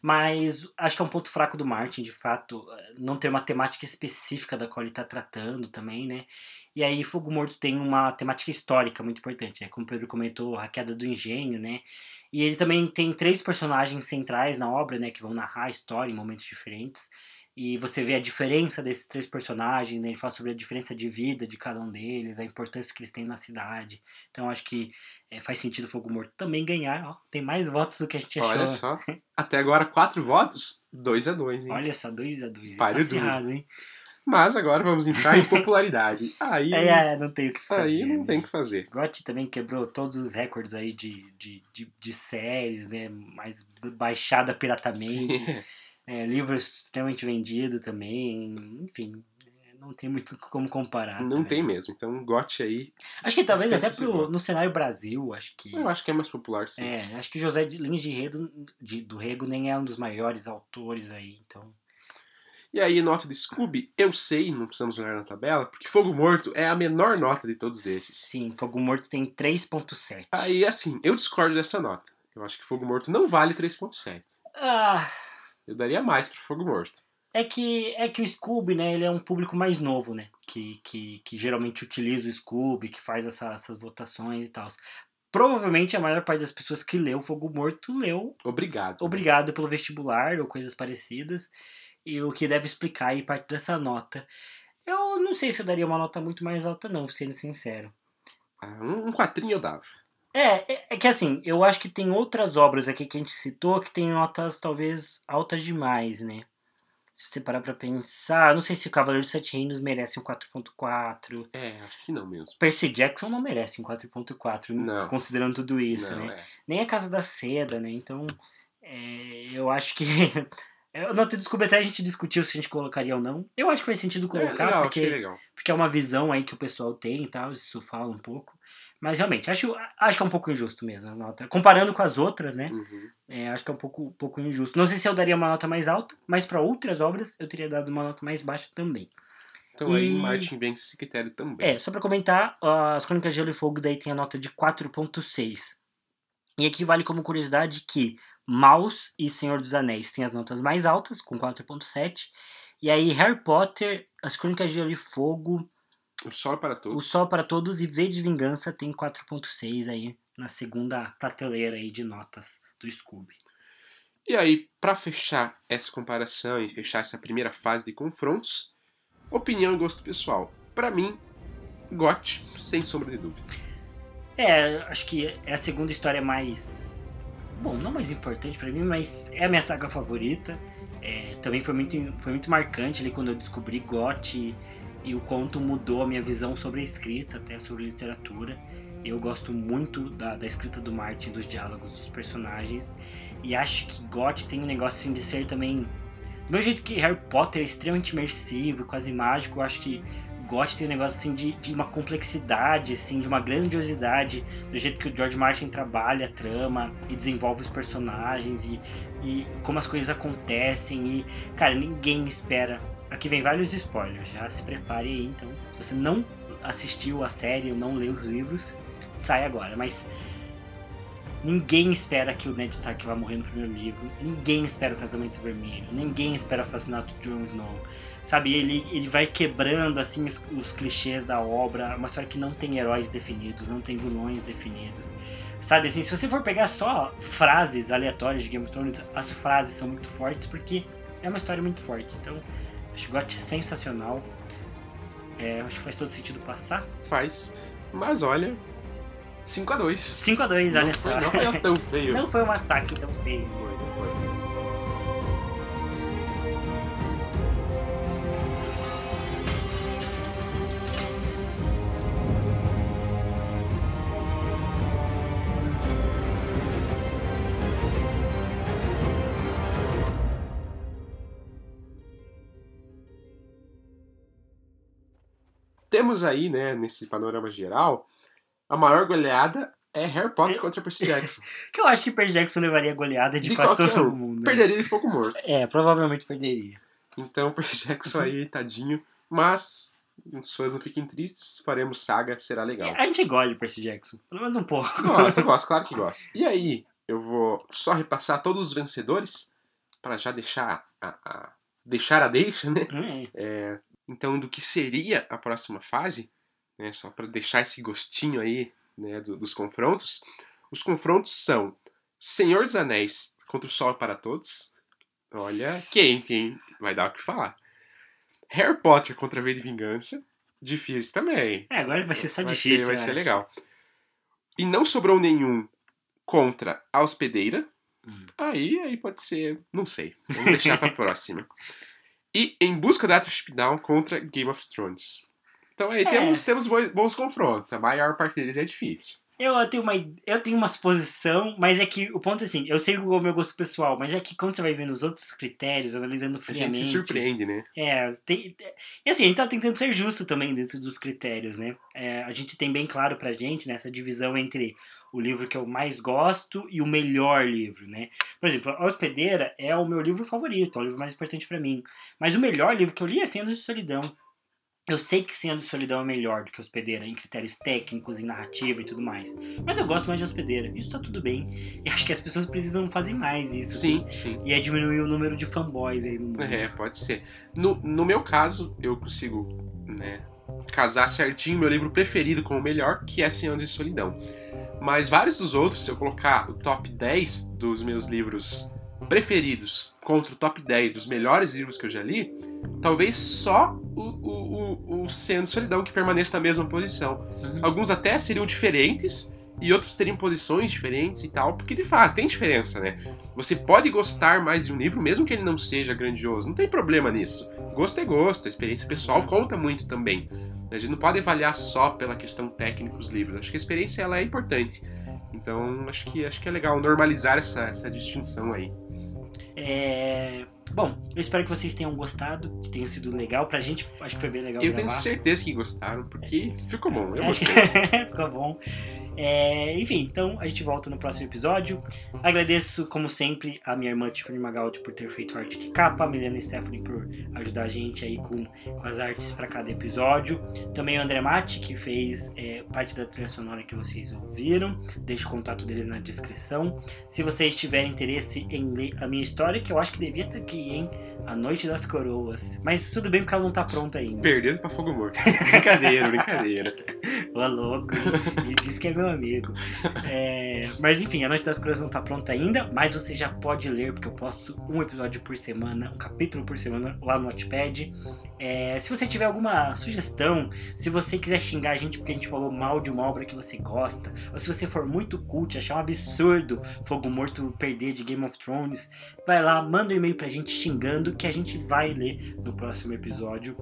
Mas acho que é um ponto fraco do Martin, de fato, não ter uma temática específica da qual ele tá tratando também, né? E aí Fogo Morto tem uma temática histórica muito importante, né? Como o Pedro comentou, a queda do engenho, né? E ele também tem três personagens centrais na obra, né? Que vão narrar a história em momentos diferentes. E você vê a diferença desses três personagens, né? Ele fala sobre a diferença de vida de cada um deles, a importância que eles têm na cidade. Então acho que é, faz sentido o Fogo Morto também ganhar. Ó, tem mais votos do que a gente achou. Olha só, até agora quatro votos, dois a dois, hein? Olha só, 2 a 2 Páreo Tá acirrado, hein? Mas agora vamos entrar em popularidade. Aí, É, é, não tem o que fazer. aí não né? tem o que fazer. Gotti também quebrou todos os recordes aí de, de, de, de séries, né? Mais baixada piratamente. Sim. É, livro extremamente vendido também. Enfim, é, não tem muito como comparar. Não também. tem mesmo. Então, gote aí. Acho que talvez Pensa até pro, no cenário Brasil, acho que. Eu acho que é mais popular, sim. É, acho que José de Lins de Rego, de, do Rego nem é um dos maiores autores aí, então. E aí, nota de Scooby, eu sei, não precisamos olhar na tabela, porque Fogo Morto é a menor nota de todos esses. Sim, Fogo Morto tem 3.7. Aí, assim, eu discordo dessa nota. Eu acho que Fogo Morto não vale 3.7. Ah, Eu daria mais pro Fogo Morto. é que é que o Scooby, né, ele é um público mais novo, né, que, que, que geralmente utiliza o Scooby, que faz essa- essas votações e tal. Provavelmente a maior parte das pessoas que leu Fogo Morto leu Obrigado. obrigado pelo vestibular ou coisas parecidas, e o que deve explicar aí parte dessa nota. Eu não sei se eu daria uma nota muito mais alta, não, sendo sincero. Ah, um, um quatrinho eu dava. É, é, é que assim, eu acho que tem outras obras aqui que a gente citou que tem notas talvez altas demais, né? Se você parar pra pensar, não sei se o Cavaleiro dos Sete Reinos merece um 4.4. É, acho que não mesmo. Percy Jackson não merece um 4.4, Não. considerando tudo isso, não, né? é. Nem a Casa da Seda, né? Então, é, eu acho que... Eu não desculpa até a gente discutiu se a gente colocaria ou não. Eu acho que faz sentido É, colocar, legal, porque porque é uma visão aí que o pessoal tem e tal, isso fala um pouco. Mas realmente, acho, acho que é um pouco injusto mesmo a nota. Comparando com as outras, né? Uhum. É, acho que é um pouco, um pouco injusto. Não sei se eu daria uma nota mais alta, mas para outras obras eu teria dado uma nota mais baixa também. Então aí E- Martin vence esse critério também. É, só pra comentar, as Crônicas de Gelo e Fogo daí tem a nota de 4.6. E aqui vale como curiosidade que Maus e Senhor dos Anéis têm as notas mais altas, com 4.7. E aí Harry Potter, as Crônicas de Gelo e Fogo, O Sol é para O Todos. Sol para Todos e V de Vingança tem 4.6 aí na segunda prateleira aí de notas do Scooby. E aí, pra fechar essa comparação e fechar essa primeira fase de confrontos, opinião e gosto pessoal. Pra mim, GOT, sem sombra de dúvida. É, acho que é a segunda história mais. Bom, não mais importante pra mim, mas é a minha saga favorita. É, também foi muito, foi muito marcante ali quando eu descobri GOT e, e o conto mudou a minha visão sobre a escrita, até sobre literatura. Eu gosto muito da, da escrita do Martin, dos diálogos dos personagens. E acho que GOT tem um negócio assim de ser também. Do meu jeito que Harry Potter é extremamente imersivo, quase mágico, eu acho que GOT tem um negócio assim de, de uma complexidade, assim, de uma grandiosidade, do jeito que o George Martin trabalha a trama e desenvolve os personagens e, e como as coisas acontecem. E, cara, ninguém espera. Aqui vem vários spoilers, já se prepare aí, então. Se você não assistiu a série ou não leu os livros, sai agora. Mas ninguém espera que o Ned Stark vá morrer no primeiro livro. Ninguém espera o casamento vermelho. Ninguém espera o assassinato de Jon Snow. Sabe, ele, ele vai quebrando assim os, os clichês da obra. Uma história que não tem heróis definidos, não tem vilões definidos. Sabe assim, se você for pegar só frases aleatórias de Game of Thrones, as frases são muito fortes porque é uma história muito forte. Então, acho GOT sensacional. É, acho que faz todo sentido passar. Faz. Mas olha, 5 a 2 5x2, olha não só. Foi, não foi tão feio. Não foi um massacre tão feio. Temos aí, né, nesse panorama geral, a maior goleada é Harry Potter contra Percy Jackson. Que eu acho que Percy Jackson levaria goleada de, De quase todo um. mundo. né? Perderia de fogo morto. É, provavelmente perderia. Então, Percy Jackson aí, tadinho. Mas, os fãs não fiquem tristes, faremos saga, será legal. A gente gosta de Percy Jackson, pelo menos um pouco. Gosto, gosto, claro que gosto. E aí, eu vou só repassar todos os vencedores, para já deixar a, a- deixar a deixa, né? É. Então, do que seria a próxima fase, né, só para deixar esse gostinho aí né, do- dos confrontos, os confrontos são Senhor dos Anéis contra o Sol para Todos. Olha, quente, hein? Vai dar o que falar. Harry Potter contra a V de Vingança. Difícil também. É, agora vai ser só vai difícil. Ser, vai eu ser acho. legal. E não sobrou nenhum contra a Hospedeira. Hum. Aí, aí pode ser. Não sei. Vamos deixar pra próxima. E Em Busca da Trip Down contra Game of Thrones. Então aí É. temos, temos bons confrontos. A maior parte deles é difícil. Eu tenho uma eu tenho uma suposição, mas é que o ponto é assim, eu sei qual é o meu gosto pessoal, mas é que quando você vai vendo os outros critérios, analisando A friamente. gente se surpreende, né? É, tem, e assim, a gente tá tentando ser justo também dentro dos critérios, né? É, a gente tem bem claro pra gente nessa divisão entre o livro que eu mais gosto e o melhor livro, né? Por exemplo, A Hospedeira é o meu livro favorito, é o livro mais importante pra mim. Mas o melhor livro que eu li é Cem Anos de Solidão. Eu sei que Anos de Solidão é melhor do que Hospedeira em critérios técnicos, em narrativa e tudo mais. Mas eu gosto mais de Hospedeira. Isso tá tudo bem. E acho que as pessoas precisam fazer mais isso. Sim, sim. E é diminuir o número de fanboys aí no mundo. É, pode ser. No, no meu caso, eu consigo né, casar certinho meu livro preferido com o melhor, que é Cem Anos de Solidão. Mas vários dos outros, se eu colocar o top 10 dos meus livros preferidos contra o top 10 dos melhores livros que eu já li, talvez só o, o, o, o de Solidão que permaneça na mesma posição. Uhum. Alguns até seriam diferentes e outros teriam posições diferentes e tal, porque de fato tem diferença, né? Você pode gostar mais de um livro, mesmo que ele não seja grandioso, não tem problema nisso. Gosto é gosto, a experiência pessoal conta muito também. A gente não pode avaliar só pela questão técnica os livros. Acho que a experiência ela é importante. Então acho que acho que é legal normalizar essa, essa distinção aí. É... Bom, eu espero que vocês tenham gostado, que tenha sido legal. Pra gente, acho que foi bem legal Eu gravar. tenho certeza que gostaram, porque ficou bom, eu É, gostei. Ficou bom. É, enfim, então a gente volta no próximo episódio. Agradeço, como sempre, a minha irmã Tiffany Magaldi por ter feito arte de capa, a Milena Stephanie por ajudar a gente aí com, com as artes para cada episódio. Também o André Matti, que fez é, parte da trilha sonora que vocês ouviram. Deixo o contato deles na descrição. Se vocês tiverem interesse em ler a minha história, que eu acho que devia estar aqui, hein? A Noite das Coroas. Mas tudo bem porque ela não tá pronta ainda. Perdendo pra fogo morto. brincadeira, brincadeira. Ô, louco, ele disse que é meu amigo. É, mas enfim, a Noite das Coroas não tá pronta ainda, mas você já pode ler, porque eu posto um episódio por semana, um capítulo por semana lá no Notepad. É, se você tiver alguma sugestão, se você quiser xingar a gente porque a gente falou mal de uma obra que você gosta, ou se você for muito cult, achar um absurdo Fogo Morto perder de Game of Thrones, vai lá, manda um e-mail pra gente xingando que a gente vai ler no próximo episódio.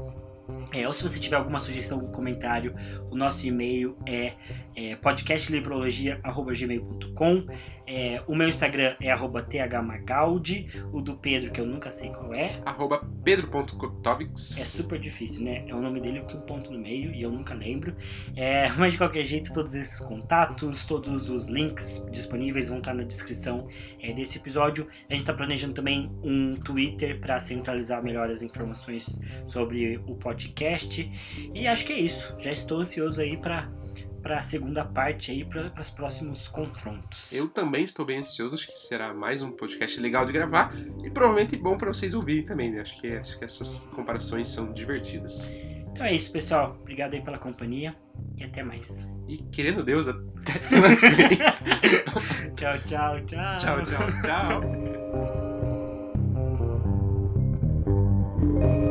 É, ou se você tiver alguma sugestão, algum comentário, o nosso e-mail é, é podcastlivrologia.gmail.com é, O meu Instagram é arroba thmagaldi, o do Pedro, que eu nunca sei qual é. Arroba pedro.kotovics. É super difícil, né? É o nome dele com ponto no meio e eu nunca lembro. É, mas de qualquer jeito, todos esses contatos, todos os links disponíveis vão estar na descrição é, desse episódio. A gente está planejando também um Twitter para centralizar melhor as informações sobre o podcast. E acho que é isso. Já estou ansioso aí para para a segunda parte aí, para os próximos confrontos. Eu também estou bem ansioso, acho que será mais um podcast legal de gravar e provavelmente bom para vocês ouvirem também, né? Acho que, acho que essas comparações são divertidas. Então é isso, pessoal. Obrigado aí pela companhia e até mais. E querendo Deus, até semana que vem. tchau, tchau, tchau. Tchau, tchau, tchau.